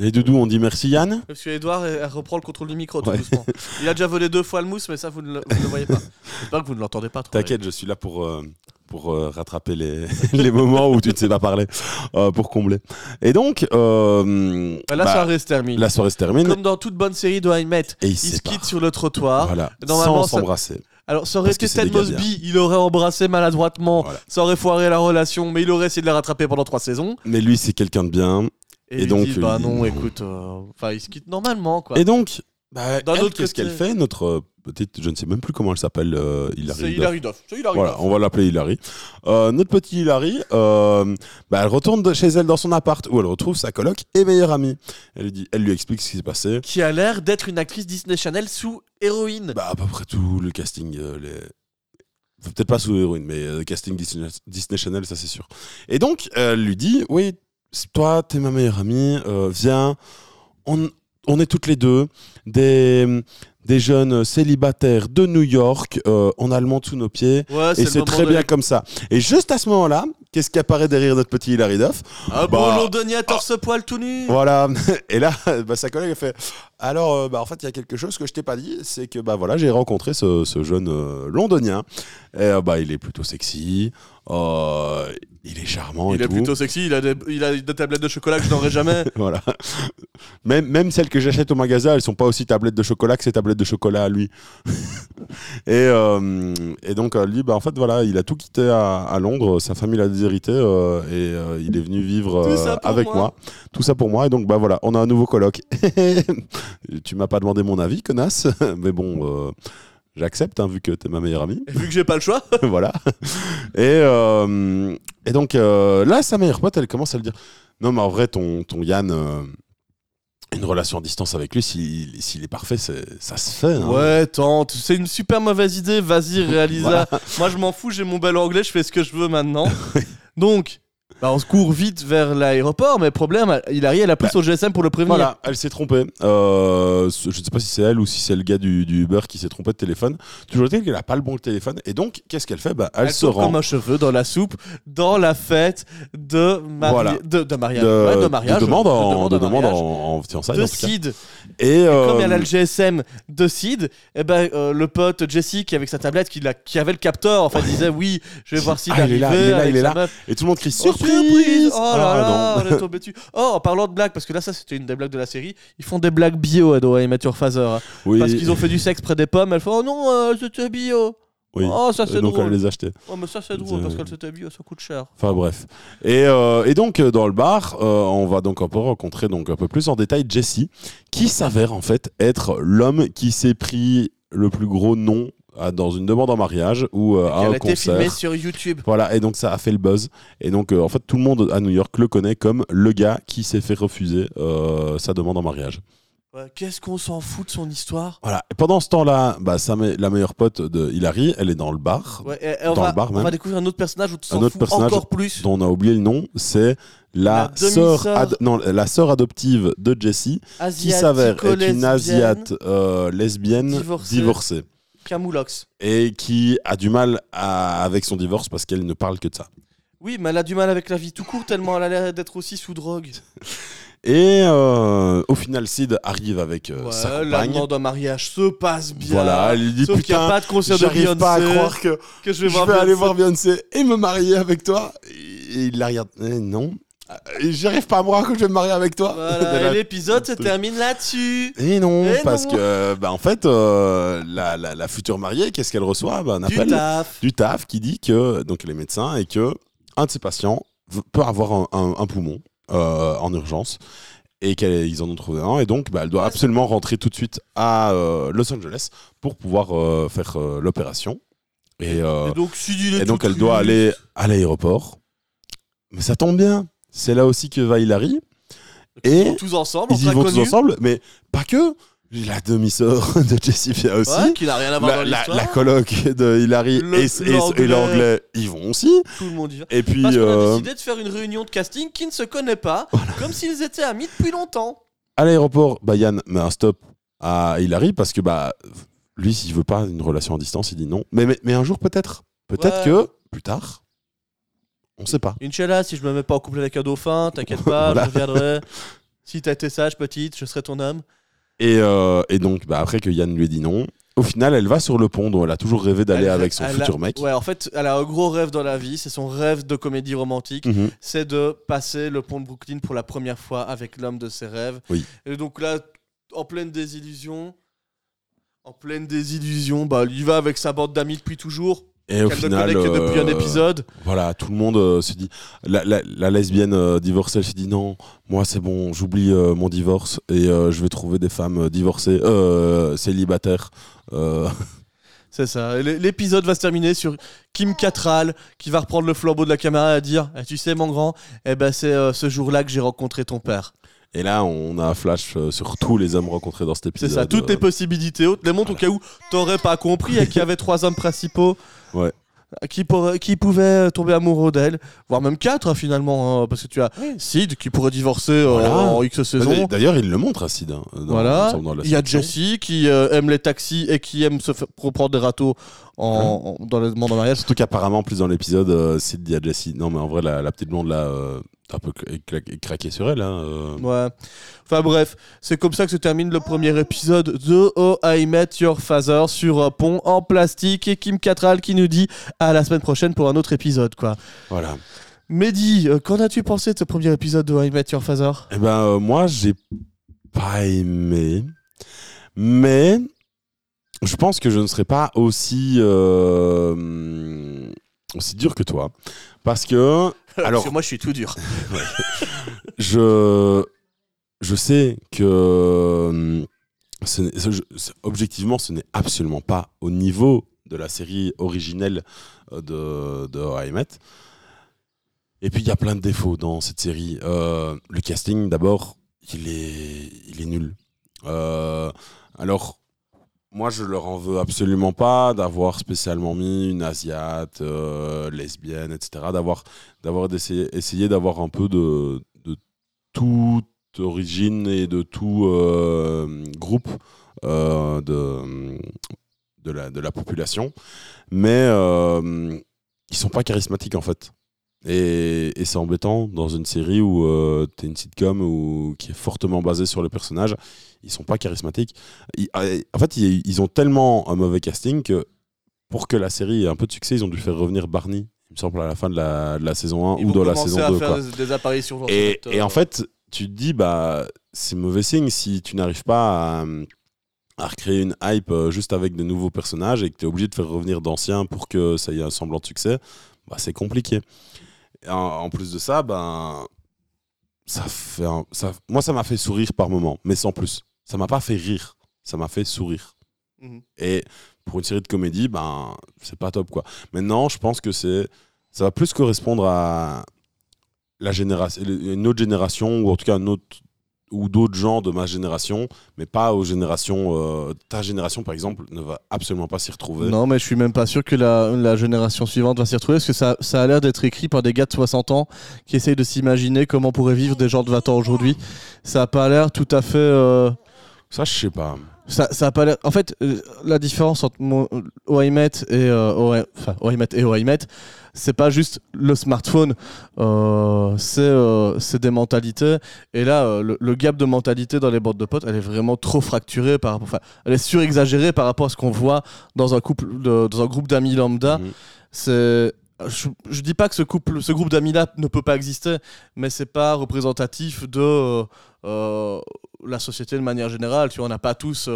Les doudous, on dit merci Yann Parce que Edouard elle reprend le contrôle du micro tout Ouais. doucement. Il a déjà volé deux fois le mousse, mais ça vous ne le, vous ne le voyez pas. J'espère que vous ne l'entendez pas trop. T'inquiète, je suis là pour, euh, pour euh, rattraper les, les moments où tu ne sais pas parler, euh, pour combler. Et donc, La bah, soirée se termine. la soirée se termine Comme dans toute bonne série de I Met. et Ils se quittent sur le trottoir. Voilà, Normalement, sans ça- s'embrasser. Alors, ça aurait été Ted Mosby, il aurait embrassé maladroitement, Voilà. ça aurait foiré la relation, mais il aurait essayé de la rattraper pendant trois saisons. Mais lui, c'est quelqu'un de bien. Et, donc, dit, bah il- non, écoute, euh, enfin, il se quitte normalement, quoi. Et donc, bah, D'un elle, autre qu'est-ce qu'elle fait Notre euh, petite, je ne sais même plus comment elle s'appelle, euh, Hilary C'est. Hilary Duff. C'est Hilary Voilà, Duff. on va l'appeler Hilary. Euh, notre petit Hilary, euh, bah, elle retourne de chez elle dans son appart où elle retrouve sa coloc et meilleure amie. Elle lui, dit, elle lui explique ce qui s'est passé. Qui a l'air d'être une actrice Disney Channel sous héroïne. Bah, à peu près tout le casting. les... Peut-être pas sous héroïne, mais le casting Disney, Disney Channel, ça c'est sûr. Et donc, elle lui dit Oui, toi, t'es ma meilleure amie, euh, viens. On, on est toutes les deux des, des jeunes célibataires de New York. euh, on a le monde sous nos pieds. Ouais, Et c'est très de- bien comme ça. Et juste à ce moment-là, qu'est-ce qui apparaît derrière notre petit Hilary Duff? Un beau Bah, londonien torse-poil tout nu. Voilà. Et là, bah, sa collègue a fait Alors, euh, bah, en fait, il y a quelque chose que je t'ai pas dit, c'est que bah, voilà, j'ai rencontré ce, ce jeune euh, londonien. Et bah, il est plutôt sexy. Euh, il est charmant Il et est tout. plutôt sexy, il a, des, il a des tablettes de chocolat que je n'aurais jamais. Voilà. Même, même celles que j'achète au magasin, elles sont pas aussi tablettes de chocolat que ces tablettes de chocolat à lui. et, euh, et donc, euh, lui, bah, en fait, voilà, il a tout quitté à, à Londres. Sa famille l'a déshérité euh, et euh, il est venu vivre avec moi. moi. Tout ça pour moi. Et donc, bah voilà, on a un nouveau coloc. tu m'as pas demandé mon avis, connasse. Mais bon, j'accepte, hein, vu que t'es ma meilleure amie. Et vu que j'ai pas le choix, voilà. Et, euh, et donc euh, là, sa meilleure pote, elle commence à le dire Non, mais en vrai, ton, ton Yann, euh, une relation à distance avec lui, s'il s'il est parfait, c'est- ça se fait. hein. Ouais, tente, c'est une super mauvaise idée, vas-y, réalise-la. Voilà. Moi, je m'en fous, j'ai mon bel anglais, je fais ce que je veux maintenant. Donc, bah, on se court vite vers l'aéroport, mais problème, il arrive, elle a pris Bah, son GSM pour le prévenir. Voilà, elle s'est trompée. Euh, je ne sais pas si c'est elle ou si c'est le gars du, du Uber qui s'est trompé de téléphone. Toujours est-il qu'elle n'a pas le bon téléphone. Et donc, qu'est-ce qu'elle fait? Bah, Elle, Elle se rend. comme un cheveu dans la soupe, dans la fête de, mari... Voilà. de, de mariage. de, Ouais, de mariage. de demande en, de en demande mariage. en, en fiançailles, de en. Sid. Et, Et euh, comme elle a le GSM de Sid, eh ben, euh, le pote Jesse qui avec sa tablette, qui, l'a- qui avait le capteur, en fait, disait oui, je vais voir Sid Ah, il est arriver. là, il est là, il est là. et tout le monde crie Oh, surprise. Oh là Ah, là, on est tombé dessus. Oh, en parlant de blagues, parce que là, ça c'était une des blagues de la série, ils font des blagues bio Doha et Mathieu Phaser. hein. Oui, Parce qu'ils ont fait du sexe près des pommes, elle fait Oh non, euh, c'était bio. oui. Oh, ça c'est donc drôle. elle les achetait. Oh, mais ça c'est drôle Euh, parce que c'était bio, ça coûte cher. Enfin bref. Et, euh, et donc euh, dans le bar, euh, on va donc un peu rencontrer donc un peu plus en détail Jesse, qui s'avère en fait être l'homme qui s'est pris le plus gros nom à- dans une demande en mariage ou euh, à elle un a été filmée concert. sur YouTube. Voilà, et donc ça a fait le buzz. Et donc euh, en fait tout le monde à New York le connaît comme le gars qui s'est fait refuser euh, sa demande en mariage. Ouais, Qu'est-ce qu'on s'en fout de son histoire? Voilà. Et pendant ce temps-là, bah, sa me- la meilleure pote de Hilary, elle est dans le bar, Ouais, et- et on, Dans va, le bar on même. va découvrir un autre personnage où tu Un s'en autre fous personnage encore plus. dont on a oublié le nom. C'est la, La sœur, demi-sœur. ad- non, la sœur adoptive de Jessie. qui s'avère être une asiate euh, lesbienne Divorcée. divorcée. Camoulox. et qui a du mal à- avec son divorce parce qu'elle ne parle que de ça. Oui, mais elle a du mal avec la vie tout court tellement elle a l'air d'être aussi sous drogue. Et euh, au final, Sid arrive avec euh, sa Ouais, la compagne. demande en mariage se passe bien. Voilà, elle dit Sauf qu'il n'y a putain, pas de concert de Beyoncé. pas à croire que que je vais, je voir vais aller voir Beyoncé et me marier avec toi. Et il la regarde, Eh, non, j'arrive pas à croire que je vais me marier avec toi. Voilà, l'épisode se termine là-dessus. Et non, Et parce non. que bah, en fait, euh, la, la- la future mariée, qu'est-ce qu'elle reçoit? Bah, Un Du taf. du taf qui dit que donc elle est médecin et que un de ses patients peut avoir un, un- un poumon euh, en urgence et qu'ils en ont trouvé un et donc bah, elle doit absolument rentrer tout de suite à euh, Los Angeles pour pouvoir euh, faire euh, l'opération et, euh, Et donc, et elle doit aller à l'aéroport mais ça tombe bien c'est là aussi que va Hilary Ils et vont tous ensemble, ils y vont tous ensemble mais pas que la demi-sœur de Jessie vient aussi Ouais, qui n'a rien à voir la, dans la- l'histoire. la coloc de Hilary Le- et, et- l'anglais. ils vont aussi. Tout le monde y va. Et puis, Parce qu'on a euh, décidé de faire une réunion de casting qui ne se connaît pas, comme s'ils étaient amis depuis longtemps. à l'aéroport, bah, Yann met un stop à Hilary parce que bah, lui, s'il veut pas une relation à distance, il dit non. Mais, mais, mais un jour, peut-être. Peut-être Ouais. que plus tard, on sait pas. Inch'Allah, si je me mets pas en couple avec un dauphin, t'inquiète pas, Voilà. je reviendrai. Si t'as été sage, petite, je serai ton homme. Et, euh, et donc, bah, après que Yann lui ait dit non, au final, elle va sur le pont dont elle a toujours rêvé d'aller avec son futur a- mec. Ouais, en fait, elle a un gros rêve dans la vie, c'est son rêve de comédie romantique. Mhm. c'est de passer le pont de Brooklyn pour la première fois avec l'homme de ses rêves. Oui. Et donc là, en pleine désillusion, en pleine désillusion, bah, il y va avec sa bande d'amis depuis toujours. Et au final, depuis un euh, épisode. Voilà, tout le monde euh, se dit. La, la- la lesbienne euh, divorcée, elle se dit non, moi c'est bon, j'oublie mon divorce et je vais trouver des femmes divorcées, célibataires. C'est ça. L'épisode va se terminer sur Kim Cattrall qui va reprendre le flambeau de la caméra et dire Eh, Tu sais, mon grand, eh ben, c'est euh, ce jour-là que j'ai rencontré ton père. Et là, on a un flash euh, sur tous les hommes rencontrés dans cet C'est épisode. ça. Toutes les euh, possibilités. Autres les montres au cas où t'aurais pas compris et qu'il y avait trois hommes principaux. Ouais. Qui, pourraient- qui pouvaient tomber amoureux d'elle, voire même quatre hein, finalement, hein, parce que tu as Sid qui pourrait divorcer euh, Voilà. en X saisons. D'ailleurs, il le montre à Sid. hein, dans- Voilà. il me semble, dans la Il y a. Jessie qui euh, aime les taxis et qui aime se reprendre des râteaux en, en- dans les demandes en mariage. Surtout qu'apparemment, plus dans l'épisode, euh, Sid dit à Jessie Non, mais en vrai, la, la petite blonde là, euh, un peu craqué sur elle. Hein, euh. Ouais. Enfin bref, c'est comme ça que se termine le premier épisode de Oh I Met Your Father sur un pont en plastique et Kim Cattrall qui nous dit à la semaine prochaine pour un autre épisode quoi. Voilà. Mehdi, euh, qu'en as-tu pensé de ce premier épisode de I Met Your Father? Eh ben, euh, moi, j'ai pas aimé. Mais je pense que je ne serais pas aussi, euh, aussi dur que toi. Parce que, alors, Parce que moi, je suis tout dur. je, je sais que euh, ce ce- objectivement, ce n'est absolument pas au niveau de la série originelle euh, de, de I Met. Et puis il y a plein de défauts dans cette série. Euh, le casting, d'abord, il est, il est nul. Euh, alors, moi, je leur en veux absolument pas d'avoir spécialement mis une asiate, euh, lesbienne, etc. D'avoir, d'avoir essayé, d'avoir un peu de, de toute origine et de tout euh, groupe euh, de, de, la, de la population. Mais ils sont pas charismatiques en fait. Et, et c'est embêtant dans une série où euh, tu es une sitcom où, qui est fortement basée sur les personnages. Ils sont pas charismatiques. Ils- euh, en fait, ils, ils ont tellement un mauvais casting que pour que la série ait un peu de succès, ils ont dû faire revenir Barney, il me semble, à la fin de la, de la saison 1 Ils ou dans la saison à 2. faire quoi. des, apparitions. Et, cette, et euh, en fait, tu te dis, bah, c'est mauvais signe si tu n'arrives pas à, à recréer une hype euh, juste avec de nouveaux personnages et que tu es obligé de faire revenir d'anciens pour que ça ait un semblant de succès, bah, c'est compliqué. Et en, en plus de ça, ben, ça fait un- ça, moi, ça m'a fait sourire par moment, mais sans plus. Ça m'a pas fait rire, ça m'a fait sourire. Mhm. Et pour une série de comédie, ben, c'est pas top quoi. Maintenant, je pense que c'est, ça va plus correspondre à la génération, une autre génération ou en tout cas un autre ou d'autres gens de ma génération, mais pas aux générations. euh, ta génération, par exemple, ne va absolument pas s'y retrouver. Non, mais je suis même pas sûr que la, la génération suivante va s'y retrouver parce que ça, ça a l'air d'être écrit par des gars de 60 ans qui essayent de s'imaginer comment pourraient vivre des gens de 20 ans aujourd'hui. Ça a pas l'air tout à fait. euh, Ça, je sais pas. Ça, ça a pas l'air. En fait, euh, la différence entre mon, How I Met et euh, How I- enfin, How I Met et How I Met, c'est pas juste le smartphone, euh, c'est euh, des mentalités. Et là, euh, le, le gap de mentalité dans les bandes de potes, elle est vraiment trop fracturée par rapport. Enfin, elle est surexagérée par rapport à ce qu'on voit dans un couple, de- dans un groupe d'amis lambda. Mhm. C'est je, je dis pas que ce couple, ce groupe d'amis là ne peut pas exister, mais c'est pas représentatif de euh, euh, la société de manière générale. Tu vois, on n'a pas tous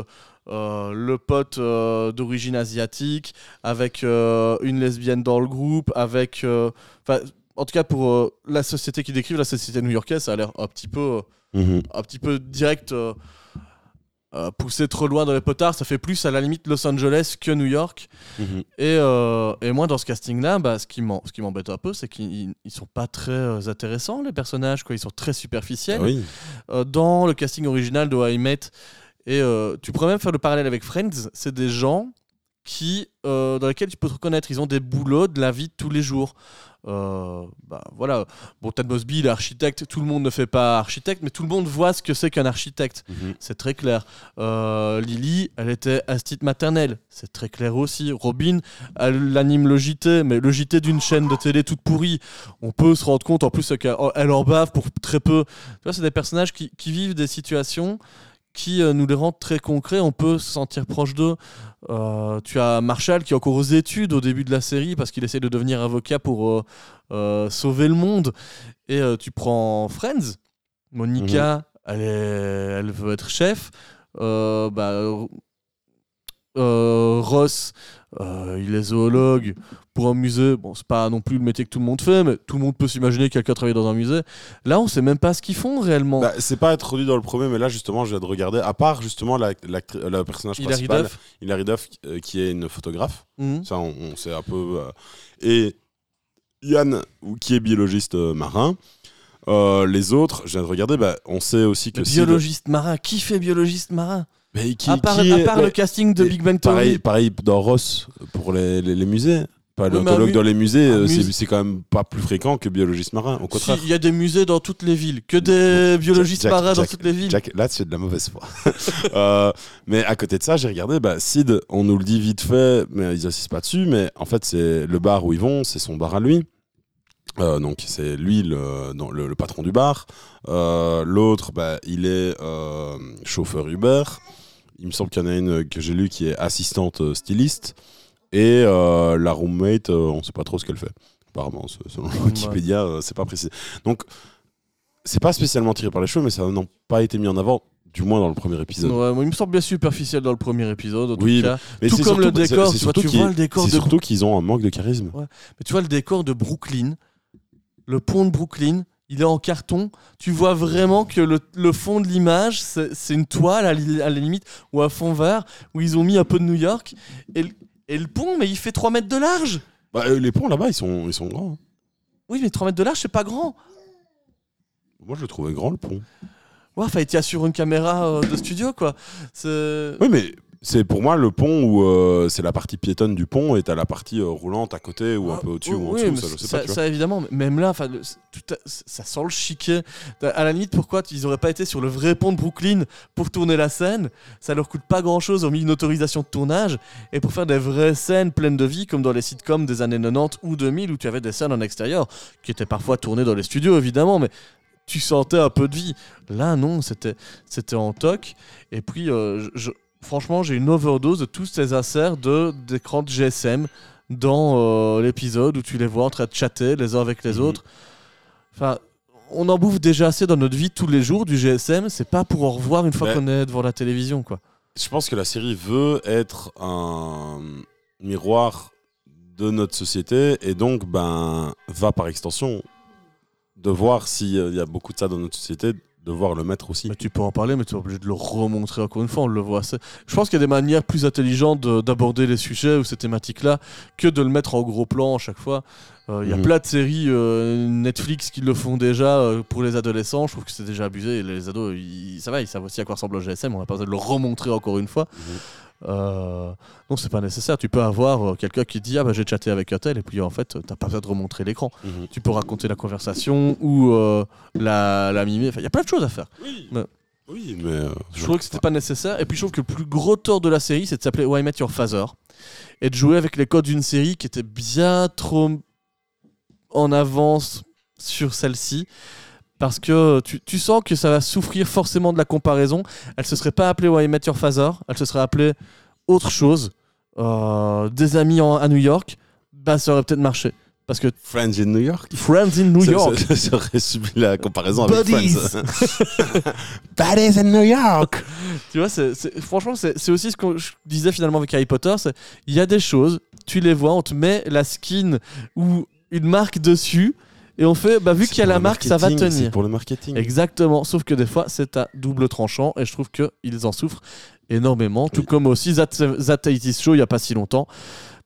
euh, le pote d'origine asiatique avec une lesbienne dans le groupe, avec, en tout cas pour la société qui décrivent la société new-yorkaise, ça a l'air un petit peu, Mhm. un petit peu direct. Euh, poussé trop loin dans les potards, ça fait plus à la limite Los Angeles que New York. Mhm. Et, euh, et moi, dans ce casting-là, bah, ce qui m'embête un peu, c'est qu'ils ils sont pas très euh, intéressants, les personnages. Quoi. Ils sont très superficiels. Ah oui. Euh, dans le casting original de I Met, et tu pourrais même faire le parallèle avec Friends, c'est des gens qui, dans lesquels tu peux te reconnaître. Ils ont des boulots de la vie de tous les jours. Euh, bah, voilà. Bon, Ted Mosby, il est architecte. Tout le monde ne fait pas architecte, mais tout le monde voit ce que c'est qu'un architecte. Mhm. C'est très clair. Euh, Lily, elle était astite maternelle. C'est très clair aussi. Robin, elle anime le JT, mais le JT d'une chaîne de télé toute pourrie. On peut se rendre compte en plus qu'elle elle en bave pour très peu. Tu vois, c'est des personnages qui, qui vivent des situations qui euh, nous les rendent très concrets. On peut se sentir proche d'eux. Euh, tu as Marshall qui est encore aux études au début de la série parce qu'il essaie de devenir avocat pour euh, euh, sauver le monde. Et tu prends Friends. Monica, elle, est, elle veut être chef. Bah, euh, Ross, euh, il est zoologue pour un musée. Bon, c'est pas non plus le métier que tout le monde fait, mais tout le monde peut s'imaginer que quelqu'un travaille dans un musée. Là, on sait même pas ce qu'ils font réellement. Bah, c'est pas introduit dans le premier, mais là justement, je viens de regarder. À part justement la, l'actri- le personnage Hilary principal, Duff. Hilary Duff, euh, qui est une photographe. Mhm. Ça, on, on sait un peu. euh, et Yann, qui est biologiste euh, marin. Euh, les autres, je viens de regarder, bah, on sait aussi que Le biologiste marin, qui fait biologiste marin? Mais qui, À part, qui à est- part mais- le casting de Big Bang Theory. pareil dans Ross pour les, les, les musées. un Paléontologue mu- dans les musées, un euh, c'est mus- c'est quand même pas plus fréquent que biologiste marin. Au contraire. Il y a des musées dans toutes les villes, que des biologistes Jack- marins dans Jack- toutes les villes. Jack, là, c'est de la mauvaise foi. Euh, mais à côté de ça, j'ai regardé, bah, Sid, on nous le dit vite fait, mais ils insistent pas dessus, mais en fait, c'est le bar où ils vont, c'est son bar à lui. Euh, donc, c'est lui le, le, le patron du bar. Euh, L'autre, bah, il est chauffeur Uber. Il me semble qu'il y en a une que j'ai lue qui est assistante euh, styliste. Et euh, la roommate, euh, on sait pas trop ce qu'elle fait. apparemment, se- selon Wikipédia, euh, c'est pas précis. Donc, c'est pas spécialement tiré par les cheveux, mais ça n'a pas été mis en avant, du moins dans le premier épisode. Ouais, moi, il me semble bien superficiel dans le premier épisode. En Oui, tout cas. Mais Tout comme le surtout- décor, c'est le décor surtout qu'ils ont un manque de charisme. Mais tu vois le décor de Brooklyn, le pont de Brooklyn, il est en carton. Tu vois vraiment que le, le fond de l'image, c'est une toile à, li- à la limite, ou un fond vert, où ils ont mis un peu de New York. Et, le- et le pont, mais il fait 3 mètres de large. Bah, euh, les ponts là-bas, ils sont, ils sont grands. hein. Oui, mais 3 mètres de large, c'est pas grand. Moi, je le trouvais grand, le pont. Ouais, enfin, il tient sur une caméra euh, de studio, quoi. C'est. Oui, mais c'est pour moi le pont où euh, c'est la partie piétonne du pont et t'as la partie euh, roulante à côté ou un peu au-dessus ou en Oui, dessous. Ça, je sais ça, pas, tu vois. ça, évidemment, même là, le- tout a- ça sent le chiquet. À la limite, pourquoi ils auraient pas été sur le vrai pont de Brooklyn pour tourner la scène? Ça leur coûte pas grand chose, ont mis une autorisation de tournage et pour faire des vraies scènes pleines de vie, comme dans les sitcoms des années 90 ou 2000 où tu avais des scènes en extérieur qui étaient parfois tournées dans les studios, évidemment, mais tu sentais un peu de vie. Là, non, c'était c'était en toc. Et puis, euh, je- franchement, j'ai une overdose de tous ces inserts de d'écran de GSM dans euh, l'épisode où tu les vois en train de chatter les uns avec les Mhm. autres. Enfin, on en bouffe déjà assez dans notre vie tous les jours du GSM. C'est pas pour en revoir une fois Ouais. qu'on est devant la télévision, quoi. Je pense que la série veut être un miroir de notre société et donc ben va par extension de voir s'il y a beaucoup de ça dans notre société, de voir le mettre aussi. Mais tu peux en parler, mais tu es obligé de le remontrer encore une fois. On le voit assez. Je pense qu'il y a des manières plus intelligentes de- d'aborder les sujets ou ces thématiques-là que de le mettre en gros plan à chaque fois. Euh, Il y a Mhm. plein de séries euh, Netflix qui le font déjà euh, pour les adolescents. Je trouve que c'est déjà abusé. Les ados, ils- ça va, ils savent aussi à quoi ressemble le GSM. On n'a pas besoin de le remontrer encore une fois. Mhm. Euh, non, c'est pas nécessaire. Tu peux avoir euh, quelqu'un qui dit Ah, bah j'ai chatté avec un tel, et puis en fait, t'as pas besoin de remontrer l'écran. Mhm. Tu peux raconter la conversation ou euh, la, la mimer. Enfin, il y a plein de choses à faire. Oui. Mais- Oui, mais euh, Je trouvais que c'était pas nécessaire. Et puis je trouve que le plus gros tort de la série, c'est de s'appeler Why Met Your Father et de jouer avec les codes d'une série qui était bien trop en avance sur celle-ci. Parce que tu, tu sens que ça va souffrir forcément de la comparaison. Elle se serait pas appelée Why I Met Your Father, elle se serait appelée autre chose. Euh, des amis en- à New York, bah ça aurait peut-être marché. Parce que Friends in New York. Friends in New Ça- York, Ça, ça aurait subi la comparaison avec Buddies. Friends. Buddies in New York. Tu vois, franchement, c'est, aussi ce que je disais finalement avec Harry Potter. Il y a des choses, tu les vois, on te met la skin ou une marque dessus, et on fait, bah, vu qu'il y a la marque, ça va tenir. C'est pour le marketing. Exactement, sauf que des fois, c'est à double tranchant, et je trouve qu'ils en souffrent énormément. Tout comme aussi That, That 80's Show il y a pas si longtemps.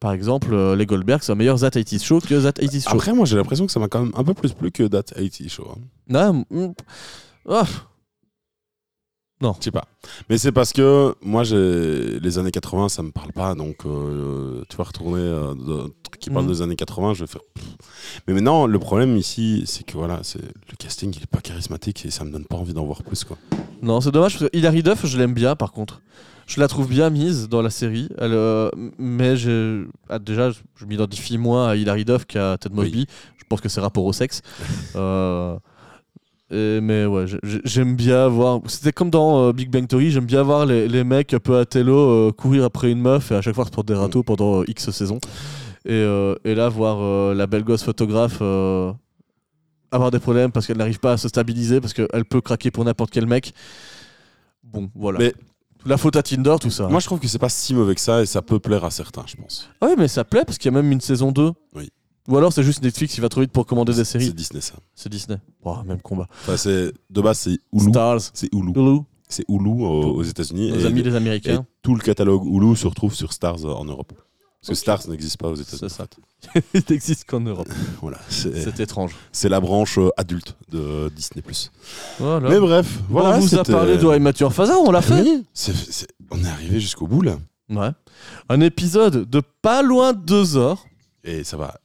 Par exemple, euh, les Goldberg, c'est un meilleur That 80's Show que That 80's Show. Après, moi, j'ai l'impression que ça m'a quand même un peu plus plu que That 80 Show. hein. Non, mm, ah, Je sais pas. Mais c'est parce que moi, j'ai les années 80, ça me parle pas. Donc, euh, tu vas retourner euh, truc qui parle Mhm. des années 80, je vais faire. Mais maintenant, le problème ici, c'est que voilà, c'est le casting, il est pas charismatique et ça me donne pas envie d'en voir plus, quoi. Non, c'est dommage parce que Hilary Duff, je l'aime bien par contre. Je la trouve bien mise dans la série. Elle, euh, mais ah, déjà, je, je m'identifie moins à Hilary Duff qu'à Ted Mosby. Je pense que c'est rapport au sexe. Euh, et- mais ouais, j'ai- j'ai- j'aime bien voir. C'était comme dans euh, Big Bang Theory, j'aime bien voir les, les mecs un peu à télo euh, courir après une meuf et à chaque fois se prendre des râteaux pendant euh, X saisons. Et, et là, voir la belle gosse photographe avoir des problèmes parce qu'elle n'arrive pas à se stabiliser, parce qu'elle peut craquer pour n'importe quel mec. Bon, voilà. Mais- La faute à Tinder, tout ça. Moi, je trouve que c'est pas si mauvais que ça et ça peut plaire à certains, je pense. Ah oui, mais ça plaît parce qu'il y a même une saison 2. Oui. Ou alors c'est juste Netflix qui va trop vite pour commander des C'est séries. Disney, ça. C'est Disney. Oh, même combat. Enfin, c'est de base, c'est Hulu. Stars, C'est Hulu. Hulu, C'est Hulu aux, aux États-Unis. nos et- amis les Et Américains. tout le catalogue Hulu se retrouve sur Stars euh, en Europe. Parce que Stars n'existe pas aux États-Unis. C'est ça. Il n'existe qu'en Europe. Voilà, c'est C'est étrange. c'est la branche euh, adulte de Disney+. Voilà. Mais bref, voilà. on vous a parlé de High Mature Faza, on l'a fait. Oui, c'est- c'est- on est arrivé jusqu'au bout là. Ouais. Un épisode de pas loin de deux heures. Et ça va.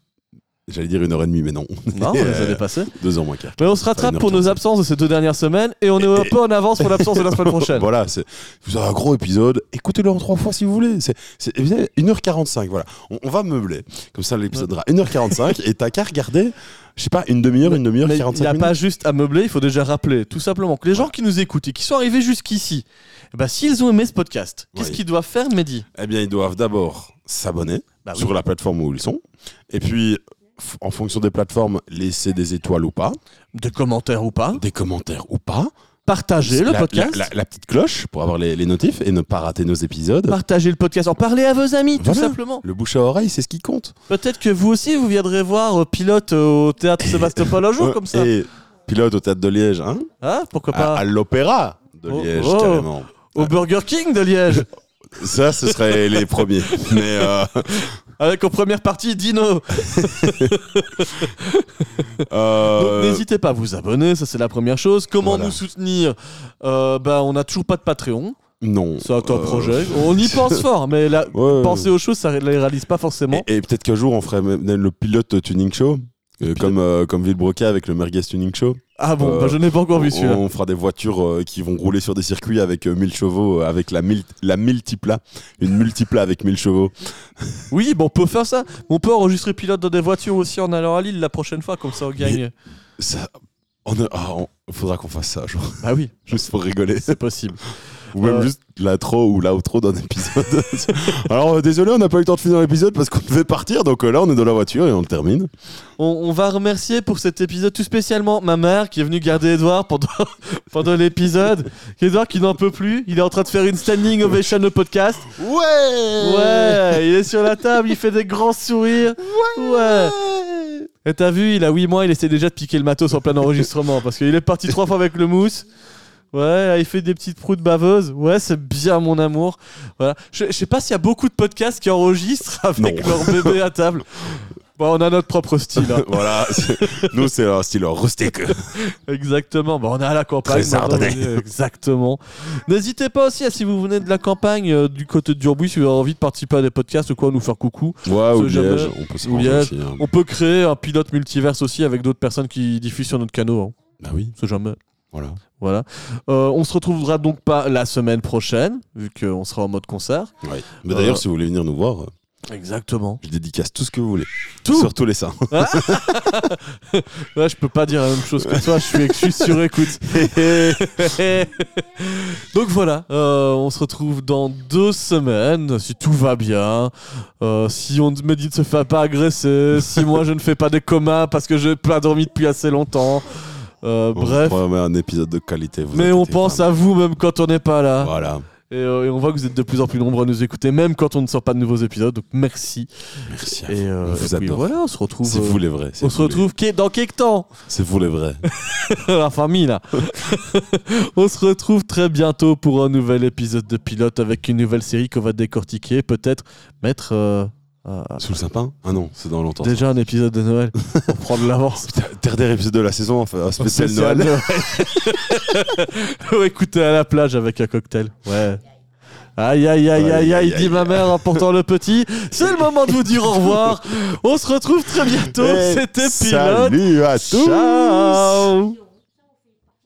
J'allais dire une heure et demie, mais non. Non, on les a dépassés. Deux heures moins quart. Mais on se rattrape pour nos 1h45. absences de ces deux dernières semaines et on est un peu en avance pour l'absence de la semaine prochaine. voilà, c'est vous avez un gros épisode. Écoutez-le en trois fois si vous voulez. C'est c'est- vous savez, 1h45. Voilà. On, on va meubler. Comme ça, l'épisode sera 1h45 et t'as qu'à regarder, je sais pas, une demi-heure, une demi-heure, Mais il 45 n'y a minutes. pas juste à meubler, il faut déjà rappeler tout simplement que les gens qui nous écoutent et qui sont arrivés jusqu'ici, ben, s'ils ont aimé ce podcast, qu'est-ce Oui. qu'ils doivent faire, Mehdi? Eh bien, ils doivent d'abord s'abonner Bah oui. sur la plateforme où ils sont. Et puis, en fonction des plateformes, laisser des étoiles ou pas, Des commentaires ou pas. des commentaires ou pas. Partagez le la, podcast. la- la- la petite cloche pour avoir les, les notifs et ne pas rater nos épisodes. Partagez le podcast. En parlez à vos amis, tout simplement. Le bouche à oreille, c'est ce qui compte. Peut-être que vous aussi, vous viendrez voir euh, Pilote euh, au théâtre Sébastopol un jour, comme ça. Et pilote au théâtre de Liège, hein Hein Pourquoi à, pas à l'opéra de Oh, Liège, oh. carrément. Au Burger King de Liège. Ça, ce serait les premiers. Mais euh, avec en première partie Dino. euh, Donc n'hésitez pas à vous abonner, ça c'est la première chose. Comment Voilà. nous soutenir Euh, bah, On n'a toujours pas de Patreon. non. C'est un top euh, projet. On y pense fort, mais ouais. penser aux choses, ça ne les réalise pas forcément. Et, et peut-être qu'un jour, on ferait même le pilote tuning show. Euh, comme, euh, comme Villebroca avec le Merguez Tuning Show. Ah bon, Euh, bah, je n'ai pas encore vu celui-là. on fera des voitures euh, qui vont rouler sur des circuits avec euh, 1000 chevaux, avec la, mil- la multipla. Une multipla avec 1000 chevaux. Oui, bon, on peut faire ça. On peut enregistrer pilote dans des voitures aussi en allant à Lille la prochaine fois, comme ça on gagne. Ça, on a- ah, on- faudra qu'on fasse ça, genre, Bah oui, juste pour rigoler. c'est possible. Ou même juste l'intro ou l'outro d'un épisode. Alors, euh, désolé, on n'a pas eu le temps de finir l'épisode parce qu'on devait partir. Donc euh, là, on est dans la voiture et on le termine. On, on va remercier pour cet épisode tout spécialement ma mère qui est venue garder Edouard pendant, pendant l'épisode. Edouard qui n'en peut plus, il est en train de faire une standing ovation au podcast. Ouais Ouais, il est sur la table, il fait des grands sourires. Ouais. Et t'as vu, il a 8 mois, il essaie déjà de piquer le matos en plein enregistrement parce qu'il est parti trois fois avec le mousse. Ouais, il fait des petites proutes baveuses. Ouais, c'est bien mon amour. Voilà. Je, je sais pas s'il y a beaucoup de podcasts qui enregistrent avec Non. leur bébé à table. Bon, on a notre propre style. hein. voilà, nous c'est un style rustique. Exactement. Bon, on est à la campagne. Très Exactement. N'hésitez pas aussi à si vous venez de la campagne euh, du côté de Durbuy, si vous avez envie de participer à des podcasts ou quoi, nous faire coucou. Ouais, ou jamais- Liège, on peut se aussi, hein. On peut créer un pilote multiverse aussi avec d'autres personnes qui diffusent sur notre canal. Hein. Bah oui, C'est jamais. Voilà. Voilà. Euh, on se retrouvera donc pas la semaine prochaine, vu qu'on sera en mode concert. Mais d'ailleurs, Euh. si vous voulez venir nous voir, euh, Exactement. je dédicace tout ce que vous voulez. Tout Surtout les seins. Ouais, je peux pas dire la même chose que toi, je suis, je suis sur écoute. Donc voilà, euh, on se retrouve dans deux semaines, si tout va bien. Euh, si on me dit de se faire pas agresser, si moi je ne fais pas des comas parce que je n'ai pas dormi depuis assez longtemps. Euh, On bref, vous un épisode de qualité. vous mais on pense à vous même quand on n'est pas là. Voilà. Et, euh, et on voit que vous êtes de plus en plus nombreux à nous écouter, même quand on ne sort pas de nouveaux épisodes. Donc merci. Merci à Et, vous. euh, on vous et puis adore. voilà, on se retrouve. C'est vous les vrais. on se vous les- retrouve dans quelques temps C'est vous les vrais. la famille là. on se retrouve très bientôt pour un nouvel épisode de Pilote avec une nouvelle série qu'on va décortiquer, peut-être mettre euh, Sous le sapin Ah non, c'est dans longtemps. déjà un épisode de Noël pour prendre l'avance. Dernier épisode de la saison, enfin, un spécial Spécial Noël. Noël. Écoutez à la plage avec un cocktail. Ouais. Aïe aïe aïe aïe aïe, Aïe, aïe, dit ma mère en portant le petit. C'est le moment de vous dire au revoir. On se retrouve très bientôt. C'était Pilote. Salut à tous Ciao